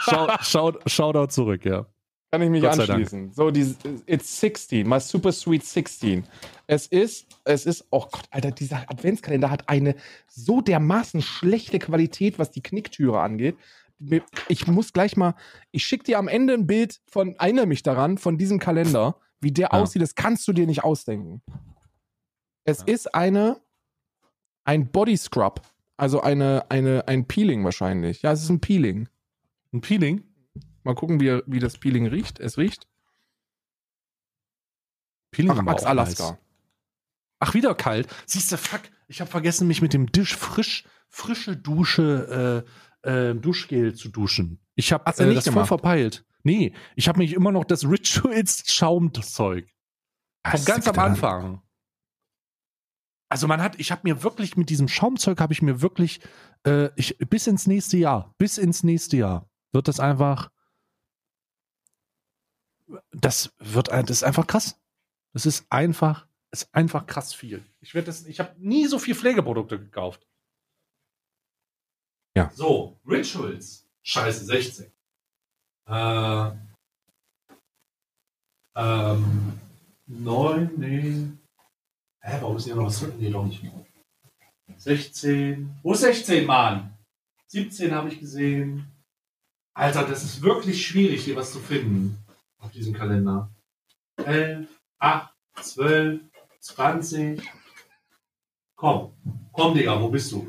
Schau, schau, Shoutout zurück, ja. Kann ich mich Gott anschließen. So, die, it's 16, my super sweet 16. Es ist, es ist, oh Gott, Alter, dieser Adventskalender hat eine so dermaßen schlechte Qualität, was die Knicktüre angeht. Ich muss gleich mal, ich schicke dir am Ende ein Bild von, erinnere mich daran, von diesem Kalender, wie der Ja. aussieht, das kannst du dir nicht ausdenken. Es Ja. ist eine, ein Body Scrub, also eine, eine, ein Peeling wahrscheinlich. Ja, es ist ein Peeling. Ein Peeling? Mal gucken, wie, wie das Peeling riecht. Es riecht. Peeling Ach, Max Alaska. nice. Ach, wieder kalt. Siehst du, fuck, ich habe vergessen, mich mit dem Dusch frisch, frische Dusche, äh, äh, Duschgel zu duschen. Ich habe äh, das voll verpeilt. Nee, ich habe mich immer noch das Rituals Schaumzeug. Vom ganz am Anfang. Also man hat, ich habe mir wirklich mit diesem Schaumzeug habe ich mir wirklich, äh, ich, bis ins nächste Jahr, bis ins nächste Jahr wird das einfach, das wird, ein- das ist einfach krass. Das ist einfach, ist einfach krass viel. Ich werde das, ich habe nie so viel Pflegeprodukte gekauft. Ja. So, Rituals. Scheiße, 16. Äh, ähm, 9, nee. Hä, warum ist hier noch was drin? Nee, doch nicht. 16. Wo ist 16, Mann? 17 habe ich gesehen. Alter, das ist wirklich schwierig, hier was zu finden auf diesem Kalender. 11, 8, 12, 20. Komm, komm, Digga, wo bist du?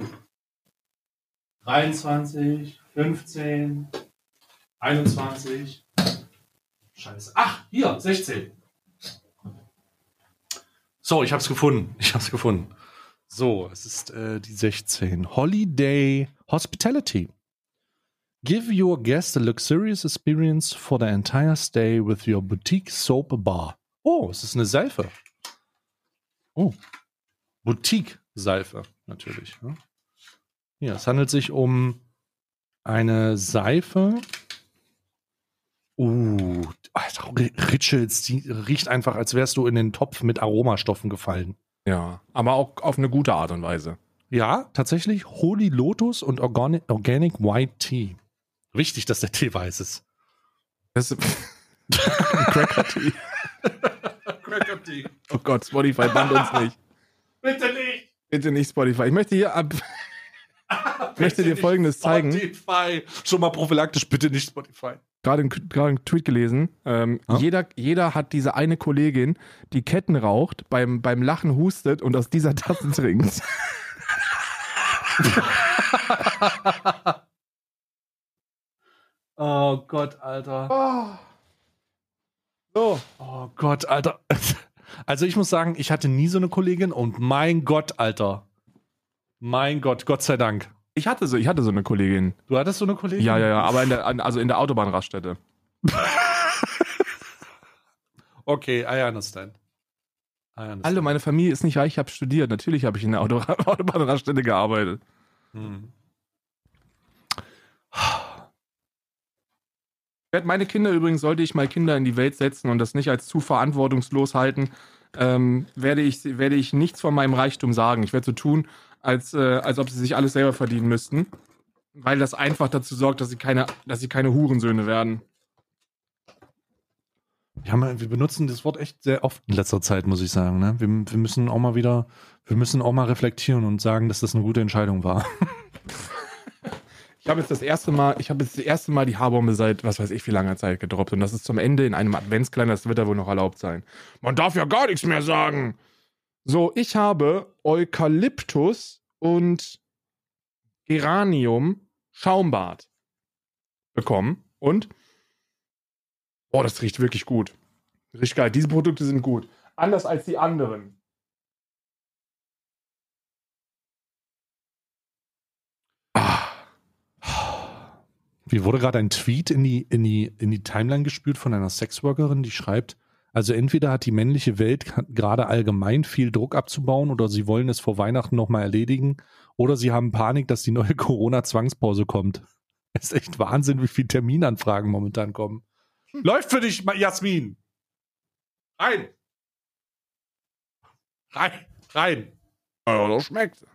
23, 15, 21. Scheiße. Ach, hier, 16. So, ich hab's gefunden. Ich hab's gefunden. So, es ist äh, die 16. Holiday Hospitality. Give your guest a luxurious experience for the entire stay with your boutique soap bar. Oh, es ist eine Seife. Oh. Boutique-Seife, natürlich. Ne? Ja, es handelt sich um eine Seife. Uh, Rituals, die riecht einfach, als wärst du in den Topf mit Aromastoffen gefallen. Ja, aber auch auf eine gute Art und Weise. Ja, tatsächlich Holy Lotus und Organic, Organic White Tea. Wichtig, dass der Tee weiß ist. Das Cracker Tea. Cracker Tea. Oh Gott, Spotify bannt uns nicht. Bitte nicht. Bitte nicht Spotify. Ich möchte hier ab. Ich möchte dir Folgendes zeigen. Spotify. Schon mal prophylaktisch, bitte nicht Spotify. Gerade einen, gerade einen Tweet gelesen. Ähm, Ja? jeder, jeder hat diese eine Kollegin, die Ketten raucht, beim, beim Lachen hustet und aus dieser Tasse trinkt. Oh Gott, Alter. So. Oh Gott, Alter. Also ich muss sagen, ich hatte nie so eine Kollegin und mein Gott, Alter. Mein Gott, Gott sei Dank. Ich hatte so, ich hatte so eine Kollegin. Du hattest so eine Kollegin? Ja, ja, ja, aber in der, also in der Autobahnraststätte. Okay, I understand. I understand. Hallo, meine Familie ist nicht reich, ich habe studiert. Natürlich habe ich in der Auto Autobahnraststätte gearbeitet. Hm. Werde meine Kinder übrigens, sollte ich mal Kinder in die Welt setzen und das nicht als zu verantwortungslos halten, ähm, werde, ich, werde ich nichts von meinem Reichtum sagen. Ich werde so tun, als, äh, als ob sie sich alles selber verdienen müssten. weil das einfach dazu sorgt, dass sie keine, dass sie keine Hurensöhne werden. Ja, wir benutzen das Wort echt sehr oft in letzter Zeit, muss ich sagen. Ne? Wir, wir müssen auch mal wieder, wir müssen auch mal reflektieren und sagen, dass das eine gute Entscheidung war. Ich habe jetzt das erste Mal, ich habe jetzt das erste Mal die Haarbombe seit was weiß ich wie langer Zeit gedroppt und das ist zum Ende in einem Adventskalender, das wird da wohl noch erlaubt sein. Man darf ja gar nichts mehr sagen. So, ich habe Eukalyptus und Geranium Schaumbad bekommen und oh, das riecht wirklich gut. Riecht geil. Diese Produkte sind gut. Anders als die anderen. Wie wurde gerade ein Tweet in die, in, die, in die Timeline gespült von einer Sexworkerin, die schreibt, also entweder hat die männliche Welt gerade allgemein viel Druck abzubauen oder sie wollen es vor Weihnachten nochmal erledigen oder sie haben Panik, dass die neue Corona-Zwangspause kommt. Es ist echt Wahnsinn, wie viele Terminanfragen momentan kommen. Läuft für dich, Jasmin. Rein. Rein. Rein. Ja, das schmeckt.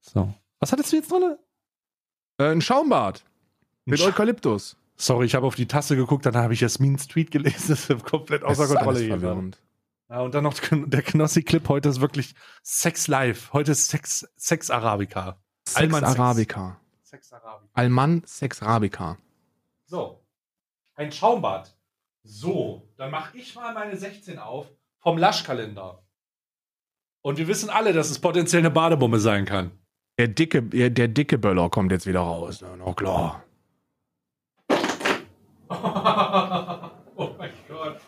So. Was hattest du jetzt drin? Äh, ein Schaumbad. Mit Sch- Eukalyptus. Sorry, ich habe auf die Tasse geguckt, dann habe ich Jasmins Tweet gelesen. Das ist komplett außer ist Kontrolle hier. verwirrend. Ja, und dann noch der Knossi-Clip. Heute ist wirklich Sex Live. Heute ist Sex, Sex Arabica. Sex Alman Sex. Arabica. Sex Arabica. Alman Sex Arabica. So. Ein Schaumbad. So, dann mache ich mal meine 16 auf vom Laschkalender. Und wir wissen alle, dass es potenziell eine Badebombe sein kann. Der dicke, der, der dicke Böller kommt jetzt wieder raus. Na klar. oh mein Gott.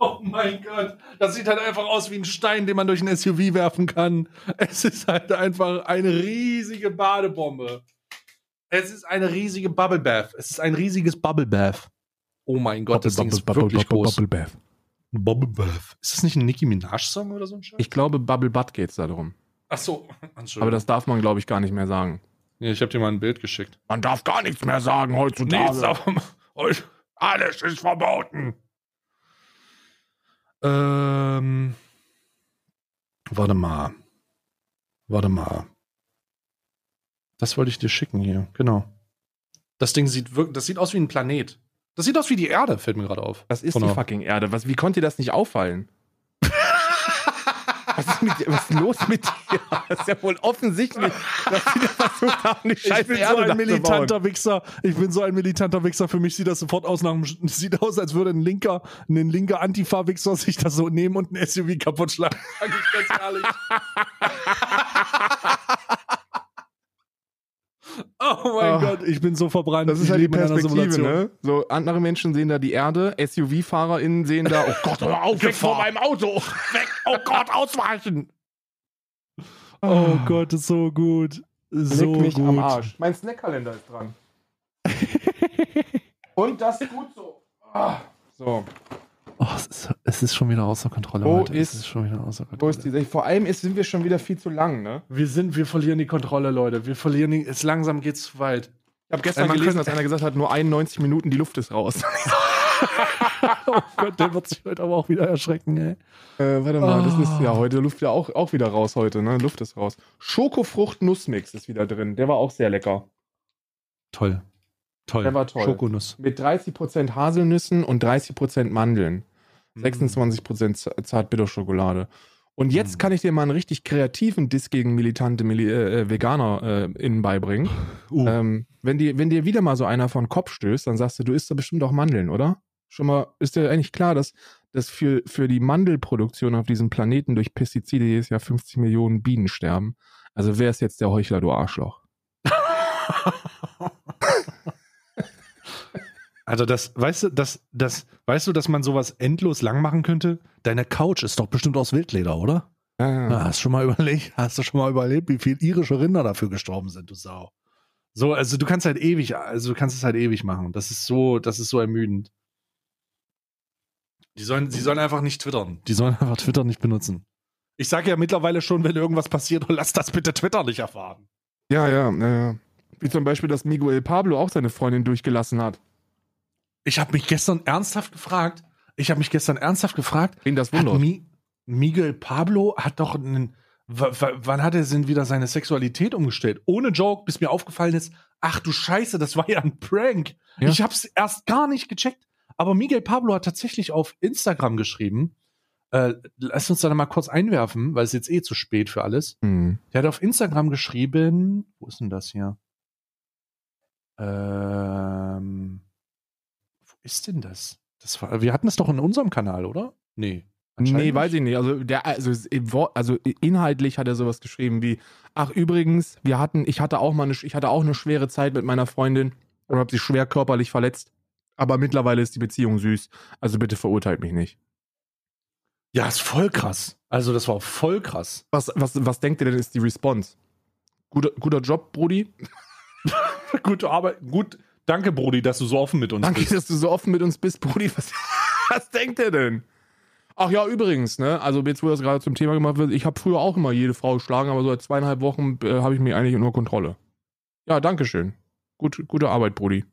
Oh mein Gott. Das sieht halt einfach aus wie ein Stein, den man durch ein SUV werfen kann. Es ist halt einfach eine riesige Badebombe. Es ist eine riesige Bubble Bath. Es ist ein riesiges Bubble Bath. Oh mein Gott, das Ding ist wirklich groß. Bath. Bubble Bath. Ist das nicht ein Nicki Minaj-Song oder so ein Scheiß? Ich glaube, Bubble Butt geht's da drum. Ach so. Aber das darf man, glaube ich, gar nicht mehr sagen. Ja, ich habe dir mal ein Bild geschickt. Man darf gar nichts mehr sagen heutzutage. Nichts Alles ist verboten. Ähm. Warte mal. Warte mal. Das wollte ich dir schicken hier. Genau. Das Ding sieht wirklich, das sieht aus wie ein Planet. Das sieht aus wie die Erde, fällt mir gerade auf. Das ist Von die fucking Erde. Was, wie konnte dir das nicht auffallen? Was, ist mit, dir- was ist los mit dir? Das ist ja wohl offensichtlich, dass die da versucht haben, die scheiß Ich bin so ein militanter Wichser. Ich bin so ein militanter Wichser. Für mich sieht das sofort aus nach einem, sieht aus, als würde ein linker, ein linker Antifa-Wichser sich das so nehmen und ein SUV kaputt schlagen. Sag ich ganz ehrlich. oh mein Ah. Gott, ich bin so verbrannt. Das ist Ich halt die Perspektive, ne? So, andere Menschen sehen da die Erde, SUV-FahrerInnen sehen da, oh Gott, hör auf, weg von meinem Auto! Weg, oh Gott, ausweichen! Oh Gott, ist so gut. So Leck mich gut. am Arsch. Mein Snackkalender ist dran. Und das ist gut so. Ah. So, Oh, es, ist, es ist schon wieder außer Kontrolle. Wo Leute. ist- es ist schon wieder außer wo Kontrolle. ist die, vor allem ist, sind wir schon wieder viel zu lang, ne? wir sind, wir verlieren die Kontrolle, Leute. Wir verlieren die, es langsam geht's zu weit. Ich habe gestern man gelesen, könnte- dass einer gesagt hat, nur 91 Minuten, die Luft ist raus. Oh Gott, der wird sich heute aber auch wieder erschrecken, ey. Äh, warte mal, das ist Oh. ja heute Luft ja auch, auch wieder raus heute, ne? Luft ist raus. Schokofrucht-Nussmix ist wieder drin. Der war auch sehr lecker. Toll. Toll. Der war toll. Schokonuss. Mit 30% Haselnüssen und 30% Mandeln. Mm. 26% Z- Zartbitterschokolade. Und jetzt Mm. kann ich dir mal einen richtig kreativen Diss gegen militante Mili äh, Veganer äh, innen beibringen. Uh, Ähm, wenn, dir, wenn dir wieder mal so einer von Kopf stößt, dann sagst du, du isst da bestimmt auch Mandeln, oder? Schon mal, ist dir eigentlich klar, dass, dass für, für die Mandelproduktion auf diesem Planeten durch Pestizide jedes Jahr 50 Millionen Bienen sterben? Also wer ist jetzt der Heuchler, du Arschloch? also das, weißt du, das, das, weißt du, dass man sowas endlos lang machen könnte? Deine Couch ist doch bestimmt aus Wildleder, oder? Ja, Ja, hast du schon mal überlegt, hast du schon mal überlebt, wie viel irische Rinder dafür gestorben sind, du Sau. So, also du kannst halt ewig, also du kannst es halt ewig machen. Das ist so, das ist so ermüdend. Die sollen, sie sollen einfach nicht twittern. Die sollen einfach Twitter nicht benutzen. Ich sage ja mittlerweile schon, wenn irgendwas passiert, lass das bitte Twitter nicht erfahren. ja, ja, ja, ja. Wie zum Beispiel, dass Miguel Pablo auch seine Freundin durchgelassen hat. Ich habe mich gestern ernsthaft gefragt, ich habe mich gestern ernsthaft gefragt, Wen das wundert. Mi Miguel Pablo hat doch einen, wann hat er denn wieder seine Sexualität umgestellt? Ohne Joke, bis mir aufgefallen ist, ach du Scheiße, das war ja ein Prank. Ja. Ich hab's erst gar nicht gecheckt. Aber Miguel Pablo hat tatsächlich auf Instagram geschrieben, äh, lass uns da mal kurz einwerfen, weil es jetzt eh zu spät für alles. Hm. Der hat auf Instagram geschrieben, wo ist denn das hier? Ähm, ist denn das? Das war, wir hatten das doch in unserem Kanal, oder? Nee. Nee, weiß ich nicht. Also, der, also, also inhaltlich hat er sowas geschrieben wie, ach übrigens, wir hatten, ich hatte auch mal eine, ich hatte auch eine schwere Zeit mit meiner Freundin und habe sie schwer körperlich verletzt. Aber mittlerweile ist die Beziehung süß. Also bitte verurteilt mich nicht. Ja, ist voll krass. Also, das war voll krass. Was, was, was denkt ihr denn ist die Response? Guter, guter Job, Brudi. Gute Arbeit. Gut. Danke, Brody, dass du so offen mit uns Danke, bist. dass du so offen mit uns bist, Brudi. Was, was denkt ihr denn? Ach ja, übrigens, ne? Also jetzt, wo das gerade zum Thema gemacht wird, ich habe früher auch immer jede Frau geschlagen, aber so seit zweieinhalb Wochen äh, habe ich mich eigentlich unter Kontrolle. Ja, Dankeschön. Gut, gute Arbeit, Brudi.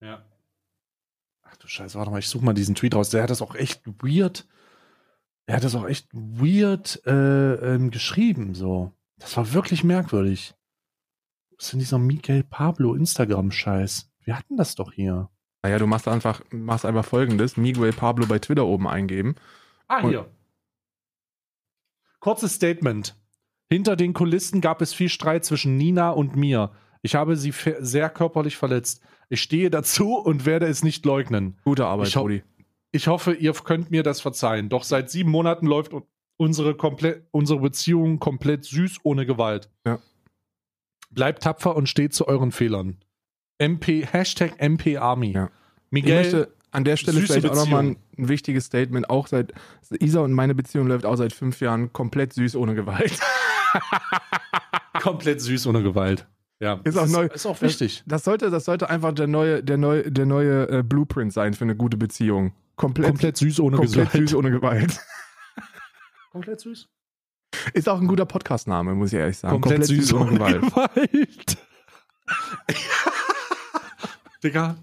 Ja. Ach du Scheiße, warte mal, ich suche mal diesen Tweet raus. Der hat das auch echt weird. Er hat das auch echt weird äh, ähm, geschrieben, so. Das war wirklich merkwürdig. Was ist denn dieser Miguel Pablo Instagram-Scheiß? Wir hatten das doch hier. Naja, du machst einfach, machst einfach folgendes: Miguel Pablo bei Twitter oben eingeben. Ah, hier. Kurzes Statement. Hinter den Kulissen gab es viel Streit zwischen Nina und mir. Ich habe sie sehr körperlich verletzt. Ich stehe dazu und werde es nicht leugnen. Gute Arbeit, Ich Brudi. Ich hoffe, ihr könnt mir das verzeihen. Doch seit sieben Monaten läuft unsere, komplett, unsere Beziehung komplett süß ohne Gewalt. Ja. Bleibt tapfer und steht zu euren Fehlern. MP, Hashtag MP Army. Ja. Ich Miguel, möchte an der Stelle vielleicht auch nochmal ein, Beziehung. ein wichtiges Statement. Auch seit Isa und meine Beziehung läuft auch seit fünf Jahren komplett süß ohne Gewalt. komplett süß ohne Gewalt. Ja, Ist das auch neu. Ist auch wichtig. Das sollte, das sollte einfach der neue, der neue, der neue äh, Blueprint sein für eine gute Beziehung. Komplett, Komplett süß ohne komplett Gewalt. süß ohne Gewalt. Komplett süß. Ist auch ein guter Podcastname, muss ich ehrlich sagen. Komplett, süß ohne Gewalt. Gewalt. Digga,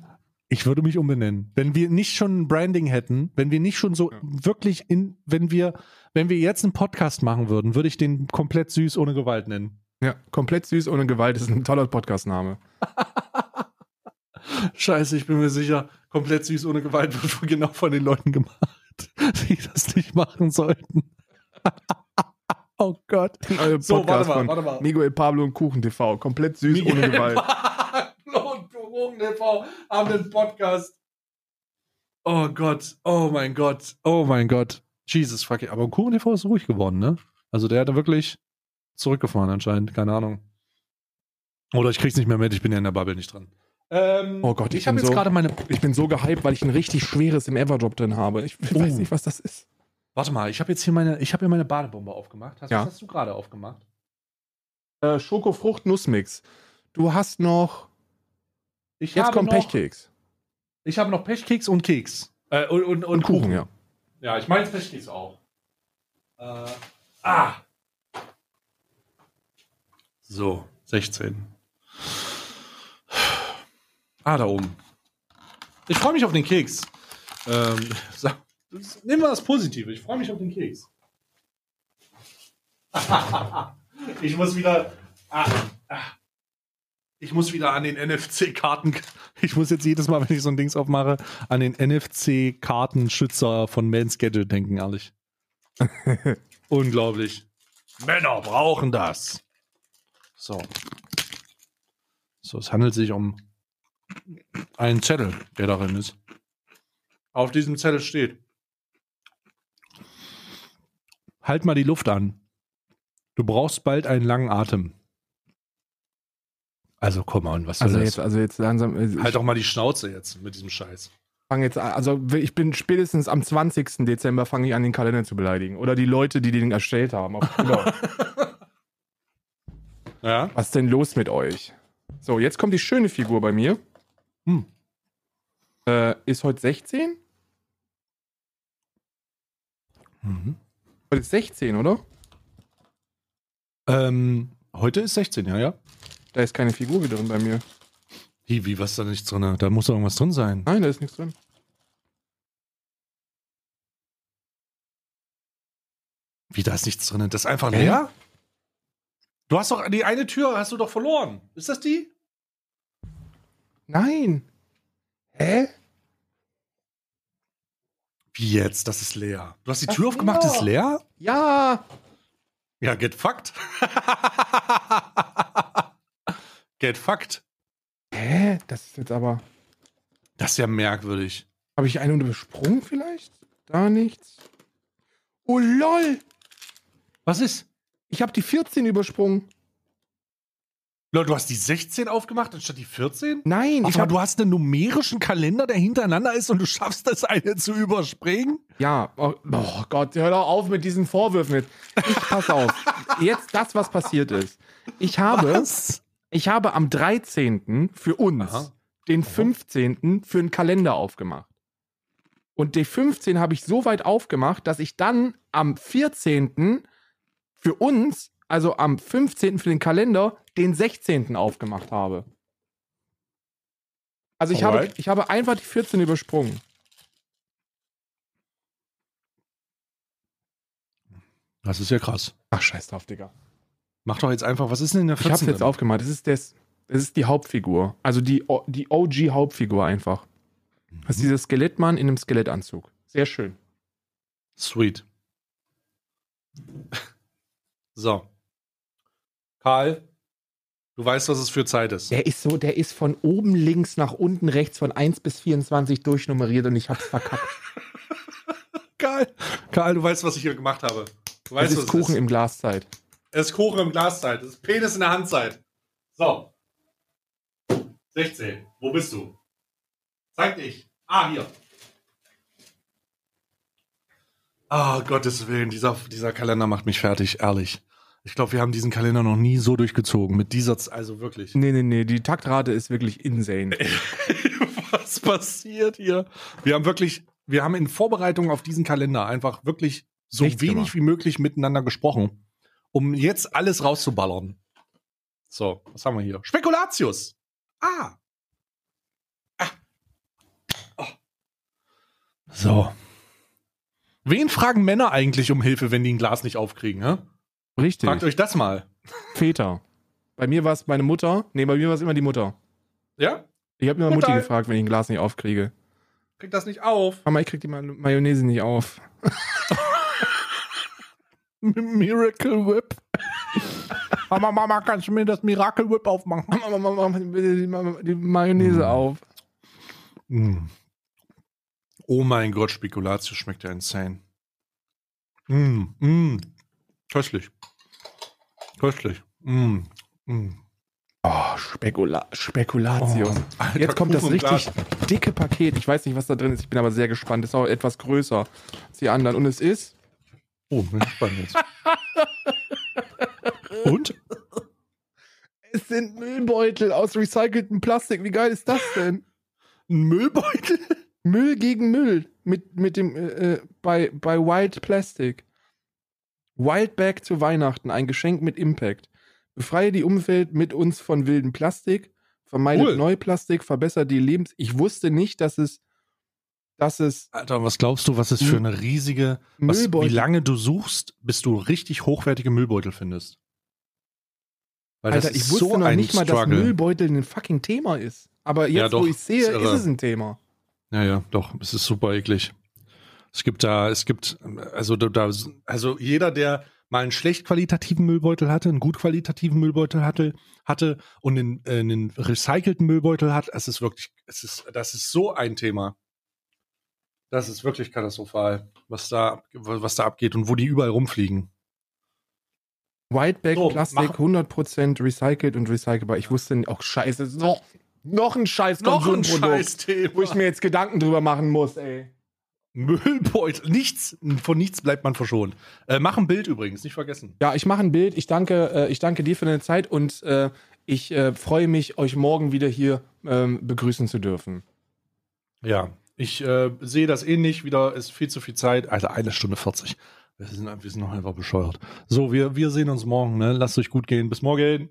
ich würde mich umbenennen. Wenn wir nicht schon ein Branding hätten, wenn wir nicht schon so Ja. wirklich in, wenn wir, wenn wir jetzt einen Podcast machen würden, würde ich den komplett süß ohne Gewalt nennen. Ja, komplett süß ohne Gewalt ist ein toller Podcastname. Scheiße, ich bin mir sicher, komplett süß ohne Gewalt wird genau von den Leuten gemacht, die das nicht machen sollten. Oh Gott. Äh, So, warte mal, warte mal. Miguel Pablo und Kuchen TV. Komplett süß ohne Miguel Gewalt. Pablo und Drogen TV haben den Podcast. Oh Gott, oh mein Gott, oh mein Gott. Jesus fuck. Aber Kuchen TV ist ruhig geworden, ne? Also der hat da wirklich zurückgefahren anscheinend, keine Ahnung. Oder ich krieg's nicht mehr mit, ich bin ja in der Bubble nicht dran. Ähm, Oh Gott, ich ich habe bin jetzt so- gerade meine. Ich bin so gehypt, weil ich ein richtig schweres im Everdrop drin habe. Ich Oh. weiß nicht, was das ist. Warte mal, ich habe jetzt hier meine, ich habe hier meine Badebombe aufgemacht. Hast, Ja. Was hast du gerade aufgemacht? Äh, Schokofrucht-Nussmix. Du hast noch. Ich Jetzt kommt noch, Pechkeks. Ich habe noch Pechkeks und Keks. Äh, und, und, und, Und Kuchen, ja. Ja, ich meine Pechkeks auch. Äh, ah. So, 16. Ah, da oben. Ich freue mich auf den Keks. Ähm, sag- nehmen wir das Positive. Ich freue mich auf den Keks. ich muss wieder. Ah, ah. Ich muss wieder an den NFC-Karten. Ich muss jetzt jedes Mal, wenn ich so ein Dings aufmache, an den NFC-Kartenschützer von Man's Gadget denken, ehrlich. Unglaublich. Männer brauchen das. So. So, es handelt sich um einen Zettel, der darin ist. Auf diesem Zettel steht: Halt mal die Luft an. Du brauchst bald einen langen Atem. Also, komm on, was soll Also das? jetzt, also jetzt langsam. äh, halt doch mal die Schnauze jetzt mit diesem Scheiß. fange jetzt an, also ich bin spätestens am 20. Dezember fange ich an, den Kalender zu beleidigen. Oder die Leute, die den erstellt haben. Auf. Ja? Was ist denn los mit euch? So, jetzt kommt die schöne Figur bei mir. Hm. Äh, ist heute 16? Mhm. Heute ist 16, oder? Ähm, heute ist 16, ja, ja. Da ist keine Figur wieder drin bei mir. Wie, wie, was ist da nichts drin? Da muss doch irgendwas drin sein. Nein, da ist nichts drin. Wie, da ist nichts drin? Das ist einfach leer? Du hast doch, die eine Tür hast du doch verloren. Ist das die? Nein. Hä? Wie jetzt? Das ist leer. Du hast die Ach Tür aufgemacht, ja. ist leer? Ja. Ja, get fucked. get fucked. Hä? Das ist jetzt aber. Das ist ja merkwürdig. Habe ich einen übersprungen vielleicht? Da nichts. Oh lol. Was ist? Ich habe die 14 übersprungen. Leute, du hast die 16 aufgemacht anstatt die 14? Nein, habe du hast einen numerischen Kalender, der hintereinander ist und du schaffst das eine zu überspringen? Ja, oh, oh Gott, hör doch auf mit diesen Vorwürfen jetzt. Ich pass auf. Jetzt das, was passiert ist. Ich habe, Was? ich habe am 13. für uns Aha. den 15. für einen Kalender aufgemacht. Und die 15 habe ich so weit aufgemacht, dass ich dann am 14. für uns, also am 15. für den Kalender, den 16. aufgemacht habe. Also ich habe, ich habe einfach die 14 übersprungen. Das ist ja krass. Ach, scheiß drauf, Digga. Mach doch jetzt einfach, was ist denn in der Ich 14? hab's jetzt aufgemacht. Das ist, das, das ist die Hauptfigur. Also die, die OG-Hauptfigur einfach. Das ist dieser Skelettmann in einem Skelettanzug. Sehr schön. Sweet. So. Karl, du weißt, was es für Zeit ist. Der ist so, der ist von oben links nach unten rechts von 1 bis 24 durchnummeriert und ich hab's verkackt. Karl, Karl, du weißt, was ich hier gemacht habe. Du Es weißt, ist was Kuchen es ist. im Glaszeit. Es ist Kuchen im Glaszeit. Es ist Penis in der Handzeit. So. 16. Wo bist du? Zeig dich. Ah, hier. Ah, Gottes Willen, dieser, dieser Kalender macht mich fertig, ehrlich. Ich glaube, wir haben diesen Kalender noch nie so durchgezogen. Mit dieser, Z- also wirklich. Nee, nee, nee, die Taktrate ist wirklich insane. Was passiert hier? Wir haben wirklich, wir haben in Vorbereitung auf diesen Kalender einfach wirklich so Nichts wenig gemacht. wie möglich miteinander gesprochen, um jetzt alles rauszuballern. So, was haben wir hier? Spekulatius. Ah. ah. Oh. So. Wen fragen Männer eigentlich um Hilfe, wenn die ein Glas nicht aufkriegen? Hä? Richtig. Fragt euch das mal. Väter. Bei mir war es meine Mutter. Nee, bei mir war es immer die Mutter. Ja? Ich habe immer Mutter. Mutti gefragt, wenn ich ein Glas nicht aufkriege. Kriegt das nicht auf. Mama, ich krieg die Ma- Mayonnaise nicht auf. Miracle Whip. Mama, Mama, kannst du mir das Miracle Whip aufmachen? Mama, Mama, mach bitte die, die Mayonnaise Mm. auf. Mm. Oh mein Gott, Spekulatius schmeckt ja insane. Mm, mm. Köstlich. Köstlich. Mm, mm. Oh, Spekula Spekulatius. Oh, Alter, Jetzt kommt das richtig dicke Paket. Ich weiß nicht, was da drin ist. Ich bin aber sehr gespannt. Ist auch etwas größer als die anderen. Und es ist. Oh, bin gespannt jetzt. Und? Es sind Müllbeutel aus recyceltem Plastik. Wie geil ist das denn? Ein Müllbeutel? Müll gegen Müll. Mit, mit dem, äh, äh, bei, bei Wild Plastic. Wildbag zu Weihnachten. Ein Geschenk mit Impact. Befreie die Umwelt mit uns von wildem Plastik. Vermeidet Cool. Neuplastik. Verbessert die Lebens... Ich wusste nicht, dass es, dass es Alter, was glaubst du, was es für eine riesige, was, wie lange du suchst, bis du richtig hochwertige Müllbeutel findest? Weil Alter, das ich ist wusste so noch nicht mal, dass Struggle. Müllbeutel ein fucking Thema ist. Aber jetzt, Ja, doch, wo ich sehe, ist ist, es ein Thema. Ja, ja, doch, es ist super eklig. Es gibt da, es gibt, also da, also jeder, der mal einen schlecht qualitativen Müllbeutel hatte, einen gut qualitativen Müllbeutel hatte, hatte und einen, äh, einen recycelten Müllbeutel hat, es ist wirklich, es ist, das ist so ein Thema. Das ist wirklich katastrophal, was da, was da abgeht und wo die überall rumfliegen. Whiteback So, Plastik, mach- 100% recycelt und recycelbar. Ich wusste auch scheiße, ist noch, noch ein scheiß Konsumprodukt, wo ich mir jetzt Gedanken drüber machen muss, ey. Müllbeutel, nichts, von nichts bleibt man verschont. Äh, mach ein Bild übrigens, nicht vergessen. Ja, ich mache ein Bild. Ich danke, äh, ich danke dir für deine Zeit und äh, ich äh, freue mich, euch morgen wieder hier ähm, begrüßen zu dürfen. Ja, ich äh, sehe das ähnlich. Wieder ist viel zu viel Zeit. Alter, eine Stunde 40. Wir sind, wir sind noch einfach bescheuert. So, wir, wir sehen uns morgen. Ne? Lasst euch gut gehen. Bis morgen.